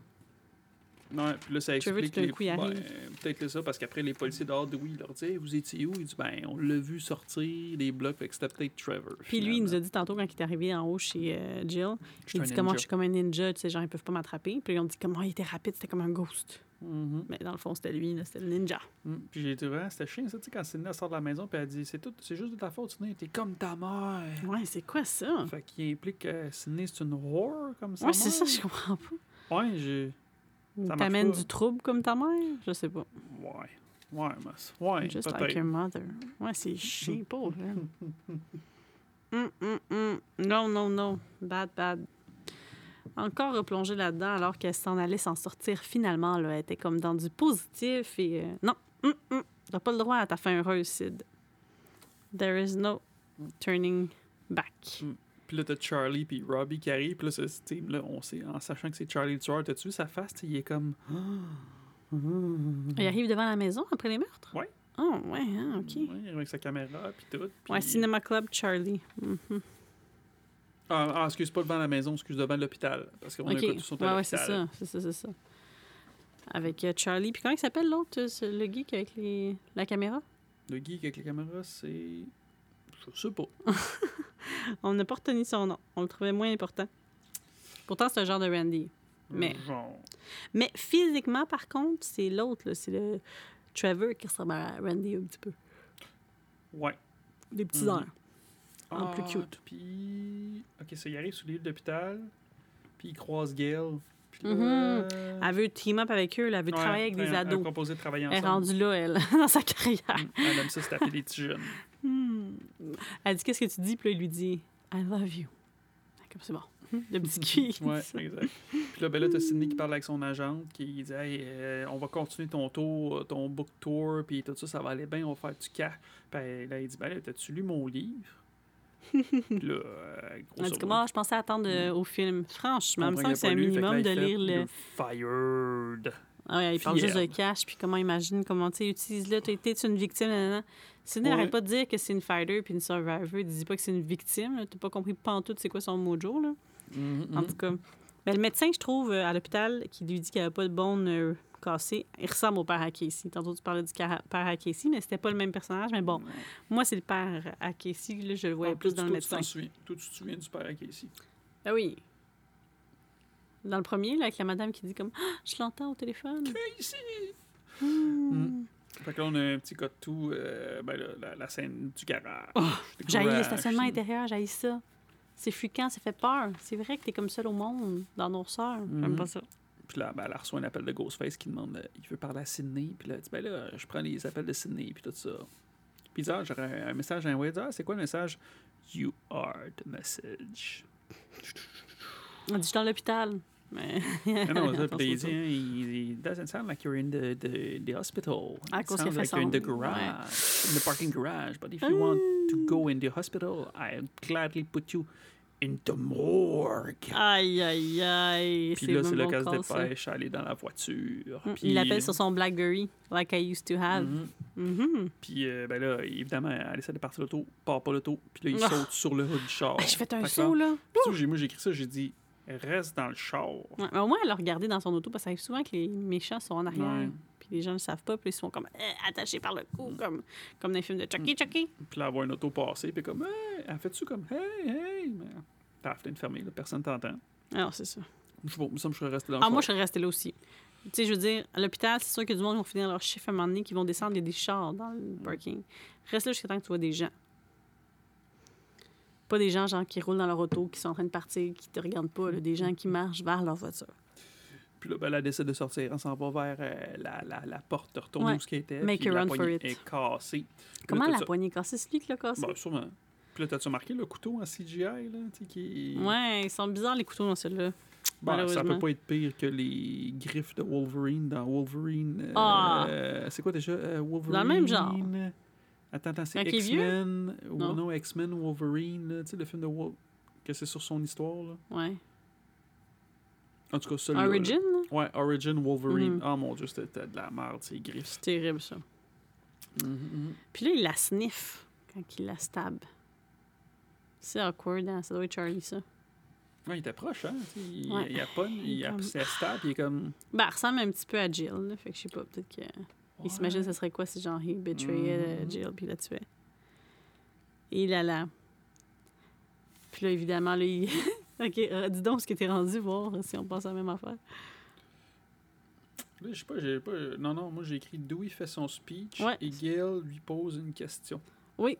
B: Ouais, puis là, ça
A: Tu veux,
B: explique.
A: tout d'un
B: les-
A: coup, il arrive.
B: ben, Peut-être que ça, parce qu'après, les policiers dehors de oui, ils leur disaient Vous étiez où? Il dit Ben, on l'a vu sortir des blocs, fait que c'était peut-être Trevor.
A: Puis lui, il nous a dit tantôt, quand il est arrivé en haut chez euh, Jill,
B: J'étais
A: il dit comment je suis comme un ninja, tu sais, genre, ils peuvent pas m'attraper. Puis ils ont dit comment il était rapide, c'était comme un ghost.
B: Mhm.
A: Mais dans le fond, c'était lui, là, c'était le ninja.
B: Mm. Puis j'ai été vraiment, c'était chiant, ça, tu sais, quand Sydney sort de la maison, puis elle dit C'est tout, c'est juste de ta faute, Sydney, t'es comme ta mère.
A: Ouais, c'est quoi ça?
B: Fait qu'il implique que Sydney, c'est une whore, comme ça.
A: Ouais, c'est ça, je comprends pas.
B: Ouais, j'ai.
A: T'amènes du trouble comme ta mère? Je sais pas.
B: Ouais. Ouais, mais. Ouais,
A: Just like your mother. Ouais, c'est chiant, [laughs] pauvre. Hum, hum, hum. Non, non, non. Bad, bad. Encore replongée là-dedans alors qu'elle s'en allait s'en sortir finalement. Là. Elle était comme dans du positif et... euh, non, t'as pas le droit à ta fin heureuse, Sid. There is no turning back.
B: Puis là, t'as Charlie puis Robbie qui arrivent. Puis là, ce ce team-là, on sait, en sachant que c'est Charlie le tueur, t'as-tu vu sa face? Il est comme. [gasps]
A: Il arrive devant la maison après les meurtres?
B: Ouais.
A: Oh, ouais, hein, OK.
B: Ouais, avec sa caméra, puis tout.
A: Ouais, Cinema Club Charlie. Mhm.
B: Ah, ah, excuse pas devant la maison, excuse devant l'hôpital. Parce qu'on
A: OK.
B: est pas tous sont à
A: Ouais, ouais, c'est ça. C'est ça, c'est ça. Avec euh, Charlie. Puis comment il s'appelle l'autre, euh, le geek avec les... la caméra?
B: Le geek avec la caméra, c'est. Je sais pas. [laughs]
A: On n'a pas retenu son nom. On le trouvait moins important. Pourtant, c'est un genre de Randy. Mais-
B: Genre.
A: Mais physiquement, par contre, c'est l'autre. C'est le Trevor qui ressemble à Randy un petit peu.
B: Ouais.
A: Des petits airs. En plus
B: Ah,
A: cute.
B: Puis. Ok, ça, il arrive sur l'île d'hôpital. Puis il croise Gail. Là,
A: Mhm. Elle veut team up avec eux. là. Elle veut
B: ouais,
A: travailler avec des
B: Elle a
A: ados.
B: proposé de travailler
A: Elle est
B: ensemble.
A: rendue là, elle, [laughs] dans sa carrière.
B: Mm, Elle aime ça se taper des petits jeunes.
A: Hmm. Elle dit Qu'est-ce que tu dis? Puis là, il lui dit I love you. Comme c'est bon. [laughs] Le petit cul. [laughs]
B: Ouais, exact. Puis là, ben là, t'as Sydney qui parle avec son agente, qui dit Hey, euh, on va continuer ton tour, ton book tour, puis tout ça, ça va aller bien, on va faire du cash. Puis là, il dit Ben là, t'as-tu lu mon livre? [laughs] là, euh,
A: Elle
B: grosso
A: dit Comment je pensais attendre euh, au film Franchement, il me semble que c'est un minimum de lire le.
B: Fired.
A: Ah ouais, il parle juste de cash, puis comment imagine, comment tu utilise-le, t'es t'es une victime, nanana. Sidney
B: Ouais.
A: n'arrête pas de dire que c'est une fighter puis une survivor. Il dit pas que c'est une victime. là. T'as pas compris pantoute c'est quoi son mojo, là.
B: Mhm,
A: En
B: mhm.
A: tout cas. Ben, le médecin, je trouve, euh, à l'hôpital, qui lui dit qu'il n'y a pas de bone cassée, il ressemble au père à Casey. Tantôt, tu parlais du père à Casey, mais c'était pas le même personnage. Mais bon, moi, c'est le père à Casey. Là, je le voyais
B: Ah,
A: plus dans le médecin.
B: Toi, tu te souviens du père à Casey.
A: Ah oui. Dans le premier, là, avec la madame qui dit comme Ah, Je l'entends au téléphone.
B: Casey!
A: Hmm.
B: Fait que là, on a un petit cas de tout, euh, ben, là, la, la scène du garage.
A: Oh, J'haïs le stationnement intérieur, j'haïs ça. C'est fréquent, ça fait peur. C'est vrai que t'es comme seul au monde, dans nos sœurs. J'aime
B: Mhm.
A: pas ça.
B: Puis là, ben, elle reçoit un appel de Ghostface qui demande, euh, il veut parler à Sydney. Puis là, elle dit, ben là, je prends les appels de Sydney, puis tout ça. Puis dit, ah, j'aurais un message à. Elle dit, ah, c'est quoi le message? You are the message.
A: On dit, je suis dans l'hôpital. Mais...
B: Ah non, [laughs] ça, là, il dit, hein, il, doesn't sound like you're in the, the, the hospital.
A: À
B: It sounds like you're in the
A: son- ouais.
B: garage, in the parking garage. But if you want to go in the hospital, I'll gladly put you in the morgue.
A: Aïe, aïe, aïe.
B: Puis là, c'est l'occasion
A: call,
B: de pêche, aller dans la voiture.
A: Mm,
B: Puis,
A: Il l'appelle sur son Blackberry, like I used to have.
B: Mhm.
A: Mhm.
B: Puis euh, ben là, évidemment, elle essaie de partir l'auto, part pas l'auto, puis là, il
A: Ah.
B: saute sur le haut du char.
A: Ah, J'ai fait un
B: Fait
A: saut, là.
B: Puis moi, j'ai écrit ça, j'ai dit, reste dans le char.
A: Ouais, mais au moins, elle a regardé dans son auto parce que ça arrive souvent que les méchants sont en arrière.
B: Ouais.
A: Puis les gens ne le savent pas, puis ils sont comme euh, attachés par le cou,
B: Mm.
A: comme, comme dans les films de Chucky, Chucky.
B: Puis là, voit une auto passer, puis comme, hey, elle fait-tu comme, hey, hey, mais t'as la fenêtre fermée, là, personne t'entend.
A: Alors, c'est ça.
B: Je ça, je serais resté le
A: Ah, moi, je serais restée là aussi. Tu sais, je veux dire, à l'hôpital, c'est sûr que du monde vont finir leur chiffre à un moment donné, qui vont descendre, il y a des chars dans le
B: Mm.
A: parking. Reste là jusqu'à temps que tu vois des gens. Pas des gens, genre, qui roulent dans leur auto, qui sont en train de partir, qui te regardent pas, là. Des gens qui marchent vers leur voiture.
B: Puis là, ben, elle décide de sortir, on s'en va vers euh, la, la, la porte, de retourner
A: Ouais.
B: où ce qu'elle était.
A: Make
B: puis la
A: run for
B: poignée
A: it.
B: est cassée.
A: Comment
B: là,
A: la poignée cassée? C'est lui qui l'a cassée?
B: Ben, sûrement. Puis là, t'as-tu marqué le couteau en CGI, là, qui...
A: Ouais, ils sont bizarres, les couteaux dans celui-là.
B: Ben, ça peut pas être pire que les griffes de Wolverine dans Wolverine. euh,
A: Ah!
B: euh, c'est quoi déjà euh, Wolverine?
A: Dans le même genre.
B: Attends, attends, c'est
A: est?
B: X-Men.
A: Non.
B: non, X-Men Wolverine. Tu sais, le film de Wolverine. Que c'est sur son histoire, là.
A: Ouais.
B: En tout cas, celui-là. là.
A: Origin, là?
B: Ouais, Origin Wolverine.
A: Mhm.
B: Ah mon dieu, c'était de la merde, ces griffes.
A: C'est terrible, ça.
B: Mhm, mhm.
A: Puis là, il la sniff quand il la stab. C'est awkward, hein? Ça doit être Charlie, ça.
B: Ouais, il était proche, hein. Il,
A: Ouais.
B: il a pas, il a
A: Comme-
B: c'est stab, il est comme.
A: Ben, elle ressemble un petit peu à Jill, là. Fait que je sais pas, peut-être que... Il s'imagine
B: Ouais.
A: ce serait quoi si, genre, il betrayait
B: Mhm.
A: Jill puis il la tuait. Et là, là. Puis là, évidemment, là, il... OK, euh, dis donc ce que t'es rendu, voir si on pense à la même affaire.
B: Je sais pas, j'ai pas. Non, non, moi j'ai écrit Dewey fait son speech
A: Ouais.
B: et Gail lui pose une question.
A: Oui.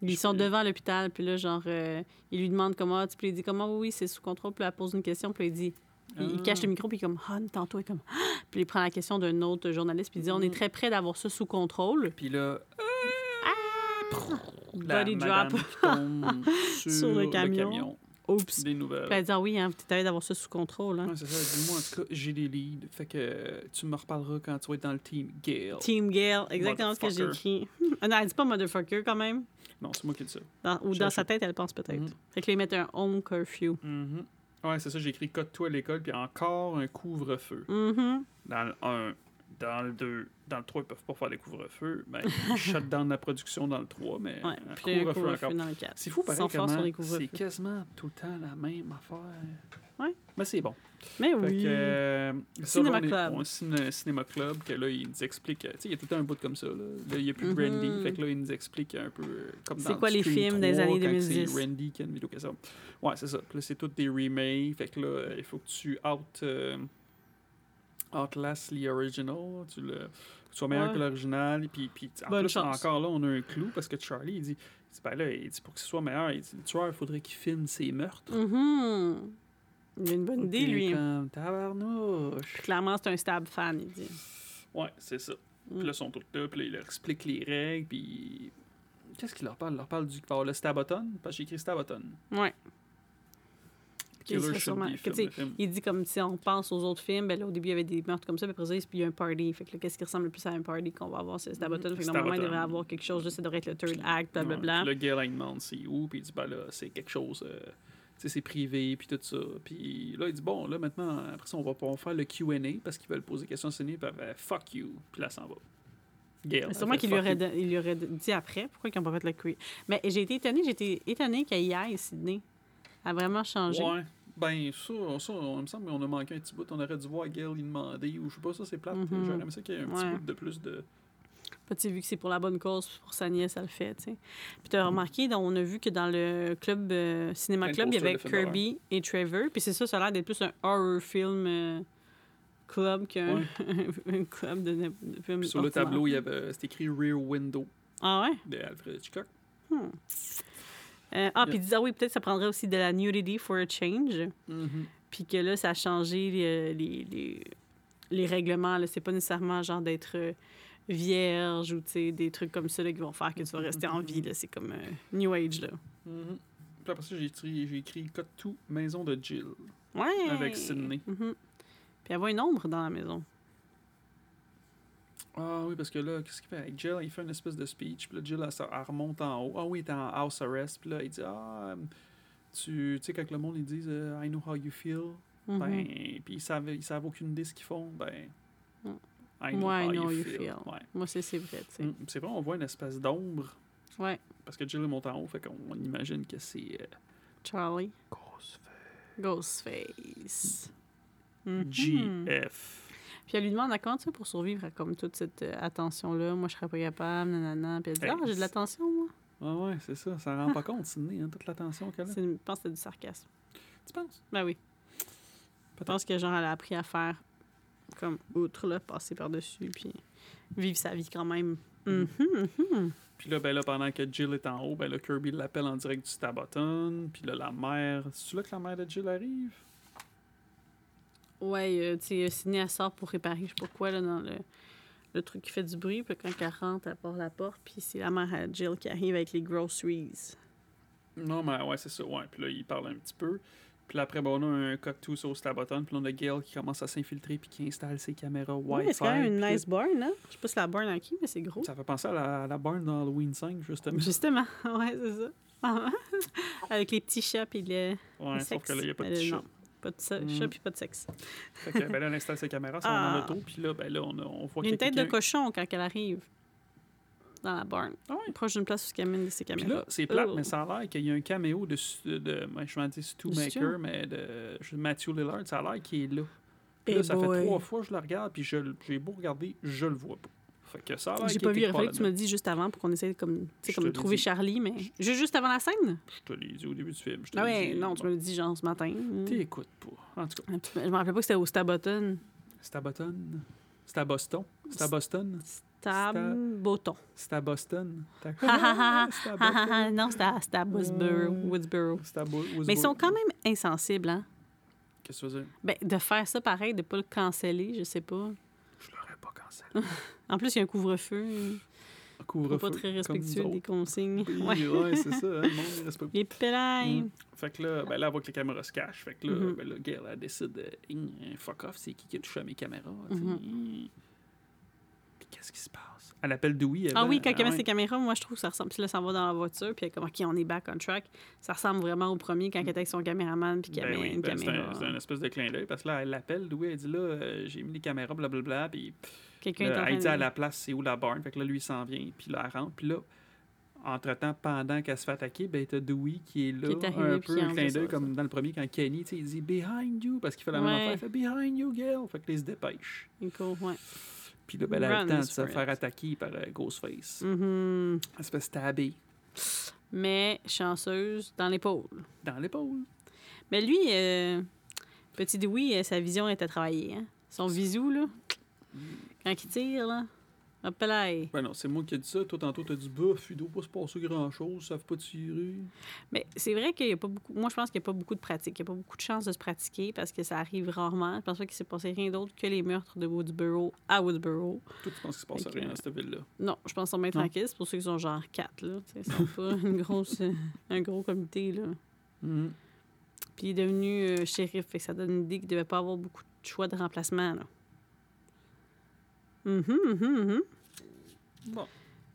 A: Ils sont devant l'hôpital, puis là, genre, euh, il lui demande comment, tu- puis il dit comment, oui, c'est sous contrôle, puis elle pose une question, puis il dit, il, il
B: Ah.
A: cache le micro, puis il est comme, ah, tantôt, il est comme, ah! puis il prend la question d'un autre journaliste, puis il dit, on est
B: Mm.
A: très près d'avoir ça sous contrôle.
B: Puis là,
A: Ah!
B: la
A: Body drop.
B: qui tombe [laughs] sur,
A: Sur le
B: le
A: camion. Oups.
B: Des nouvelles.
A: Puis elle dit, ah oui, hein, t'avais d'avoir ça sous contrôle. Hein.
B: Ouais, c'est ça. Dis-moi, en tout cas, j'ai des leads. Fait que tu me reparleras quand tu vas être dans le team Gail.
A: Team Gale, exactement ce que j'ai écrit. [laughs] Ah non, elle dit pas motherfucker quand même.
B: Non, c'est moi qui dis ça.
A: Dans- ou dans sa tête, elle pense peut-être.
B: Mhm.
A: Fait que là, ils mettent un home curfew.
B: Mhm. Ouais, c'est ça. J'ai écrit Code-toi à l'école, puis encore un couvre-feu.
A: Mhm.
B: Dans le 1, dans le 2, dans le 3, ils peuvent pas faire des couvre-feux. Ben, ils [laughs] shut down la production dans le 3, mais
A: Ouais,
B: un couvre-feu encore.
A: dans le 4.
B: C'est fou, pareil,
A: Ils
B: c'est quasiment tout le temps la même affaire.
A: Ouais.
B: Mais c'est bon.
A: Mais oui.
B: que, euh, ça,
A: Cinéma
B: là, on est-
A: Club.
B: On ciné- Cinéma Club, que là, il nous explique. euh, Tu sais, il y a tout le temps un bout comme ça. Là, Là, il n'y a plus de
A: Mhm.
B: Randy. Fait que là, il nous explique un peu euh, comme
A: C'est
B: dans
A: quoi les films des
B: 3,
A: années
B: quand
A: 2010?
B: C'est Randy qui a une vidéo comme ça. Ouais, c'est ça. Puis là, c'est tout des remakes. Fait que là, euh, il faut que tu out, euh, outlast the original. Tu, le, sois meilleur
A: Ouais.
B: que l'original. Puis, puis en
A: Bonne
B: plus,
A: chance.
B: encore là, on a un clou parce que Charlie, il dit, il dit, ben là, il dit, pour que ce soit meilleur, il dit, le tueur, il faudrait qu'il filme ses meurtres.
A: Mhm. Il a une bonne idée,
B: Puis
A: lui.
B: Comme, tabarnouche.
A: Clairement, c'est un stab fan, il dit.
B: Ouais, c'est ça.
A: Mm.
B: Puis là, ils sont tous là, puis là, il leur explique les règles, puis... Qu'est-ce qu'il leur parle? Il leur parle du... va avoir le Stabaton, parce que j'ai écrit.
A: Ouais.
B: Killer should
A: sûrement-
B: be
A: que,
B: film.
A: Il dit comme si on pense aux autres films, ben là, au début, il y avait des meurtres comme ça, puis après ça, il y a un party. Fait que là, qu'est-ce qui ressemble le plus à un party qu'on va avoir, c'est Stabaton.
B: Mhm.
A: Fait que normalement, il
B: Stabaton.
A: devrait avoir quelque chose, là, ça devrait être le third
B: Puis-
A: act, blablabla.
B: Puis le gars, il demande c'est où, puis il dit, ben là, c'est quelque chose... euh, tu sais, c'est privé, puis tout ça. Puis là, il dit, bon, là, maintenant, après ça, on va pouvoir faire le Q&A, parce qu'ils veulent poser des questions ciné, puis elle fait, fuck you, puis là, ça s'en va.
A: C'est sûrement qu'il lui aurait, il lui aurait dit après. Pourquoi ils n'ont pas fait le cre Mais j'ai été étonnée, j'ai été étonnée y aille, Sydney. A vraiment changé.
B: Ouais. Ben, ça, ça, on- me semble qu'on a manqué un petit bout. On aurait dû voir Gail y demander, ou je sais pas, ça, c'est plate.
A: Mhm.
B: J'aurais aimé ça qu'il y ait un petit bout de plus de...
A: Puis, vu que c'est pour la bonne cause, pour sa nièce, elle le fait, tu sais. Puis tu as remarqué, donc, on a vu que dans le club euh, Cinéma Club, il y avait. Kirby et Trevor. Puis c'est ça, ça a l'air d'être plus un horror film euh, club qu'un
B: Ouais. [laughs]
A: club de, de films
B: sur le tableau, il y avait, c'était écrit Rear Window
A: Ah ouais?
B: de Alfred Hitchcock.
A: Hmm. Euh, ah, puis il disait, ah oui, peut-être ça prendrait aussi de la nudity for a change. Puis que là, ça a changé les, les, les, les règlements. là. C'est pas nécessairement genre d'être euh, vierge ou des trucs comme ça là, qui vont faire que tu vas rester en vie. là. C'est comme euh, New Age. Là.
B: Mhm. Puis après ça, j'ai écrit, j'ai écrit Cut to Maison de Jill.
A: Ouais.
B: Avec Sydney.
A: Mhm. Puis voit une ombre dans la maison.
B: Ah oui, parce que là, qu'est-ce qu'il fait? Avec Jill? Il fait une espèce de speech, puis là, Jill, elle, remonte en haut. Ah oui, il est en house arrest, puis là, il dit Ah, euh, Tu tu sais, quand le monde ils disent euh, I know how you feel,
A: Mhm.
B: ben, puis ils savent, ils savent aucune idée ce qu'ils font, ben.
A: Mm.
B: I
A: Moi, I
B: how
A: know
B: you
A: you
B: feel.
A: feel.
B: Ouais.
A: Moi, c'est c'est vrai, tu sais.
B: Mm, C'est vrai, on voit une espèce d'ombre,
A: Ouais,
B: parce que Jill est monte en haut, fait qu'on on imagine que c'est. euh,
A: Charlie.
B: Ghostface.
A: Ghostface. Mhm.
B: GF.
A: Puis elle lui demande à comment tu fais pour survivre à comme toute cette euh, attention-là? Moi, je serais pas capable, nanana. Puis elle dit,
B: Hey,
A: ah, j'ai de l'attention, moi.
B: Ah ouais, c'est ça. Ça rend pas compte, Sydney, hein, toute l'attention qu'elle a.
A: C'est- Je pense que c'est du sarcasme.
B: Tu penses?
A: Ben oui. Je pense que genre, elle a appris à faire comme outre, là, passer par-dessus, puis vivre sa vie quand même. Mhm, mhm.
B: Puis là, ben là, pendant que Jill est en haut, ben là, Kirby l'appelle en direct du Stabaton. Puis là, la mère... C'est-tu là que la mère de Jill arrive?
A: Ouais, euh, tu sais, Sydney, elle sort pour réparer, je sais pas quoi, là, dans le, le truc qui fait du bruit. Puis quand elle rentre, elle porte la porte, puis c'est la mère à Jill qui arrive avec les groceries.
B: Non, mais ouais, c'est ça. Ouais, puis là, il parle un petit peu. Puis là, après, ben, on a un coctus au Stabaton. Puis là, on a Gail qui commence à s'infiltrer puis qui installe ses caméras Wi-Fi.
A: c'est quand même une
B: puis là,
A: nice barn, là. Je sais pas si la barn à qui, mais c'est gros.
B: Ça fait penser à la, la barn dans Halloween 5, justement.
A: Justement, [laughs] ouais, c'est ça. [laughs] Avec les petits chats et le,
B: Ouais, sauf que là, il n'y a pas de
A: Mais
B: chat.
A: Pas de
B: Mm.
A: chat puis pas de sexe.
B: Fait que, ben là, elle installe ses caméras, ça
A: Ah.
B: dans l'auto. Puis là, ben là, on, on voit
A: Il y a une tête de cochon quand elle arrive dans la barn.
B: Ah ouais.
A: Proche d'une place où elle amène ses
B: Puis
A: caméras.
B: là, c'est plate,
A: Oh.
B: mais ça a l'air qu'il y a un caméo de, je vais dire Stu? Maker, mais de Matthew Lillard. Ça a l'air qu'il est là. Puis
A: Eh
B: là, ça
A: boy.
B: fait trois fois que je le regarde, puis j'ai beau regarder, je le vois pas. Fait que ça
A: J'ai pas vu, il
B: part
A: que tu me dises juste avant pour qu'on essaie comme, comme de trouver
B: dit.
A: Charlie, mais juste, juste avant la scène?
B: Je te l'ai dit au début du film.
A: Ah ouais, non, tu me dit genre ce matin.
B: T'écoutes pas. En tout cas,
A: Je me rappelais pas que c'était au Staboton.
B: Boston. [laughs] C'est à Boston. C'est à Boston.
A: Staboton?
B: C'est à Boston.
A: Ah, ah, ah, non, c'était à, c'était à Woodsboro. Mais ils sont quand même insensibles, hein?
B: Qu'est-ce que tu veux dire?
A: Ben, de faire ça pareil, de pas le canceller, je sais pas.
B: Pas. [laughs]
A: En plus, il y a un couvre-feu.
B: Un
A: Pas
B: couvre-feu.
A: très
B: comme
A: respectueux des consignes.
B: Oui,
A: Ouais.
B: ouais, c'est ça. hein, le monde ne respecte
A: Les pélailles.
B: Mm. Fait que là, ben là, elle voit que les caméras se cachent. Fait que là,
A: Mhm.
B: ben là Gail, elle décide, euh, fuck off, c'est qui qui a touché à mes caméras?
A: Mhm.
B: Puis qu'est-ce qui se passe? Elle appelle Dewey.
A: Ah
B: avant-
A: oui, quand elle met
B: ouais.
A: ses caméras, moi, je trouve que ça ressemble. Puis là, ça va dans la voiture, puis elle est comme, OK, on est back on track. Ça ressemble vraiment au premier quand elle était avec son caméraman, puis qu'elle
B: Ben
A: met
B: oui,
A: une
B: ben c'est
A: caméra.
B: un, c'est un espèce de clin d'œil parce que là, elle l'appelle, Dewey, elle dit là, euh, j'ai mis les caméras, blablabla, puis
A: Quelqu'un est en
B: là,
A: train
B: elle dit à la place, c'est où la barn? Fait que là, lui, il s'en vient, puis là, elle rentre, puis là, entre-temps, pendant qu'elle se fait attaquer, ben, t'as Dewey qui est là,
A: Qui est arrivé,
B: un
A: puis
B: peu
A: qui
B: un clin d'œil,
A: ça,
B: comme dans le premier, quand Kenny, tu sais, il dit « Behind you », parce qu'il fait la même
A: Ouais.
B: affaire, il fait « Behind you, Gail », fait que là, il se dépêche.
A: Cool, ouais.
B: Puis là, ben, elle a le temps de se faire attaquer par euh, Ghostface.
A: Mhm.
B: Elle se fait stabber
A: Mais chanceuse dans l'épaule.
B: dans l'épaule.
A: Mais lui, euh, petit Dewey, euh, sa vision était travaillée. Hein? Son visou, là, quand il tire, là, hop là.
B: Ben non, c'est moi qui ai dit ça. Toi, tantôt, t'as dit « Bof, il doit pas se passer grand-chose, ils savent pas tirer.
A: Mais c'est vrai qu'il y a pas beaucoup. Moi, je pense qu'il n'y a pas beaucoup de pratique. Il n'y a pas beaucoup de chances de se pratiquer parce que ça arrive rarement. Je pense pas qu'il s'est passé rien d'autre que les meurtres de Woodsboro à Woodsboro. »
B: Toi, tu penses qu'il se passe rien dans cette ville-là?
A: Non, je pense qu'ils sont bien
B: Non.
A: tranquilles. C'est pour ceux qui sont genre quatre, là. Ils sont pas [laughs] une grosse, un gros comité, là.
B: Mhm.
A: Puis il est devenu euh, shérif. Fait que ça donne une idée qu'il ne devait pas avoir beaucoup de choix de remplacement, là. Mhm, mhm.
B: Bon.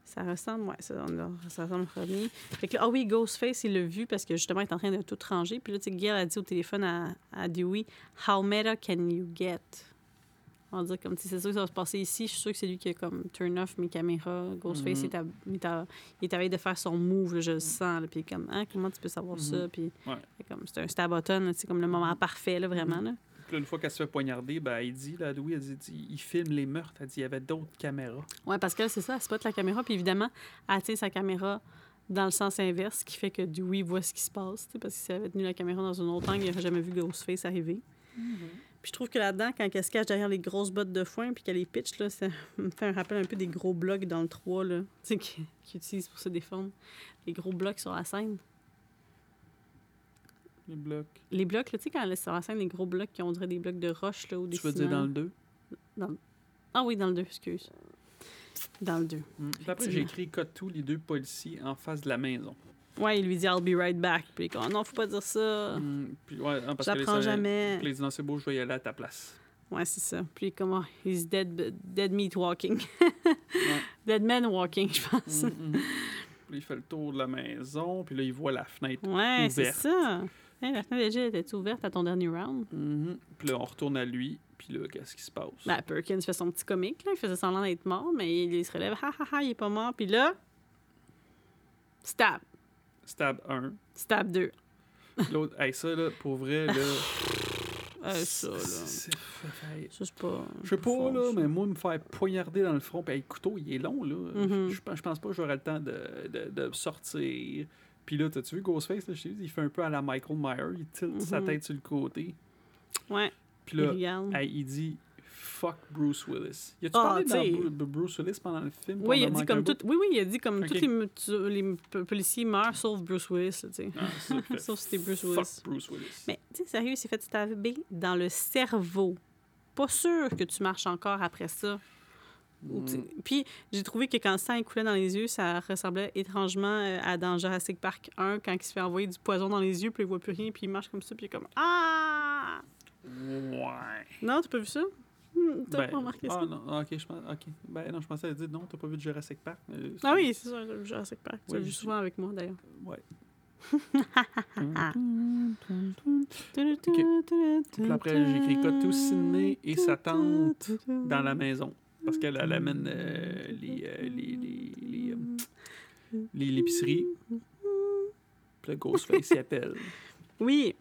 A: Ça ressemble, ouais, ça, on ça ressemble au premier. Fait que là, ah oui, Ghostface, il l'a vu parce que justement, il est en train de tout ranger. Puis là, tu sais, Gail a dit au téléphone à, à Dewey, How meta can you get? On va dire comme si c'est sûr que ça va se passer ici. Je suis sûre que c'est lui qui a comme turn off mes caméras. Ghostface,
B: Mhm.
A: il, est à, il, est à, il est à veille de faire son move, là, je le sens. Là, puis comme, hein, comment tu peux savoir ça? Puis
B: Ouais.
A: c'est un stab-button, c'est comme le moment parfait, là, vraiment. Là.
B: Une fois qu'elle se fait poignarder, ben, il dit, là, Dewey, elle dit, il filme les meurtres. Elle dit, il y avait d'autres caméras.
A: Ouais, parce que c'est ça, elle spot la caméra, puis évidemment, elle tient sa caméra dans le sens inverse, ce qui fait que Dewey voit ce qui se passe, parce que si elle avait tenu la caméra dans un autre angle, il n'aurait jamais vu Ghostface arriver. Puis je trouve que là-dedans, quand elle se cache derrière les grosses bottes de foin, puis qu'elle les pitch, là, ça [laughs] me fait un rappel un peu des gros blocs dans le 3, là, tu sais, qu'ils qu'ils utilisent pour se défendre. Les gros blocs sur la scène.
B: Les blocs.
A: Les blocs, là, tu sais, quand elle est sur la scène, les gros blocs qui ont on dirait des blocs de roche, là, ou des
B: Tu veux dire dans le 2?
A: Ah oui, dans le 2, excuse. Dans le 2.
B: Mm. Puis après, j'ai écrit Cut to les deux policiers en face de la maison.
A: Ouais, il lui dit I'll be right back. Puis il comme, non, faut pas dire ça.
B: Mm. Puis, ouais, non, parce les-
A: jamais.
B: Puis il dit, non, c'est beau, je vais y aller à ta place.
A: Ouais, c'est ça. Puis comment he's dead, dead meat walking. [laughs] dead man walking, je pense.
B: Mm, mm. Puis il fait le tour de la maison, puis là, il voit la fenêtre.
A: Ouais, c'est
B: Ouverte.
A: ça. [laughs] Hey, la fenêtre déjà était ouverte à ton dernier round?
B: Mhm. Puis là, on retourne à lui, puis là, qu'est-ce qui se passe?
A: Ben, Perkins fait son petit comique, là. Il faisait semblant d'être mort, mais il se relève. Ha ha ha, il est pas mort. Puis là, stab.
B: Stab 1.
A: Stab 2.
B: L'autre, hey, ça, là, pour vrai, là. [laughs]
A: Euh, ça, là.
B: c'est- fait-
A: Ça, c'est pas.
B: Je sais pas,
A: fort,
B: là, mais moi, me faire poignarder dans le front, puis hey, le couteau, il est long, là.
A: Mhm.
B: je, je pense pas que j'aurais le temps de, de, de sortir. Puis là, t'as-tu vu Ghostface, là, je dit, il fait un peu à la Michael Myers, il tilte sa
A: Mhm.
B: tête sur le côté.
A: Ouais,
B: Puis là, il dit fuck Bruce Willis. Y a-tu
A: Ah,
B: parlé de Bruce Willis pendant le film?
A: Oui, il a dit comme tout. Oui, oui, il a dit comme tous les, policiers meurent sauf Bruce Willis, là.
B: Ah, [laughs]
A: Sauf si c'était Bruce
B: fuck
A: Willis.
B: Bruce Willis.
A: Mais, tu sais, sérieux, il s'est fait stabber dans le cerveau. Pas sûr que tu marches encore après ça.
B: Mm.
A: Puis, j'ai trouvé que quand le sang coulait dans les yeux, ça ressemblait étrangement euh, à dans Jurassic Park 1, quand il se fait envoyer du poison dans les yeux, puis il voit plus rien, puis il marche comme ça, puis il est comme Ah
B: Ouais.
A: Non, t'as pas vu ça? Hmm, T'as
B: Ben,
A: pas remarqué ça?
B: ah, non, ah, ok, je pense, ok. Ben non, je pensais à dire non, t'as pas vu de Jurassic Park. euh,
A: Ah oui, c'est ça, Jurassic Park. Tu
B: Oui,
A: l'as vu souvent avec moi, d'ailleurs.
B: Ouais. [laughs]
A: Puis
B: après, Cut to Sydney et sa tante dans la maison. Parce qu'elle elle amène euh, les, euh, les, les, les, euh, les- l'épicerie. Puis le Ghostface il appelle.
A: Oui,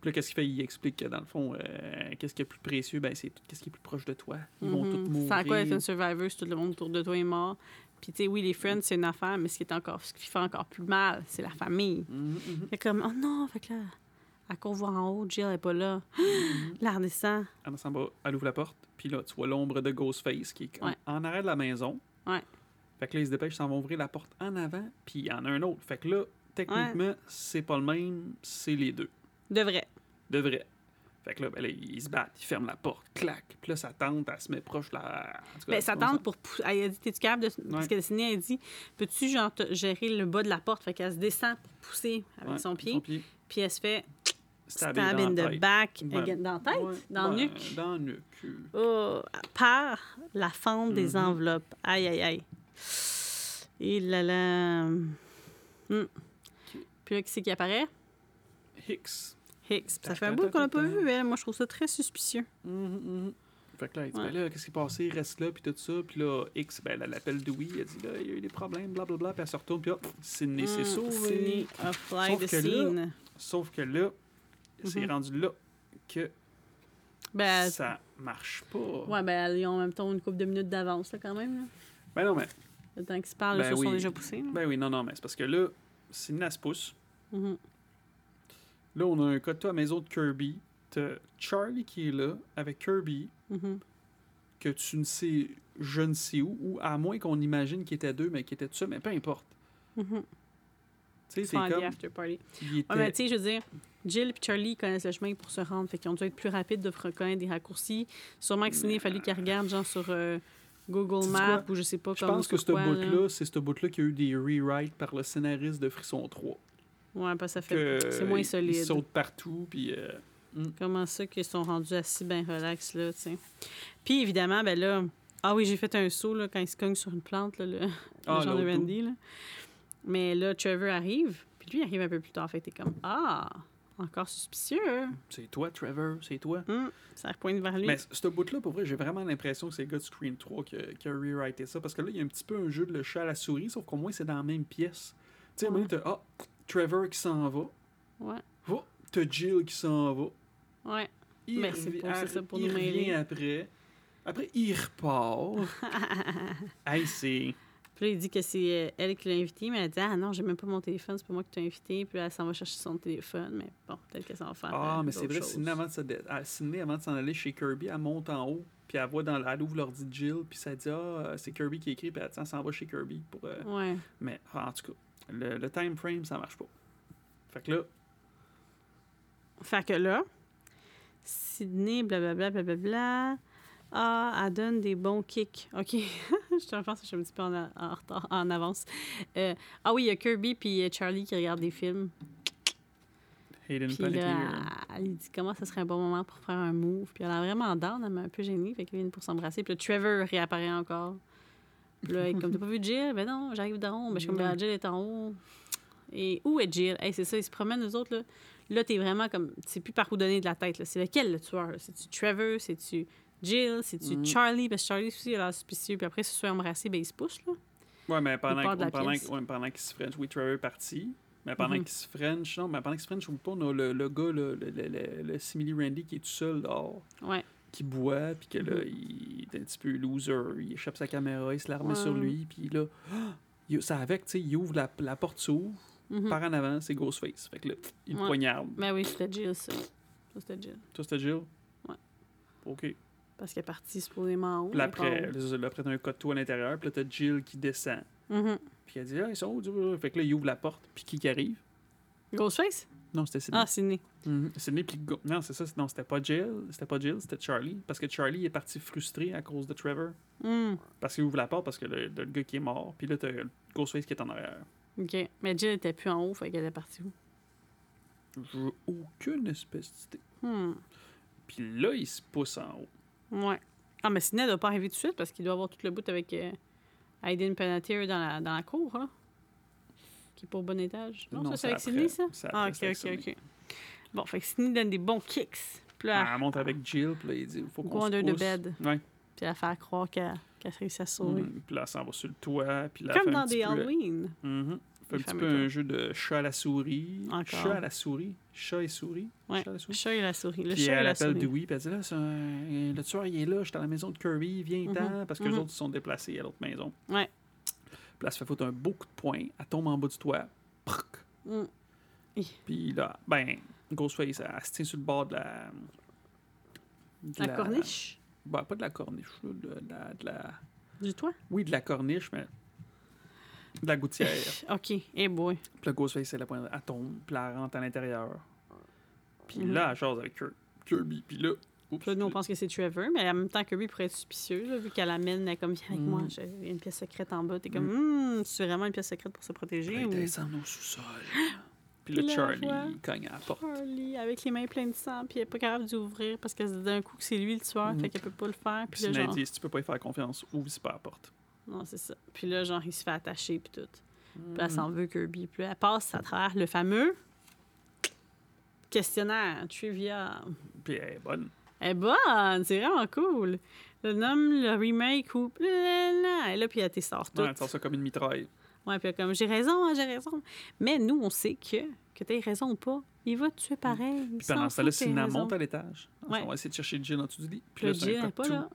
B: Puis là, qu'est-ce qu'il fait? Il explique que dans le fond, euh, qu'est-ce qui est plus précieux? Ben, c'est tout qu'est-ce qui est plus proche de toi. Ils vont tous mourir.
A: Quoi être un survivor si tout le monde autour de toi est mort? Puis, tu sais, oui, les friends, c'est une affaire, mais ce qui, est encore, ce qui fait encore plus mal, c'est la famille.
B: Mhm, mhm.
A: Il est comme, oh non, fait que là, à qu'on voit en haut, Jill est pas là.
B: Mhm.
A: Là, elle redescend.
B: Elle s'en va, elle ouvre la porte, puis là, tu vois l'ombre de Ghostface qui est comme
A: Ouais.
B: en arrière de la maison.
A: Ouais.
B: Fait que là, ils se dépêchent, ils s'en vont ouvrir la porte en avant, puis il y en a un autre. Fait que là, techniquement, c'est pas le même, c'est les deux.
A: De vrai.
B: De vrai. Fait que là, ben là, ils se battent, ils ferment la porte, clac. Puis là, sa tante, elle se met proche cas,
A: Ben, sa tante, pour pousser. Elle a dit, t'es-tu capable de. Parce
B: Ouais.
A: que Sydney a dit, peux-tu, genre, gérer le bas de la porte? Fait qu'elle se descend pour pousser avec
B: Ouais,
A: son pied. Puis elle se fait stab in the back. Dans la tête? Dans nuque?
B: Dans nuque.
A: Oh, par la fente des
B: Mhm.
A: enveloppes. Aïe, aïe, aïe. Et là là. Hmm. Puis là, qui c'est qui apparaît?
B: Hicks.
A: Hicks. Ça fait un bout qu'on l'a pas vu, mais moi, je trouve ça très suspicieux.
B: Mhm, mhm. Fait que là, il dit, ben là, qu'est-ce qui est passé? Reste là, puis tout ça. Puis là, X, ben, elle l'appelle Dewey. Elle dit, là, il y a eu des problèmes, blablabla. Puis elle se retourne, puis hop, Sydney s'est
A: Hmm,
B: sauvé.
A: Sydney a fly the
B: là,
A: scene.
B: Sauf que là, c'est
A: Mhm.
B: rendu là que
A: Ben,
B: ça marche pas.
A: ouais, ben, ils ont en même temps une couple de minutes d'avance, là, quand même. Là.
B: Ben non, mais.
A: Le temps qu'ils se parlent,
B: Ben
A: les choses sont déjà poussées. là.
B: Ben oui, non, non, mais c'est parce que là, elle se pousse.
A: Mhm.
B: Là, on a un la maison de Kirby. T'as Charlie qui est là, avec Kirby,
A: Mhm.
B: que tu ne sais, je ne sais où, ou à moins qu'on imagine qu'il était deux, mais qu'il était tout ça, mais peu importe. Tu sais, c'est comme.
A: the after party.
B: Il était...
A: Ouais, mais tu sais, je veux dire, Jill et Charlie connaissent le chemin pour se rendre. Fait qu'ils ont dû être plus rapides de reconnaître des raccourcis. Sûrement que Sidney, il a fallu qu'ils regardent, genre, sur euh, Google Maps ou je sais pas
B: Je pense que ce bout-là, c'est ce bout-là qui a eu des rewrites par le scénariste de Frisson 3.
A: Ouais, parce que ça fait. C'est moins solide.
B: Il saute partout, puis... euh,
A: Comment ça qu'ils sont rendus assis bien relax, là, tu sais. Puis évidemment, ben là. Ah oui, j'ai fait un saut, là, quand il se cogne sur une plante, là, le, [laughs] le
B: Ah,
A: genre de Randy, là. Mais là, Trevor arrive, puis lui, il arrive un peu plus tard. Fait que t'es comme, ah, encore suspicieux.
B: C'est toi, Trevor, c'est toi.
A: Hum, ça pointe vers lui.
B: Mais ce bout-là, pour vrai, j'ai vraiment l'impression que c'est le gars de Scream 3 qui a, qui a rewrité ça. Parce que là, il y a un petit peu un jeu de le chat à la souris, sauf qu'au moins, c'est dans la même pièce. Tu sais, à un moment donné, t'as ah, Trevor qui s'en va.
A: Ouais,
B: Oh, t'as Jill qui s'en va.
A: ouais.
B: Il,
A: Ben, c'est
B: revi-
A: pour- ça, pour
B: il
A: nous mêler.
B: revient après. Après, il repart. [laughs] hey, c'est.
A: Puis là, il dit que c'est euh, elle qui l'a invité, mais elle dit Ah non, j'ai même pas mon téléphone, c'est pas moi qui t'ai invité. Puis là, elle s'en va chercher son téléphone, mais bon, peut-être qu'elle s'en va faire.
B: Ah,
A: euh,
B: mais c'est vrai. Sydney, avant de, s'en aller chez Kirby, elle monte en haut, puis elle voit dans la- elle ouvre l'ordi de Jill, puis ça dit Ah, euh, c'est Kirby qui écrit, puis elle s'en va chez Kirby. Pour, euh,
A: Ouais.
B: Mais ah, en tout cas, le, le time frame, ça marche pas. Fait que là,
A: Fait que là, Sydney, blablabla, blablabla. Ah, elle donne des bons kicks. OK. [laughs] je te pense que je suis un petit peu en, en retard, en avance. Euh, ah oui, il y a Kirby puis euh, Charlie qui regardent des films.
B: Hayden
A: Puis là, elle, elle dit comment ça serait un bon moment pour faire un move. Puis elle a vraiment down, elle m'a un peu gênée. Fait qu'elle vient pour s'embrasser. Puis là, Trevor réapparaît encore. Puis là, comme t'as pas vu Jill? Ben non, j'arrive d'en haut. Ben, je suis comme, ben, Jill est en haut. Et où est Jill? Hey, c'est ça, ils se promènent, nous autres, là. Là, t'es vraiment comme. Tu sais plus par où donner de la tête, là. C'est lequel le tueur? C'est-tu Trevor? C'est-tu Jill? C'est-tu
B: Mhm.
A: Charlie? Parce que Charlie aussi, il a l'air suspicieux. Puis après, se soit embrassé, ben, il se pousse, là.
B: Ouais, mais pendant, pendant, ouais, pendant qu'il se French, oui, Trevor est parti. Mais pendant
A: Mhm.
B: qu'il se French, non, mais pendant qu'il se French, oublie pas, on a le, le gars, le, le, le, le Simili Randy qui est tout seul dehors,
A: Ouais.
B: qui boit, puis que là,
A: Mhm.
B: il est un petit peu loser. Il échappe sa caméra, il se la remet
A: Ouais.
B: sur lui, puis là, [gasps] il- ça avec, tu sais, il ouvre la, la porte s'ouvre,
A: Mhm.
B: par en avant, c'est Ghostface. Fait que là, il
A: Ouais.
B: poignarde.
A: Ben oui, c'était Jill, ça. Ça, c'était Jill.
B: Toi, c'était Jill?
A: Ouais.
B: OK.
A: Parce qu'elle est partie supposément en haut.
B: Puis
A: mais
B: après, là, après, t'as un code à l'intérieur, puis là, t'as Jill qui descend.
A: Mhm.
B: Puis elle dit, ah, ils sont où? Fait que là, il ouvre la porte, puis qui qui arrive?
A: Ghostface?
B: Non, c'était Sidney.
A: Ah, Sydney.
B: Mhm. Sidney, puis Go- Non, c'est ça. Non, c'était pas Jill. C'était pas Jill, c'était Charlie. Parce que Charlie est parti frustré à cause de Trevor.
A: Hmm.
B: Parce qu'il ouvre la porte parce que le, le gars qui est mort. Puis là, t'as Ghostface qui est en arrière.
A: OK. Mais Jill était plus en haut, fait qu'elle est partie où?
B: J'ai aucune espèce d'idée.
A: Hmm.
B: Puis là, il se pousse en haut.
A: Ouais. Ah, mais Sydney doit pas arriver tout de suite parce qu'il doit avoir tout le bout avec euh, Aiden Panettiere dans la, dans la cour, hein? Qui est pas au bon étage. Non, ça, c'est avec. Sydney, ça? Ah, OK, OK,
B: Sidney.
A: OK. Bon, fait que Sydney donne des bons kicks. Puis là,
B: Elle monte avec Jill, puis là, il dit faut qu'on se pousse.
A: bed.
B: Ouais.
A: puis elle fait croire qu'elle qu'elle réussit à sauver.
B: Mhm. Puis là, elle s'en va sur le toit. Puis là,
A: Comme dans des
B: peu-
A: Halloween.
B: Fait un petit peu un jeu de chat à la souris.
A: Encore.
B: Chat à la souris. Chat et souris.
A: Ouais.
B: Chat à la souris.
A: Chat et la souris. Le
B: puis
A: chat et
B: elle
A: la
B: appelle
A: souris.
B: Dewey, puis elle dit là, c'est un- le tueur, il est là, je suis à la maison de Kirby, viens-t'en,
A: Mhm.
B: parce que les
A: Mhm.
B: autres ils sont déplacés à l'autre maison.
A: Ouais.
B: Puis là, elle se fait foutre un beau coup de poing, elle tombe en bas du toit.
A: Mm.
B: Puis là, ben, Ghostface, elle, se tient sur le bord de la. de
A: La corniche?
B: Ben, pas de la corniche, de, la, de la-
A: du toit?
B: Oui, de la corniche, mais. De la gouttière. [laughs]
A: OK. Eh boy.
B: Puis là, Ghostface, elle, la pointe- elle tombe, puis elle rentre à l'intérieur. Puis là, elle chose avec Kir- Kirby. Puis là. oups,
A: Puis là, nous, on pense que c'est Trevor, mais en même temps, Kirby pourrait être suspicieux, là, vu qu'elle amène, elle est comme, viens avec
B: Mm.
A: moi, j'ai une pièce secrète en bas. T'es comme, hum, c'est vraiment une pièce secrète pour se protéger?
B: Elle
A: ou...
B: descend au sous-sol. Puis
A: Puis
B: là, Charlie, cogne à la porte.
A: Charlie, avec les mains pleines de sang, puis elle est pas capable d'ouvrir parce que d'un coup, que c'est lui le tueur,
B: Mhm.
A: fait qu'elle peut pas le faire.
B: Puis
A: Puis là, genre,
B: dit si tu peux pas y faire confiance, ouvre pas la porte.
A: Non, c'est ça. Puis là, genre, il se fait attacher, puis tout. Puis
B: Mm.
A: là, elle s'en veut, Kirby. Puis là, elle passe à travers le fameux questionnaire, trivia.
B: Puis elle est bonne.
A: Elle est bonne, c'est vraiment cool. Le nom, le remake ou. Et là, puis elle t'essort tout.
B: Ouais, elle sort ça comme une mitraille.
A: Ouais, puis comme j'ai raison, hein, j'ai raison. Mais nous, on sait que, que tu raison ou pas, il va te tuer pareil.
B: Puis pendant ce temps-là, Sina monte à l'étage.
A: Ouais.
B: On va essayer de chercher Jill en dessous du lit.
A: Puis là,
B: c'est un
A: Jill n'est pas là.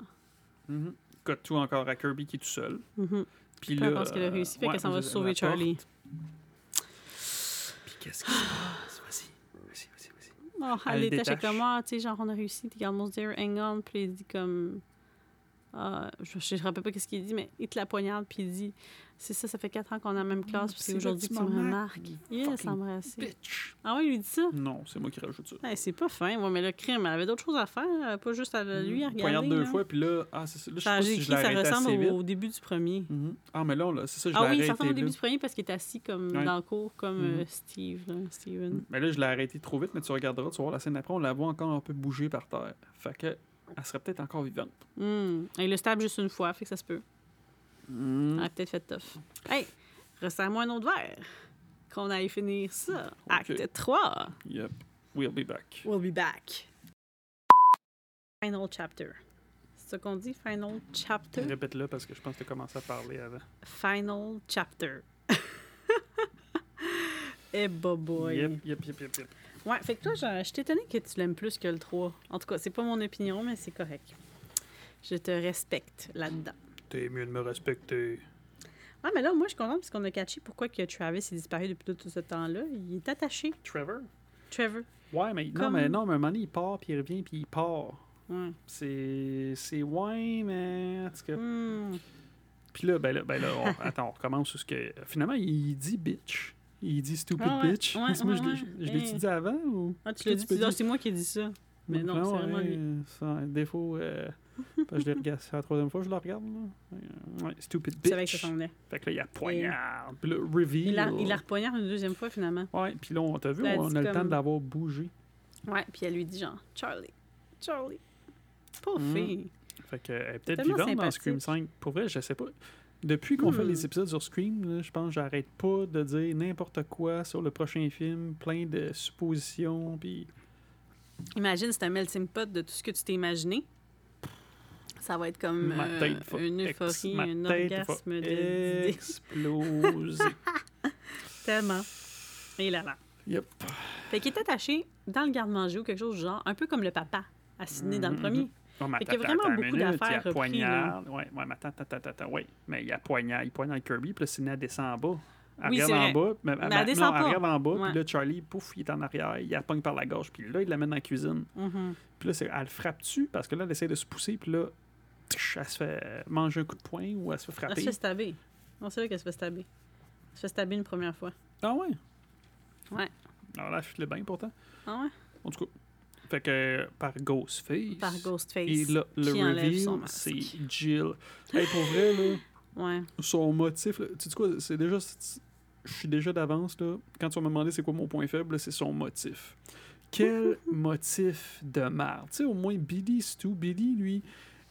B: Mhm. Cut to encore à Kirby qui est tout seul.
A: Mhm.
B: Puis là.
A: importe ce qu'elle a réussi, fait
B: ouais,
A: qu'elle s'en va sauver
B: porte.
A: Charlie.
B: Puis qu'est-ce qui se passe? Vas-y, vas-y, vas-y, vas-y.
A: Oh,
B: Elle
A: elle détache. comme, ah, tu sais, genre, on a réussi, t'es garde dire, hang on, puis il dit comme. Ah, je je me rappelle pas qu'est-ce qu'il dit, mais il te la poignarde, puis il dit C'est ça, ça fait quatre ans qu'on est en la même classe, puis c'est aujourd'hui
B: que tu
A: me remarques. embrasser.
B: Bitch!
A: Ah oui, il lui dit ça?
B: Non, c'est moi qui rajoute ça.
A: Hey, c'est pas fin, moi, mais le crime, elle avait d'autres choses à faire, euh, pas juste à lui à regarder.
B: Poignarde deux
A: là.
B: fois, puis là, ah, c'est ça. Là, je sais
A: Ça,
B: pas si je
A: ça
B: arrêté
A: ressemble
B: assez vite.
A: au, au début du premier.
B: Mhm. Ah, mais là, là, c'est ça, je
A: Ah
B: l'ai
A: oui, ça
B: arrêté.
A: ressemble au
B: là.
A: début du premier parce qu'il est assis comme
B: Ouais.
A: dans le cours, comme euh, Steve, là, Steven.
B: Mais là, je l'ai arrêté trop vite, mais tu regarderas, tu vas voir la scène d'après, on la voit encore un peu bouger par terre. Fait que, elle serait peut-être encore vivante.
A: Hmm. Il le stab juste une fois, fait que ça se peut.
B: Mhm.
A: Elle a peut-être fait tough. Hey, resserre-moi un autre verre. Qu'on aille finir ça. Acte 3.
B: Yep. We'll be back.
A: We'll be back. Final chapter. C'est ça qu'on dit, final chapter?
B: Répète-le parce que je pense que tu as commencé à parler avant.
A: Final chapter. [laughs] Eh, boy.
B: Yep, yep, yep, yep, yep.
A: Ouais, fait que toi, je, je étonnée que tu l'aimes plus que le 3. En tout cas, c'est pas mon opinion, mais c'est correct. Je te respecte là-dedans.
B: T'es mieux de me respecter.
A: Ah, mais là, moi, je suis contente parce qu'on a catché pourquoi que Travis est disparu depuis tout ce temps-là. Il est attaché,
B: Trevor?
A: Trevor.
B: Ouais, mais non, mais non, mais à un moment donné, il part, puis il revient, puis il part.
A: Ouais.
B: C'est. C'est ouais, mais. En tout cas.
A: Hmm.
B: Puis là, ben là, ben là on, attends, on recommence sur ce que. Finalement, il dit bitch. Il dit stupid
A: Ah ouais,
B: bitch.
A: ouais,
B: moi, je
A: ouais,
B: l'ai-tu
A: Hey.
B: dit avant ou.
A: Ah, tu l'as dit,
B: peux
A: ah, c'est moi qui ai dit ça. Mais non, c'est vraiment lui.
B: C'est un défaut. Euh, je l'ai regardé. C'est la troisième fois que je le regarde. Là. Euh, Ouais, stupid
A: Tu savais que ça
B: bitch.
A: s'en.
B: Fait que là, il y a poignard. Puis reveal.
A: Il la, il la repoignarde une deuxième fois, finalement.
B: Ouais, puis là, on t'a vu, on
A: dit
B: a le temps de l'avoir bougé.
A: Ouais, puis elle lui dit genre, Charlie, Charlie. Pas
B: Mhm.
A: fille.
B: Fait que, elle est peut-être vivante dans. Scream 5. Pour vrai, je sais pas. Depuis qu'on fait
A: Hmm.
B: les épisodes sur Scream, je pense que j'arrête pas de dire n'importe quoi sur le prochain film, plein de suppositions, puis
A: Imagine, c'est un melting pot de tout ce que tu t'es imaginé. Ça va être comme euh, une euphorie,
B: ma
A: un
B: tête
A: orgasme de-
B: exploser. [laughs]
A: Tellement. Et là là.
B: Yep.
A: Fait qu'il est attaché dans le garde-manger ou quelque chose du genre, un peu comme le papa à Sydney dans le
B: Mhm,
A: premier.
B: Oh, mais
A: Fait qu'il y a vraiment beaucoup d'affaires
B: Il
A: repris,
B: poignarde. Ouais, ouais, mais attends, attends, attends, attends, ouais. Mais il y a poignard, il poignarde Kirby, puis là, Sidney, elle descend en bas. Elle
A: Oui,
B: regarde en bas, mais,
A: elle
B: ben,
A: descend
B: non,
A: pas.
B: elle regarde en bas,
A: Ouais.
B: puis là, Charlie, pouf, il est en arrière, il la pogne par la gorge, puis là, il l'amène dans la cuisine.
A: Mhm.
B: Puis là, c'est- elle le frappe dessus, parce que là, elle essaie de se pousser, puis là, elle se fait manger un coup de poing ou elle se fait
A: Elle se
B: frapper.
A: fait stabber. Non, c'est là qu'elle se fait stabber. Elle se fait stabber une première fois.
B: Ah ouais?
A: Ouais.
B: Alors là, elle fitait bien pourtant.
A: Ah ouais?
B: En tout cas. Fait que par Ghostface.
A: Par Ghostface.
B: Et là, le reveal, c'est Jill. Hey, pour vrai, là,
A: Ouais.
B: son motif, là, tu sais quoi, c'est déjà. Je suis déjà d'avance, là. Quand tu vas me demander c'est quoi mon point faible, c'est son motif. Quel motif de merde. Tu sais, au moins, Billy, c'est tout. Billy, lui,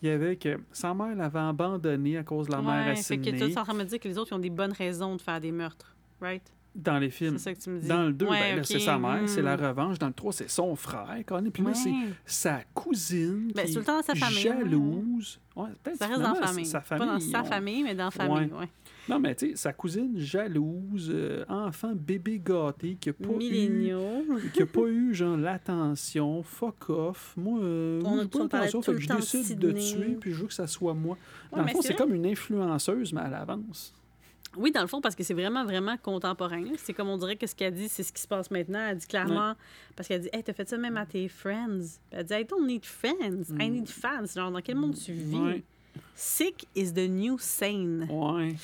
B: il y avait que sa mère l'avait abandonné à cause de la mère à
A: ouais, fait que tu es en train de me dire que les autres ils ont des bonnes raisons de faire des meurtres. Right?
B: Dans les films.
A: C'est ça que tu me dis.
B: Dans le 2,
A: Ouais,
B: ben, c'est sa mère, c'est la
A: hmm.
B: revanche. Dans le 3, c'est son frère. quand même. Puis là, c'est
A: Ouais.
B: sa cousine
A: Ben,
B: qui
A: tout le temps dans sa
B: est
A: famille, ouais.
B: jalouse. Ouais,
A: Ça reste dans la
B: finalement,
A: famille.
B: Sa
A: Pas dans sa famille, mais dans la famille, ouais.
B: Non, mais tu sais, sa cousine jalouse, euh, enfant bébé gâté, qui a pas eu, qui a pas [laughs] eu genre l'attention, fuck off. Moi, euh,
A: On a
B: pas l'attention, fait que je décide de tuer, puis je veux que ça soit moi. Dans
A: Ouais,
B: le fond,
A: c'est
B: comme une influenceuse, mais à l'avance.
A: Oui, dans le fond, parce que c'est vraiment, vraiment contemporain. C'est comme on dirait que ce qu'elle dit, c'est ce qui se passe maintenant. Elle dit clairement, parce qu'elle dit, hey, t'as fait ça même à tes friends. Puis elle dit, I don't need friends, I need fans. Genre, dans quel monde tu vis?
B: Mm. Ouais.
A: Sick is the new sane.
B: Ouais.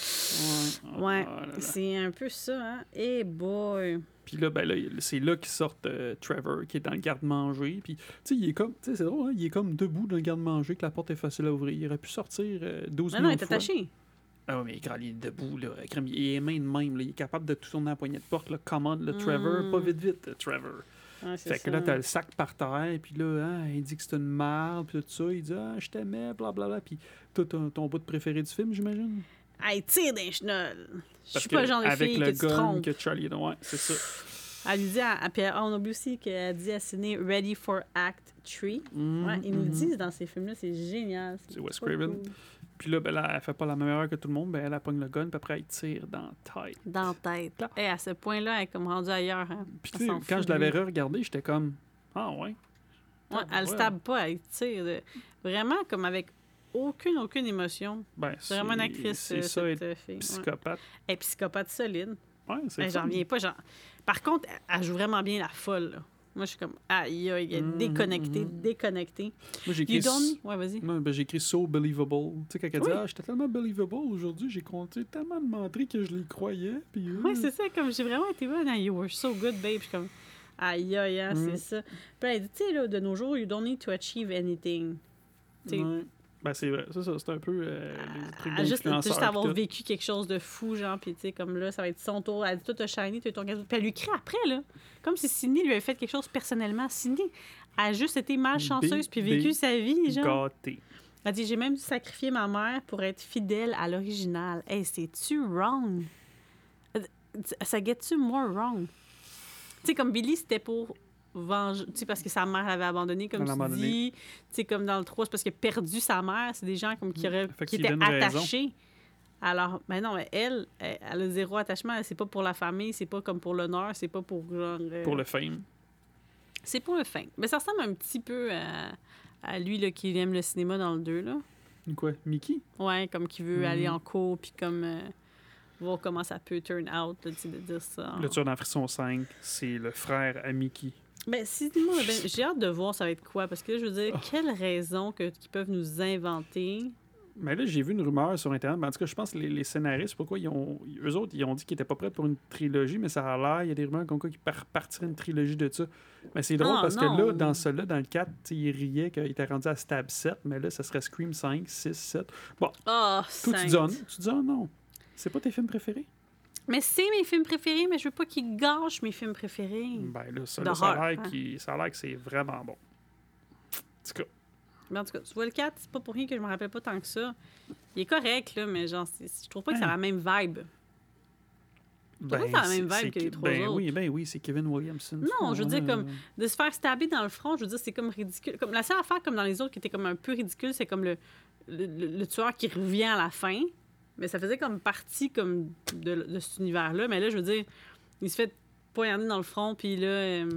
B: Ouais.
A: Ouais,
B: Ah là.
A: c'est un peu ça, hein? Eh boy!
B: Puis là, ben là, c'est là qu'ils sortent euh, Trevor, qui est dans le garde-manger. Puis, tu sais, il est comme, tu sais, c'est drôle, hein, il est comme debout dans le garde-manger, que la porte est facile à ouvrir. Il aurait pu sortir euh, 12
A: Non, non, il est attaché.
B: Ah ouais, mais quand il est debout, là, il est main de même, là, il est capable de tout tourner à la poignée de porte, là, commande, le Trevor,
A: Mm.
B: pas vite, vite, euh, Trevor. Fait que
A: ça.
B: là, t'as le sac par terre, puis là, hein, il dit que c'est une merde, puis tout ça, il dit, ah, je t'aimais, blablabla, puis toi, ton, ton bout de préféré du film, j'imagine?
A: Hey, tire des chenolles! Je suis pas le genre de
B: avec
A: fille
B: le
A: que tu trompes.
B: que Charlie, ouais, c'est ça.
A: Elle lui dit, à, à- puis on oublie aussi qu'elle dit à Sydney, Ready for Act 3.
B: Mhm,
A: Ouais, ils nous le
B: mhm.
A: disent dans ces films-là, c'est génial.
B: C'est Wes Craven.
A: cool.
B: Puis là, ben là, elle fait pas la même erreur que tout le monde, ben elle, elle pogne le gun, puis après, elle tire dans la tête.
A: Dans la tête.
B: Là.
A: Et à ce point-là, elle est comme rendue ailleurs. Hein.
B: Puis tu sais, quand je l'avais
A: lui.
B: re-regardé, j'étais comme, ah ouais.
A: Ouais,
B: Ah,
A: elle
B: ouais.
A: stab pas, elle tire. de- Vraiment comme avec aucune, aucune émotion.
B: Ben,
A: C'est vraiment une actrice,
B: C'est
A: euh,
B: ça,
A: cette
B: être
A: euh. Ouais.
B: psychopathe.
A: Elle est psychopathe solide.
B: Ouais, c'est.
A: J'en reviens pas. genre- Par contre, elle- elle joue vraiment bien la folle. là. Moi, je suis comme, aïe, aïe, elle est
B: Mhm,
A: déconnectée,
B: mhm.
A: déconnectée.
B: Moi, j'ai écrit.
A: Ouais, vas-y.
B: ben, j'ai écrit so believable. Tu sais, quand elle dit,
A: Oui.
B: ah, j'étais tellement believable aujourd'hui, j'ai compté tellement de menteries que je les croyais. Puis, euh,
A: Oui, c'est ça, comme j'ai vraiment été bonne. You were so good, babe. Je suis comme, aïe, aïe,
B: Mm.
A: c'est ça. Puis elle dit, tu sais, là, de nos jours, you don't need to achieve anything. Tu sais,
B: ouais. Ben, c'est vrai. C'est ça, c'est un peu euh, les trucs
A: à juste, juste avoir vécu quelque chose de fou, genre, puis tu sais, comme là, ça va être son tour. Elle dit, toi, t'as shiny, t'as ton gâteau. Puis elle lui crie après, là. Comme si Cindy lui avait fait quelque chose personnellement. Cindy a juste été malchanceuse, puis vécu sa vie, genre.
B: Gâté.
A: Elle dit, j'ai même dû sacrifier ma mère pour être fidèle à l'original. Hey, c'est-tu wrong? Euh, Ça get-tu more wrong? Tu sais, comme Billy, c'était pour Tu sais, parce que sa mère l'avait abandonné, comme tu
B: abandonné.
A: dis. Tu sais, comme dans le 3, c'est parce qu'il a perdu sa mère. C'est des gens comme qui, auraient, qui étaient
B: raison.
A: attachés. Alors, mais non, mais elle, elle, elle a zéro attachement. C'est pas pour la famille, c'est pas comme pour l'honneur, c'est pas pour genre... euh,
B: Pour le fame.
A: C'est pour le fin. Mais ça ressemble un petit peu à, à lui là, qui aime le cinéma dans le 2, là.
B: Quoi, Mickey?
A: Ouais, comme qui veut
B: Mhm.
A: aller en cours, puis comme euh, voir comment ça peut turn out, là, de dire ça.
B: Le tueur dans Frisson 5, c'est le frère à Mickey.
A: Ben, si ben- j'ai hâte de voir ça va être quoi, parce que là, je veux dire,
B: Oh.
A: quelle raison que, qu'ils peuvent nous inventer?
B: Mais là, j'ai vu une rumeur sur Internet. Ben, en tout cas, je pense que les, les scénaristes, pourquoi ils ont. Eux autres, ils ont dit qu'ils étaient pas prêts pour une trilogie, mais ça a l'air. Il y a des rumeurs comme quoi qu'ils par- partiraient une trilogie de ça. Mais c'est drôle
A: Ah,
B: parce
A: non.
B: que là, dans celui-là, dans le 4, tu sais, ils riaient qu'il était rendu à Stab 7, mais là, ça serait Scream 5, 6, 7.
A: Oh,
B: Toi, tu
A: sainte.
B: dis, ah, non. tu dis, ah non. C'est pas tes films préférés?
A: Mais c'est mes films préférés, mais je veux pas qu'ils gâchent mes films préférés.
B: Ben là, ça, là, ça a l'air
A: hein.
B: qu'il- ça a l'air que c'est vraiment bon. En tout cas,
A: Mais en tout cas, tu vois, le 4, c'est pas pour rien que je me rappelle pas tant que ça. Il est correct, là, mais genre, je trouve pas que c'est
B: Hein.
A: la même vibe. pas que c'est la même vibe que les trois
B: ben
A: autres.
B: Oui, ben oui, c'est Kevin Williamson.
A: Non, je veux dire, comme- De se faire stabber dans le front, je veux dire, c'est comme ridicule. Comme, la seule affaire, comme dans les autres, qui était comme un peu ridicule, c'est comme le, le, le- le tueur qui revient à la fin. Mais ça faisait comme partie comme de, de cet univers-là. Mais là, je veux dire, il se fait poignarder dans le front, puis là... euh,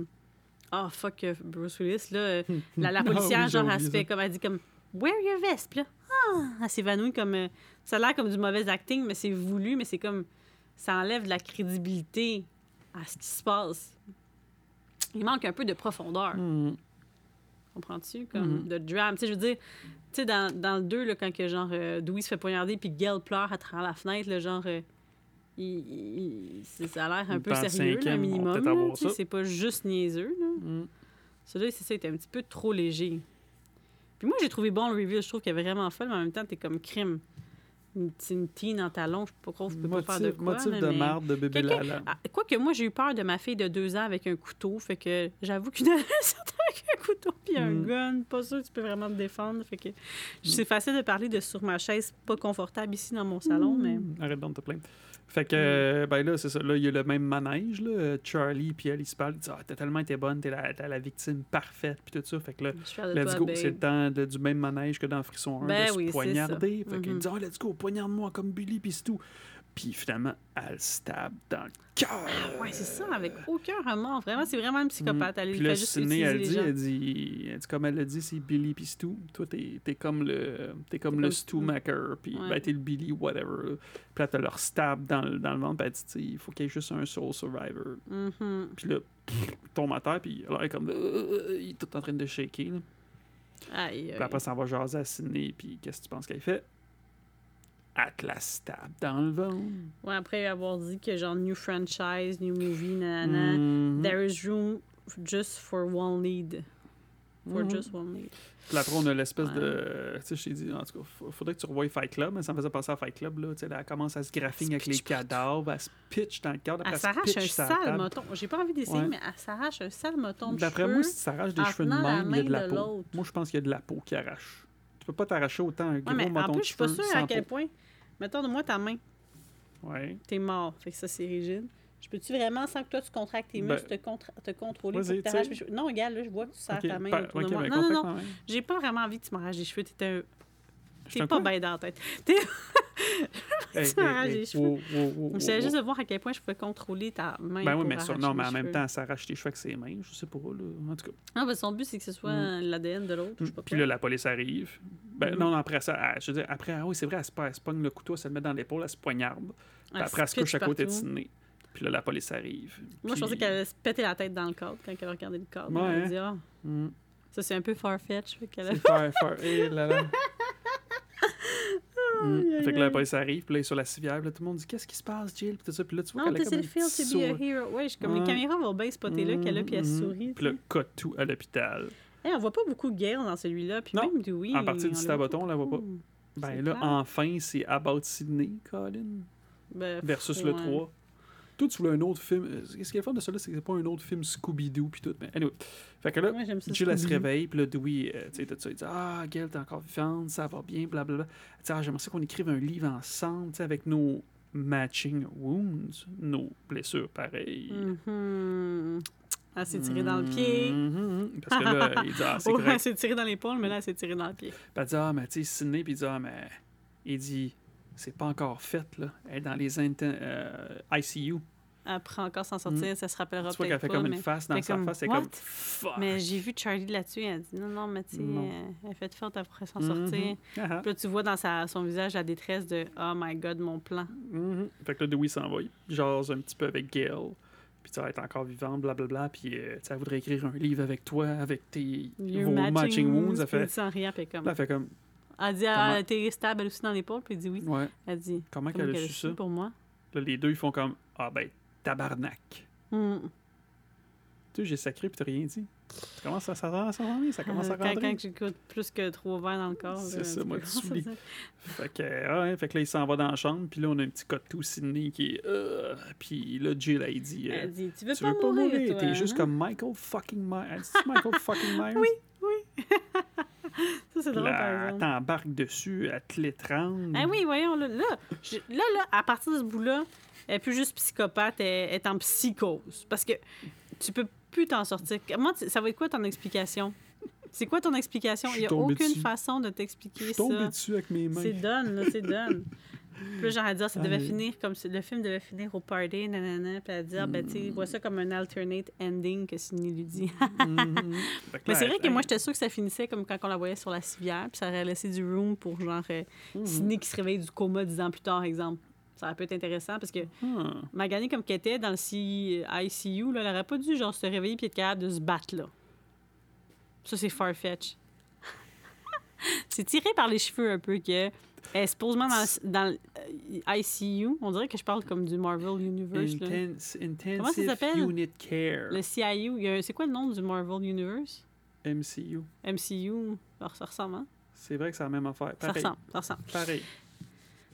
A: Ah, fuck, euh, Bruce Willis, là, euh, [laughs] la, la
B: Ah
A: policière,
B: oui,
A: genre, elle se fait comme, elle dit comme, Wear your vest, puis là, ah, elle s'évanouit comme, euh, ça a l'air comme du mauvais acting, mais c'est voulu, mais c'est comme, ça enlève de la crédibilité à ce qui se passe. Il manque un peu de profondeur,
B: Mhm.
A: Comprends-tu, comme
B: Mhm.
A: de drame. Tu sais, je veux dire, tu sais, dans, dans le 2, là, quand que, genre, euh, Dewey se fait poignarder, puis Gail pleure à travers la fenêtre, là, genre, euh, il, ça a l'air un peu
B: Dans le
A: sérieux,
B: va
A: minimum. C'est pas juste niaiseux, là.
B: Mhm.
A: Celui-là, c'est ça, il était un petit peu trop léger. Puis moi, j'ai trouvé bon le review. Je trouve qu'il est vraiment fun, mais en même temps, t'es comme crime. Une, une teen en talon, je sais pas trop, je peux pas faire de quoi.
B: motif
A: là,
B: de
A: mais-
B: marde de bébé Lala.
A: Quoique moi, j'ai eu peur de ma fille de deux ans avec un couteau. Fait que j'avoue qu'une adolescente [laughs] avec un couteau puis un
B: Mm.
A: gun, pas sûr que tu peux vraiment te défendre. Fait que c'est facile de parler de sur ma chaise pas confortable ici dans mon salon, mais...
B: Mm. Arrête donc de te plaindre. Fait que, euh, ben là, c'est ça. Là, il y a le même manège, là. Euh, Charlie puis Alice parlent. Ils disent Ah, t'as tellement été bonne, t'es la, t'es la victime parfaite, puis tout ça. Fait que là, let's go. C'est le temps de- du même manège que dans Frisson 1
A: Ben
B: de se
A: oui, c'est
B: poignarder. Fait qu'ils
A: Mhm.
B: disent Ah, let's go, poignarde-moi comme Billy, puis c'est tout. Puis finalement, elle stab dans le cœur.
A: Ah ouais, c'est ça, avec aucun remords. Vraiment, c'est vraiment une psychopathe. Elle
B: Puis
A: fait
B: là,
A: juste utiliser
B: elle dit, elle dit, elle dit, comme elle l'a dit, c'est Billy puis Stu. Toi, t'es es comme le, t'es comme le Stu. Maker, puis
A: Ouais.
B: ben, t'es le Billy, whatever. Puis là, t'as leur stab dans, le- dans le ventre, puis elle dit, il faut qu'il y ait juste un Soul Survivor.
A: Mhm.
B: Puis là, pff, tombe à terre, puis elle est comme, euh, il est tout en train de shaker. là.
A: Aïe,
B: Puis après, ça va jaser à Sydney, puis qu'est-ce que tu penses qu'elle fait? La stab dans le ventre.
A: Ouais, après avoir dit que genre new franchise, new movie, nanana,
B: Mhm.
A: there is room just for one lead. For
B: Mhm.
A: just one lead.
B: Puis après, on a l'espèce
A: Ouais.
B: de. Tu sais, je t'ai dit, en tout cas, faudrait que tu revoies Fight Club, mais ça me faisait penser à Fight Club. Là, Tu sais, là, elle commence à se graffiner
A: Elle
B: avec les cadavres, elle se pitch dans le cadre,
A: Elle s'arrache un sale moton. J'ai pas envie d'essayer,
B: Ouais.
A: mais elle s'arrache un sale moton de
B: D'après moi, si tu t'arraches des cheveux de même, il y a de la
A: de
B: peau. Moi, je pense qu'il y a de la peau qui arrache. Tu peux pas t'arracher autant un gros
A: Ouais, mais en plus,
B: de
A: je suis pas sûre à quel
B: peau.
A: point. Mettons de moi ta main,
B: Ouais.
A: t'es mort. Fait que ça, c'est rigide. Je peux-tu vraiment, sans que toi tu contractes tes
B: Ben,
A: muscles, te, contra- te contrôler pour que cheveux? Non, regarde, là, je vois que tu serres ta main autour
B: ok,
A: de moi.
B: ben,
A: non, non, non. J'ai pas vraiment envie que tu m'arraches des cheveux.
B: Je
A: T'es
B: te
A: pas bien dans la tête. [laughs]
B: Hey, [laughs]
A: m'arraches
B: hey, hey,
A: J'essayais juste de voir à quel point je pouvais contrôler ta main.
B: Ben oui,
A: pour
B: mais ça, non, mais en même temps, elle s'arrache tes cheveux avec ses mains. Je sais pas, là. En tout cas.
A: Ah, ben son but, c'est que ce soit
B: Mm.
A: l'ADN de l'autre.
B: Puis là, la police arrive. Ben
A: Mhm.
B: non, après ça, elle- je veux dire, après, ah oui, c'est vrai, elle se, elle se pogne le couteau, elle se le met dans l'épaule, elle se poignarde.
A: Elle
B: après, elle se couche à côté de. Sydney. Puis là, la police arrive.
A: Moi, je pensais qu'elle allait se péter la tête dans le cadre quand elle a regardé le cadre.
B: Ouais,
A: Elle
B: hein.
A: dit, ah,
B: Mm.
A: ça, c'est un peu far-fetch.
B: C'est. Eh là là. [laughs] Mm. Fait que là,
A: aïe.
B: police arrive, puis là, elle est sur la civière, puis là, tout le monde dit Qu'est-ce qui se passe, Jill? Puis tout ça, puis là, tu vois
A: Non,
B: qu'elle
A: this
B: comme
A: feel
B: petit
A: to be a hero. Ouais, je- comme les caméras vont bien spotter là, qu'elle a, puis elle
B: Mhm.
A: sourit.
B: Puis là, tout à l'hôpital.
A: Hey, on voit pas beaucoup de Gale dans celui-là, puis
B: Non.
A: même Dewey.
B: En partie du
A: le
B: Stabaton, on la voit pas. Ben
A: C'est
B: là, enfin, c'est About Sydney, Colin,
A: Ben,
B: versus le 3. Toi, tu voulais un autre film. euh, Ce qui est fun de ça, c'est que c'est pas un autre film Scooby-Doo, puis tout. Mais anyway. Fait que là,
A: Ouais,
B: Jill, elle se réveille, puis là, Dewey, euh, tu sais, tout ça, il dit Ah, Gail, t'es encore vivante, ça va bien, blablabla. Elle dit Ah, j'aimerais ça qu'on écrive un livre ensemble, tu sais, avec nos matching wounds, nos blessures pareilles.
A: Mhm. Elle s'est tirée dans le pied.
B: Mhm, Parce que là, il dit Ah, [laughs] c'est
A: Ouais,
B: correct.
A: elle s'est tirée dans l'épaule, mais là, elle s'est tirée dans le pied.
B: Puis elle dit Ah, mais tu sais, Sydney, puis il dit Ah, mais. Il dit C'est pas encore fait, là. Elle est dans les euh, ICU.
A: Elle prend encore s'en sortir, ça se rappellera.
B: Tu vois qu'elle
A: peut-être
B: fait
A: pas,
B: comme
A: mais...
B: une face dans sa
A: comme,
B: face, c'est comme Fuck.
A: Mais j'ai vu Charlie là-dessus, elle dit non, non, mais tu elle a fait forte, elle pourrait s'en sortir.
B: Ah,
A: Puis là, tu vois dans sa, son visage la détresse de Oh my god, mon plan.
B: Mhm. Fait que là, Dewey s'en va. Il jase un petit peu avec Gail. Puis tu elle est encore vivante, blablabla. Puis euh, elle voudrait écrire un livre avec toi, avec tes vos matching, wounds. Elle fait,
A: sans rien, elle comme.
B: là, elle fait comme
A: Elle dit,
B: Comment-
A: elle était stable elle aussi dans l'épaule, puis il dit oui.
B: Ouais,
A: Elle dit,
B: comment,
A: comment
B: qu'elle a su ça?
A: pour moi?
B: Là, les deux, ils font comme Ah ben, tabarnak.
A: Hmm.
B: Tu sais, j'ai sacré, puis t'as rien dit. Ça commence à ça, ça, ça commence à
A: Euh, quand,
B: rentrer?
A: quand j'écoute plus que trois verres dans le corps.
B: C'est ça, moi, tu soulies. Fait que, ah ouais, fait que là, il s'en va dans la chambre, puis là, on a un petit code tout Sydney qui est. Euh, puis là, Jill, elle dit. euh,
A: Elle dit, tu veux
B: tu
A: pas
B: veux pas
A: mourir,
B: t'es juste
A: hein?
B: comme Michael fucking Myers. Elle Michael fucking [laughs] Myers?
A: Oui. [laughs] [laughs] Ça, c'est drôle, par exemple.
B: t'embarques dessus, à te l'étrangle.
A: Ah oui, voyons, là, là, je- là, là, à partir de ce bout-là, elle est plus juste psychopathe, elle elle est en psychose. Parce que tu peux plus t'en sortir. Moi, tu- ça va être quoi ton explication? C'est quoi ton explication?
B: Je
A: Il n'y a
B: tombé
A: aucune
B: dessus.
A: façon de
B: Je
A: t'expliquer
B: suis
A: ça.
B: tombé dessus avec mes mains.
A: C'est done, là, c'est done. [laughs] Puis genre, elle dit, ça devait finir comme le film devait finir au party, nanana. Puis elle dit, ah, ben, tu sais, vois ça comme un alternate ending que Sidney lui dit. [laughs]
B: Mhm.
A: Mais c'est vrai que moi, j'étais sûre que ça finissait comme quand on la voyait sur la civière, puis ça aurait laissé du room pour, genre, euh,
B: Mhm.
A: Sidney qui se réveille du coma dix ans plus tard, exemple. Ça aurait pu être intéressant parce que
B: Ah.
A: Magani, comme qu'elle était dans le C- ICU, là, elle aurait pas dû genre, se réveiller puis être capable de se battre. là. Ça, c'est farfetch. [laughs] c'est tiré par les cheveux un peu que elle est supposément dans, dans euh, ICU. On dirait que je parle comme du Marvel Universe. là.
B: Intense, intensive
A: Comment ça s'appelle?
B: Unit Care.
A: Le CIU. C'est quoi le nom du Marvel Universe?
B: MCU.
A: MCU. Alors, ça ressemble, hein?
B: C'est vrai que c'est la même affaire.
A: Ça
B: Pareil.
A: ressemble, ça ressemble.
B: Pareil.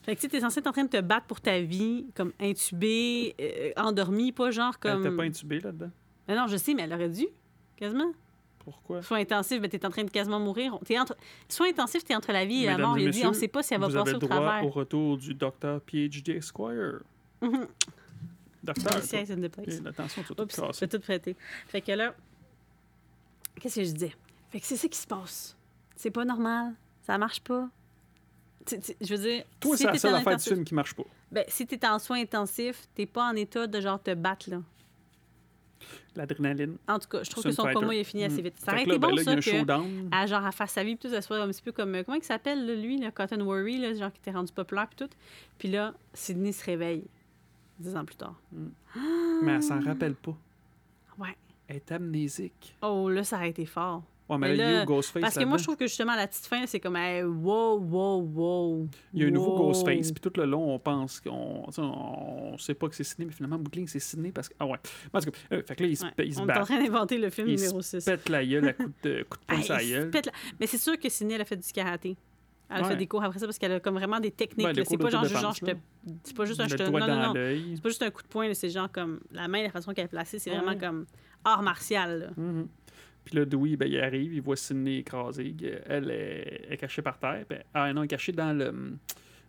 A: Fait que tu sais, t'es censé être en train de te battre pour ta vie, comme intubé, euh, endormi, pas genre
B: Elle
A: comme...
B: était pas intubée là-dedans.
A: Mais non, je sais, mais elle aurait dû, quasiment.
B: Pourquoi?
A: Soins intensifs, ben, t'es en train de quasiment mourir. T'es entre... Soins intensifs, t'es entre la vie et la mort.
B: et
A: Il dit, on sait pas si elle va passer
B: avez
A: au
B: droit
A: travers.
B: au retour du docteur PhD Esquire. [laughs] Docteur.
A: Merci,
B: Attention, tu tout
A: j'ai tout prêté. Fait que là, qu'est-ce que je disais? Fait que c'est ça qui se passe. C'est pas normal. Ça marche pas. Tu- tu- je veux dire,
B: Toi,
A: si
B: c'est la seule affaire du film qui marche pas.
A: Ben, si t'es en soins intensifs, t'es pas en état de genre te battre, là.
B: L'adrénaline.
A: En tout cas, je trouve que son
B: fighter.
A: il est fini assez
B: Mm.
A: vite. Ça aurait
B: là,
A: été
B: ben
A: bon,
B: là, y a
A: ça,
B: un
A: que...
B: showdown.
A: à genre à faire sa vie, puis tout, ça soit un petit peu comme. euh, Comment il s'appelle, là, lui, le Cotton Worry, là, genre qui était rendu populaire, puis tout. Puis là, Sydney se réveille dix ans plus tard.
B: Mais elle s'en rappelle pas.
A: Ouais.
B: Elle est amnésique.
A: Oh, là, ça aurait été fort.
B: Ouais, mais,
A: Mais
B: là, il y a
A: là,
B: eu Ghostface.
A: Parce que moi, je trouve que justement, la petite fin, c'est comme, hey, wow, wow, wow.
B: Il y a un nouveau
A: wow.
B: Ghostface, puis tout le long, on pense qu'on on sait pas que c'est Sydney, mais finalement, ligne, c'est Sydney parce que. Ah ouais. Parce que, euh, fait que là, il se,
A: Ouais.
B: il se
A: On est en train d'inventer le film
B: Il
A: numéro
B: se
A: 6.
B: pète la gueule à coup de, coup de poing [laughs] la gueule.
A: Mais c'est sûr que Sydney, elle a fait du karaté. Elle a
B: Ouais.
A: fait des cours après ça parce qu'elle a comme vraiment des techniques.
B: Ouais,
A: là.
B: des
A: c'est pas genre, genre, je te. C'est pas juste un je te. Non. C'est pas juste un coup de poing, c'est genre comme la main, la façon qu'elle est placée, c'est vraiment comme art martial.
B: Mhm. Puis là, Dewey, ben, il arrive, il voit Sydney écrasée. Elle est, est cachée par terre. Ah non, elle est cachée dans le.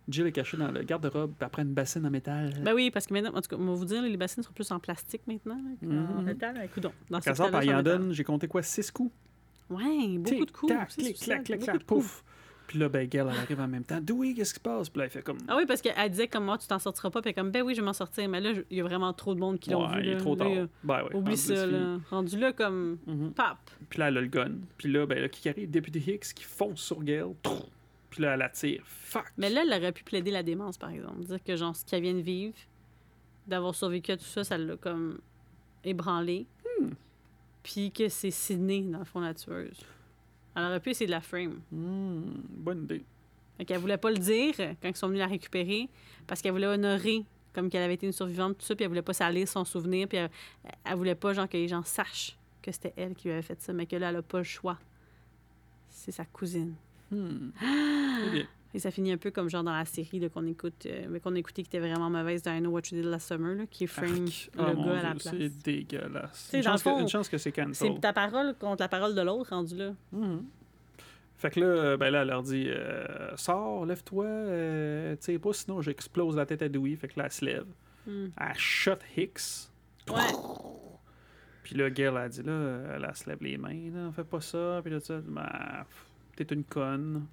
B: Jill est cachée dans le garde-robe, puis après une bassine en métal.
A: Ben oui, parce que maintenant, en tout cas, on va vous dire, les bassines sont plus en plastique maintenant. qu'en
B: Mhm.
A: métal. Ben, coudonc, dans
B: Quand ça, par
A: en
B: en donne, j'ai compté quoi 6 coups?
A: Ouais, beaucoup
B: Tic,
A: de coups.
B: tac,
A: c'est
B: clic, clac, clac, clac, pouf. Puis là, ben, Gail, elle arrive en même temps. Dewey, qu'est-ce qui se passe? Puis là, elle fait comme.
A: Ah oui, parce qu'elle disait comme moi, tu t'en sortiras pas. Puis comme, ben oui, je vais m'en sortir. Mais là, il y a vraiment trop de monde qui l'ont
B: ouais,
A: vu.
B: il est
A: là.
B: trop
A: Là,
B: tard.
A: a-
B: Ben ouais,
A: Oublie ça,
B: là,
A: là. Rendu là comme
B: fini. Mhm.
A: pap.
B: Puis là, elle a le gun. Puis là, ben, là, qui arrive? Deputy Hicks qui fonce sur Gail. Puis là, elle la tire. Fuck!
A: Mais là, elle aurait pu plaider la démence, par exemple. Dire que, genre, ce qu'elle vient de vivre, d'avoir survécu à tout ça, ça l'a comme ébranlé.
B: Hmm.
A: Puis que c'est Sydney, dans le fond, la tueuse. Elle aurait pu essayer de la frame.
B: Hmm, bonne idée.
A: Fait qu'elle voulait pas le dire quand ils sont venus la récupérer parce qu'elle voulait honorer comme qu'elle avait été une survivante, tout ça, puis elle voulait pas salir son souvenir, puis elle, elle voulait pas genre que les gens sachent que c'était elle qui lui avait fait ça, mais que là, elle a pas le choix. C'est sa cousine.
B: Hmm. [gasps] Très bien.
A: Et ça finit un peu comme genre dans la série qu'on écoute, euh, mais qu'on écoutait qui était vraiment mauvaise dans I Know What You Did Last Summer, là, qui frame
B: Arc.
A: le
B: Oh, mon
A: gars à la place.
B: C'est dégueulasse.
A: sais,
B: Une
A: le
B: chance, que, une chance que c'est cancel.
A: C'est ta parole contre la parole de l'autre rendu là.
B: Mhm. Fait que là, ben là, elle leur dit euh, Sors, lève-toi, euh, tire pas, sinon j'explose la tête à Dewey. Fait que là, elle se lève.
A: Hmm.
B: Elle shot Hicks.
A: Ouais.
B: Puis là, Gail a dit là, elle, elle se lève les mains, là, fais pas ça. Puis là, tu sais, ben, t'es une conne.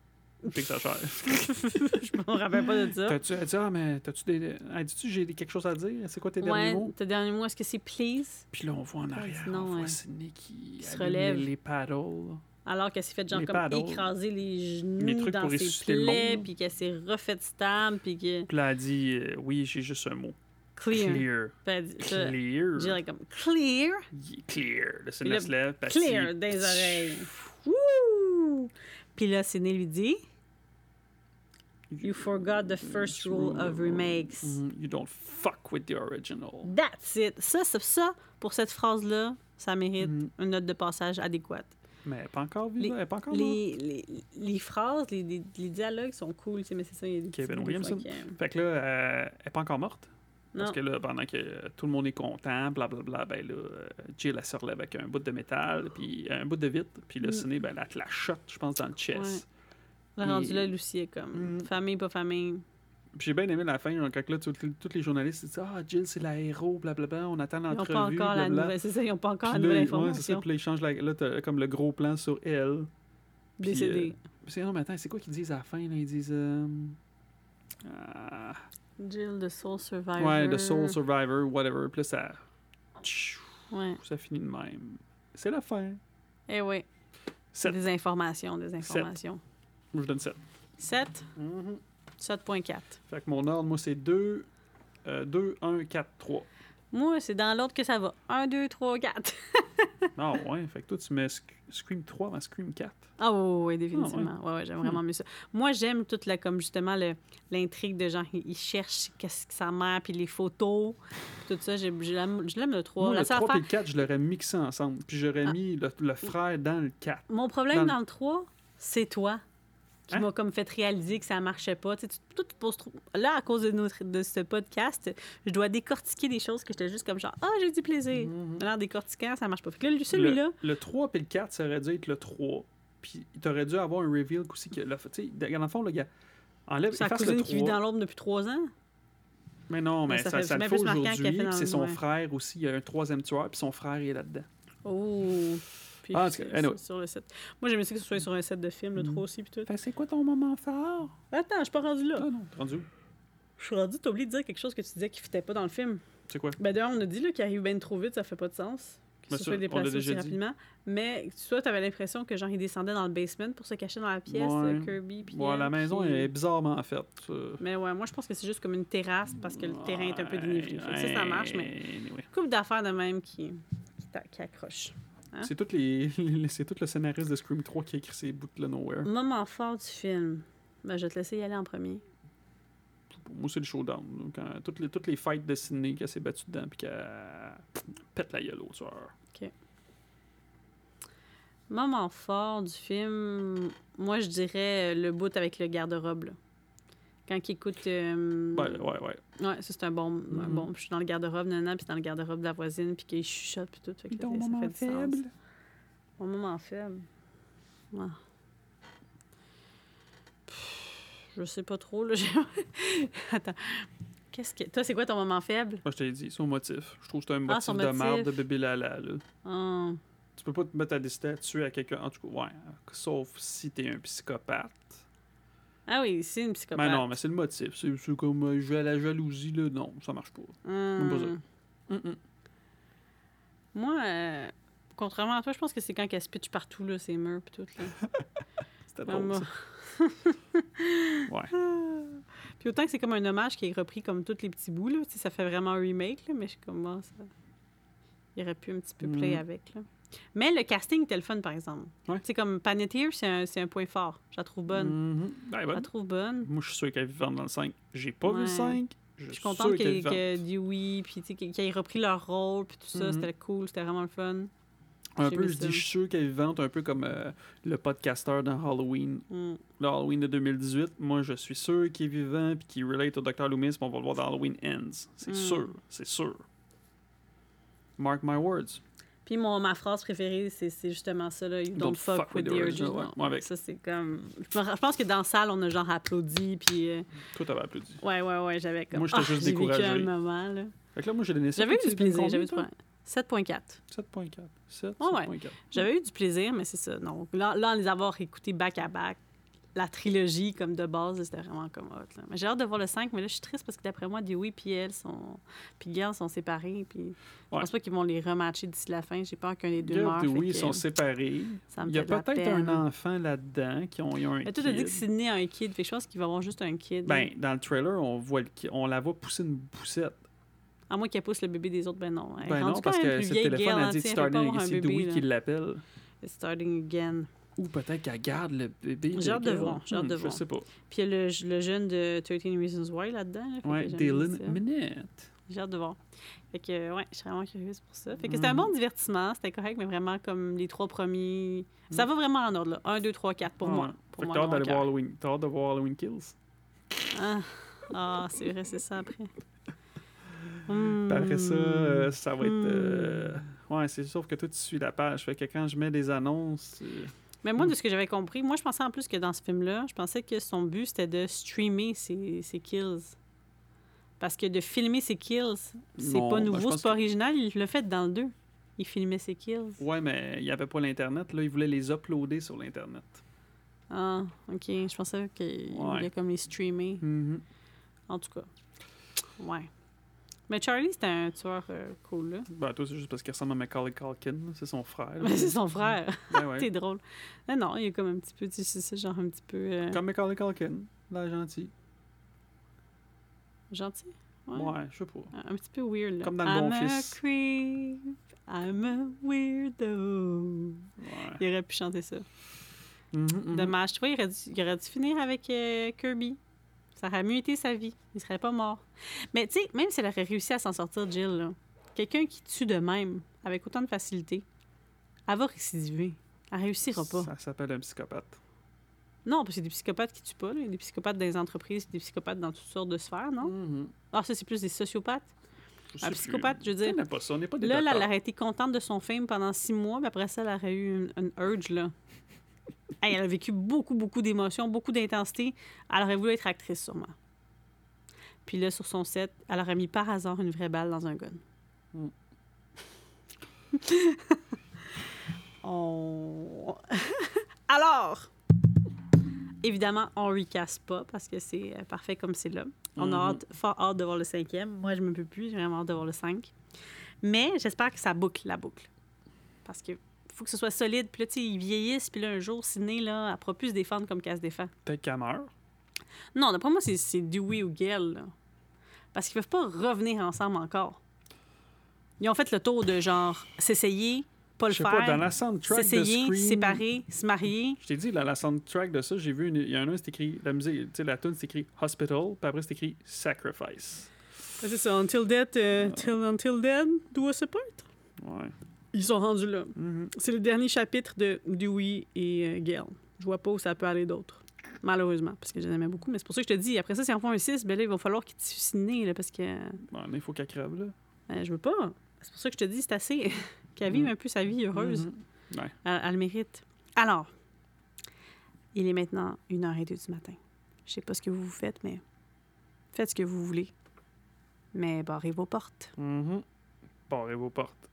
B: Puis que ça cher.
A: Je me rappelle pas de ça.
B: T'as-tu, elle dit, ah, mais t'as-tu des. Elle dit-tu, j'ai des- quelque chose à dire? C'est quoi tes derniers mots?
A: tes derniers mots, est-ce que c'est please?
B: Puis là, on voit en arrière,
A: sinon,
B: on voit
A: ouais.
B: Sidney qui
A: se relève.
B: Les, les paddles.
A: Alors qu'elle s'est fait genre
B: Les
A: comme
B: paddles.
A: écraser les
B: Les
A: genoux
B: trucs
A: dans
B: pour
A: ses
B: le
A: plaies, puis qu'elle s'est refait stab, puis que
B: Puis là, elle dit, euh, oui, j'ai juste un mot.
A: clear.
B: Clear. Clear.
A: je dirais comme clear,
B: Yeah, Clear. Là, c'est elle se lève,
A: clear les oreilles. Wouh! Puis là, Sidney lui dit You forgot the first rule of remakes.
B: Mhm, You don't fuck with the original.
A: That's it. Ça, c'est ça, pour cette phrase-là, ça mérite
B: Mhm.
A: une note de passage adéquate.
B: Mais elle n'est pas encore vivante,
A: Les-
B: elle est pas encore.
A: Les, les, les phrases, les, dialogues sont cool, mais c'est ça, il y a des
B: Kevin Williamson.
A: qui-
B: Fait que là, euh, elle n'est pas encore morte?
A: Non.
B: Parce que là, pendant que tout le monde est content, blablabla, ben là, euh, Jill, elle se relève avec un bout de métal, puis un bout de vitre, puis là,
A: Mm.
B: Ben, elle te la shot, je pense, dans le chest.
A: Rendu là, Lucie est comme
B: Mm.
A: famille, pas famille.
B: Puis J'ai bien aimé la fin, genre, quand là, tous tous les journalistes disent Ah, Jill, c'est la héros, blablabla, on attend
A: Ils n'ont
B: l'entrevue.
A: pas encore la nouvelle. C'est ça, ils n'ont pas encore la nouvelle
B: ouais, c'est ça,
A: information.
B: puis là, ils changent la- là, t'as comme le gros plan sur elle. Puis,
A: Décédé.
B: euh, c'est non, mais attends, c'est quoi qu'ils disent à la fin, là? Ils disent. euh, ah,
A: Jill, the Soul Survivor.
B: ouais, The Soul Survivor, whatever. Puis là, ça.
A: Ouais.
B: Ça finit de même. C'est la fin.
A: Eh oui.
B: Sept.
A: Des informations, des informations.
B: Moi, je donne 7.
A: 7, 7.4.
B: Fait que mon ordre, moi, c'est 2, 2, 1, 4, 3.
A: Moi, c'est dans l'ordre que ça va. 1, 2, 3, 4.
B: Ah ouais, fait que toi, tu mets Sc- Scream 3 avant Scream 4.
A: Ah oui, oui, définitivement. ouais. ouais, j'aime vraiment mieux ça. Moi, j'aime toute la, comme justement le- l'intrigue de genre, ils cherchent qu'est-ce que sa mère, puis les photos, puis tout ça. Je l'aime le 3.
B: Moi,
A: La
B: le
A: seule
B: 3 et le 4, je l'aurais mixé ensemble. Puis j'aurais
A: Ah.
B: mis le, le frère dans le 4.
A: Mon problème
B: Dans le
A: 3, c'est toi. Qui
B: Hein?
A: m'a comme fait réaliser que ça marchait pas. Tu sais, tu- tu te poses trop- Là, à cause de, notre, de ce podcast, je dois décortiquer des choses que j'étais juste comme genre, ah, j'ai du plaisir. Là, en décortiquant, ça marche pas. Fait que là, celui-là,
B: Le, le 3 et le 4, ça aurait dû être le 3. Puis t'aurais dû avoir un reveal aussi. Que, sais, dans le fond, le gars, enlève,
A: sa
B: efface le
A: cousine qui vit
B: 3.
A: dans l'ombre depuis trois ans?
B: Mais non, mais
A: Mais ça
B: ça,
A: fait-
B: ça
A: c'est
B: le fait aujourd'hui.
A: fait dans
B: puis C'est son
A: ouais.
B: frère aussi. Il y a un troisième tueur, puis son frère est là-dedans.
A: Oh. Puis
B: Ah, anyway.
A: sur le set. Moi, j'aimais ça que ce soit sur un set de film, le
B: Mhm.
A: 3 aussi, puis tout.
B: Fait c'est quoi ton moment fort?
A: Attends, je suis pas rendu là.
B: Ah non, t'es rendu où?
A: Je suis rendu, t'as oublié de dire quelque chose que tu disais qui fitait pas dans le film.
B: C'est quoi?
A: Ben d'ailleurs, on a dit là, qu'il arrive bien trop vite, ça fait pas de sens. Ce
B: ça,
A: soit déplacé aussi
B: dit.
A: rapidement. Mais toi, t'avais l'impression que genre, il descendait dans le basement pour se cacher dans la pièce,
B: Ouais.
A: euh, Kirby. Puis
B: Ouais, la maison
A: puis-
B: est bizarrement faite. euh.
A: Mais ouais, moi, je pense que c'est juste comme une terrasse parce que le terrain est un peu dénivelé. Que ça, ça marche, mais
B: Anyway.
A: couple d'affaires de même qui, qui, qui accrochent. Hein?
B: C'est tout, les, [laughs] les- c'est tout le scénariste de Scream 3 qui a écrit ces bouts de Nowhere.
A: Moment fort du film. Ben, je vais te laisser y aller en premier.
B: Moi, c'est le showdown. toutes, les, toutes les fights de Sydney qu'elle s'est battue dedans puis qu'elle pète la gueule au tueur.
A: Moment fort du film, moi, je dirais le bout avec le garde-robe. là. Quand il écoute. euh,
B: Ouais, ouais, ouais.
A: Ouais, ça c'est un bon, un bon. Je suis dans le garde-robe, nana, puis dans le garde-robe de la voisine, puis qu'il chuchote, puis tout. Fait que
B: Ton
A: ça, ça
B: moment
A: fait du sens.
B: faible?
A: Mon moment faible? Pff, Je sais pas trop, là. [laughs] Attends. Qu'est-ce que. Toi, c'est quoi ton moment faible?
B: Moi, je t'ai dit, son motif. Je trouve que c'est un
A: Ah,
B: motif de marde de bébé Lala. Là.
A: Ah.
B: Tu peux pas te mettre à décider à tuer à quelqu'un. En tout cas, ouais. Sauf si t'es un psychopathe.
A: Ah oui, c'est une psychopathe.
B: Mais non, mais c'est le motif. C'est comme euh, jouer à la jalousie, là. Non, ça marche pas.
A: Hum.
B: pas ça. Mm-mm.
A: Moi, euh, contrairement à toi, je pense que c'est quand qu'elle se pitch partout, là, ces murs, puis tout. Là. [laughs]
B: C'était
A: Ah,
B: drôle, ça. [laughs] Ouais.
A: Puis autant que c'est comme un hommage qui est repris comme tous les petits bouts, là, ça fait vraiment un remake, là, mais je suis comme, ah, ça... il aurait pu un petit peu play
B: Mhm.
A: avec. Là. Mais le casting était le fun, par exemple.
B: Ouais.
A: Tu sais, comme Paneteer, c'est un, c'est un point fort. Je la trouve bonne.
B: Ben,
A: Je la trouve bonne.
B: Moi, je suis sûr qu'elle est vivante dans le 5. J'ai pas vu le 5. Je,
A: Je suis contente
B: qu'elle est
A: que. Dewey, puis qu'ils aient repris leur rôle, puis tout ça,
B: Mhm.
A: c'était cool, c'était vraiment le fun.
B: Un peu, je
A: ça.
B: dis, je suis sûr qu'elle est vivante, un peu comme euh, le podcasteur dans Halloween.
A: Mm.
B: Le Halloween de 2018. Moi, je suis sûr qu'il est vivant puis qu'il relate au Dr. Loomis, puis on va le voir dans Halloween Ends. C'est
A: Mm.
B: sûr, c'est sûr. Mark my words.
A: Puis mon, ma phrase préférée, c'est c'est justement ça, là, You don't,
B: Don't
A: fuck, with the original.
B: ouais. Avec.
A: Ça, c'est comme... Je pense que dans la salle, on a genre applaudi, puis... euh,
B: Toi, t'avais applaudi.
A: Ouais, ouais, ouais, j'avais comme...
B: Moi, j'étais
A: Ah,
B: juste
A: j'ai vécu
B: découragé.
A: un moment, là.
B: Fait que là, moi, j'ai donné ça.
A: J'avais eu du plaisir, j'avais du
B: toi?
A: plaisir. 7.4.
B: 7.4. 7,
A: Ouais.
B: 7.4.
A: J'avais eu du plaisir, mais c'est ça. Donc là, là, les avoir écoutés back-à-back, la trilogie comme de base, c'était vraiment comme hot. J'ai hâte de voir le 5, mais là, je suis triste parce que d'après moi, Dewey et elle sont... Puis Gail sont séparés, puis je
B: Ouais.
A: pense pas qu'ils vont les rematcher d'ici la fin. J'ai peur qu'un des deux
B: Gab
A: meure.
B: oui, ils sont séparés.
A: ça me
B: Il y a peut-être un enfant là-dedans qui ont, ont un
A: Mais toi, t'as dit que Sydney a un kid. Fait je pense qu'il va avoir juste un kid.
B: Ben, dans le trailer, on voit le on la voit pousser une poussette.
A: À moins qu'elle pousse le bébé des autres, ben non. Elle
B: Ben non, parce que c'est le téléphone a
A: hein,
B: dit starting, c'est Dewey qui l'appelle.
A: It's starting again.
B: Ou peut-être qu'elle garde le bébé.
A: J'ai hâte de voir, j'ai hâte
B: Hmm,
A: de
B: Je
A: voir.
B: sais pas.
A: Puis il y a le, le jeune de 13 Reasons Why là-dedans. Là,
B: Ouais, Dylan. Minette.
A: J'ai hâte de voir. Fait que, ouais, je suis vraiment curieuse pour ça. Fait que c'était un bon divertissement, c'était correct, mais vraiment comme les trois premiers. Ça va vraiment en ordre, là. 1, 2, 3, 4 pour moi. Pour
B: Fait que t'as hâte d'aller voir. Halloween. T'as hâte de voir Halloween Kills.
A: Ah, ah c'est vrai, c'est ça après.
B: Après ça,
A: Hmm.
B: euh, ça va être.
A: Hmm.
B: euh, Ouais, c'est sauf que toi, tu suis la page. Fait que quand je mets des annonces. euh,
A: Mais
B: Mm.
A: moi, de ce que j'avais compris, moi, je pensais en plus que dans ce film-là, je pensais que son but, c'était de streamer ses, ses kills. Parce que de filmer ses kills, c'est pas
B: ben,
A: nouveau, c'est pas
B: que-
A: original. Il l'a fait dans le 2. Il filmait ses kills.
B: Ouais, mais il n'y avait pas l'Internet. Là, il voulait les uploader sur l'Internet.
A: Ah, OK. Je pensais qu'il
B: Ouais.
A: voulait comme les streamer.
B: Mhm.
A: En tout cas. Ouais. Mais Charlie, c'était un tueur euh, cool, là.
B: Ben, toi, c'est juste parce qu'il ressemble à Macaulay Culkin. C'est son frère. là.
A: Mais [laughs] c'est son frère.
B: Ouais, [laughs] ouais.
A: T'es drôle. Non, non, il est comme un petit peu, tu sais, genre un petit peu euh,
B: Comme Macaulay Culkin. Là, gentil.
A: gentil?
B: Ouais,
A: Ouais.
B: je sais pas.
A: Un petit peu weird, là.
B: Comme dans Le
A: I'm
B: Bon
A: a
B: Fils.
A: creep, I'm a weirdo.
B: Ouais.
A: Il aurait pu chanter ça.
B: Mhm, mhm.
A: Dommage. Tu vois, il aurait dû, il aurait dû finir avec euh, Kirby. Ça aurait mieux été sa vie. Il serait pas mort. Mais tu sais, même si elle aurait réussi à s'en sortir, Jill, quelqu'un qui tue de même, avec autant de facilité, elle va récidiver. Elle réussira pas.
B: Ça s'appelle un psychopathe.
A: Non, parce qu'il y a des psychopathes qui tuent pas. là. Il y a des psychopathes dans les entreprises, des psychopathes dans toutes sortes de sphères, non?
B: Mhm.
A: Ah, ça, c'est plus des sociopathes.
B: Je
A: Un psychopathe,
B: plus.
A: je veux dire.
B: Pas ça, on pas des
A: Là, là, elle aurait été contente de son film pendant six mois, puis après ça, elle aurait eu une, une urge, là. Hey, elle a vécu beaucoup, beaucoup d'émotions, beaucoup d'intensité. Elle aurait voulu être actrice, sûrement. Puis là, sur son set, elle aurait mis par hasard une vraie balle dans un gun.
B: Mm. [laughs]
A: on... Alors, évidemment, on recast pas parce que c'est euh, parfait comme c'est là. On a hâte, fort hâte de voir le cinquième. Moi, je me peux plus, j'ai vraiment hâte de voir le cinq. Mais j'espère que ça boucle la boucle. Parce que faut que ce soit solide. Puis là, tu sais, ils vieillissent. Puis là, un jour, Sidney, là, elle pourra plus se défendre comme qu'elle se défend.
B: Peut-être qu'elle meurt?
A: Non, d'après moi, c'est- Dewey ou Gale. là. Parce qu'ils peuvent pas revenir ensemble encore. Ils ont fait le tour de genre s'essayer, pas le
B: sais pas, dans
A: faire,
B: la soundtrack de
A: s'essayer,
B: Scream...
A: séparer, se marier.
B: Je t'ai dit, dans la soundtrack de ça, j'ai vu, il y a un c'est écrit, la musique, tu sais, la tune c'est écrit Hospital, puis après c'est écrit Sacrifice.
A: C'est ça, Until Death, till, Until Dead, do us apart.
B: Ouais.
A: Ils sont rendus là.
B: Mhm.
A: C'est le dernier chapitre de Dewey et euh, Gale. Je vois pas où ça peut aller d'autre. Malheureusement, parce que j'en aimais beaucoup. Mais c'est pour ça que je te dis, après ça, si on fait un 6, ben là, il va falloir qu'il tue Sidney, là, parce que euh,
B: Bon, il faut qu'elle crève, là.
A: ben, je veux pas. C'est pour ça que je te dis, c'est assez. [laughs] Qu'elle vive
B: Mm.
A: un peu sa vie heureuse.
B: Mhm. Ouais.
A: Elle, elle le mérite. Alors, il est maintenant 1h02 du matin. Je sais pas ce que vous vous faites, mais faites ce que vous voulez. Mais barrez vos portes.
B: Barrez vos portes.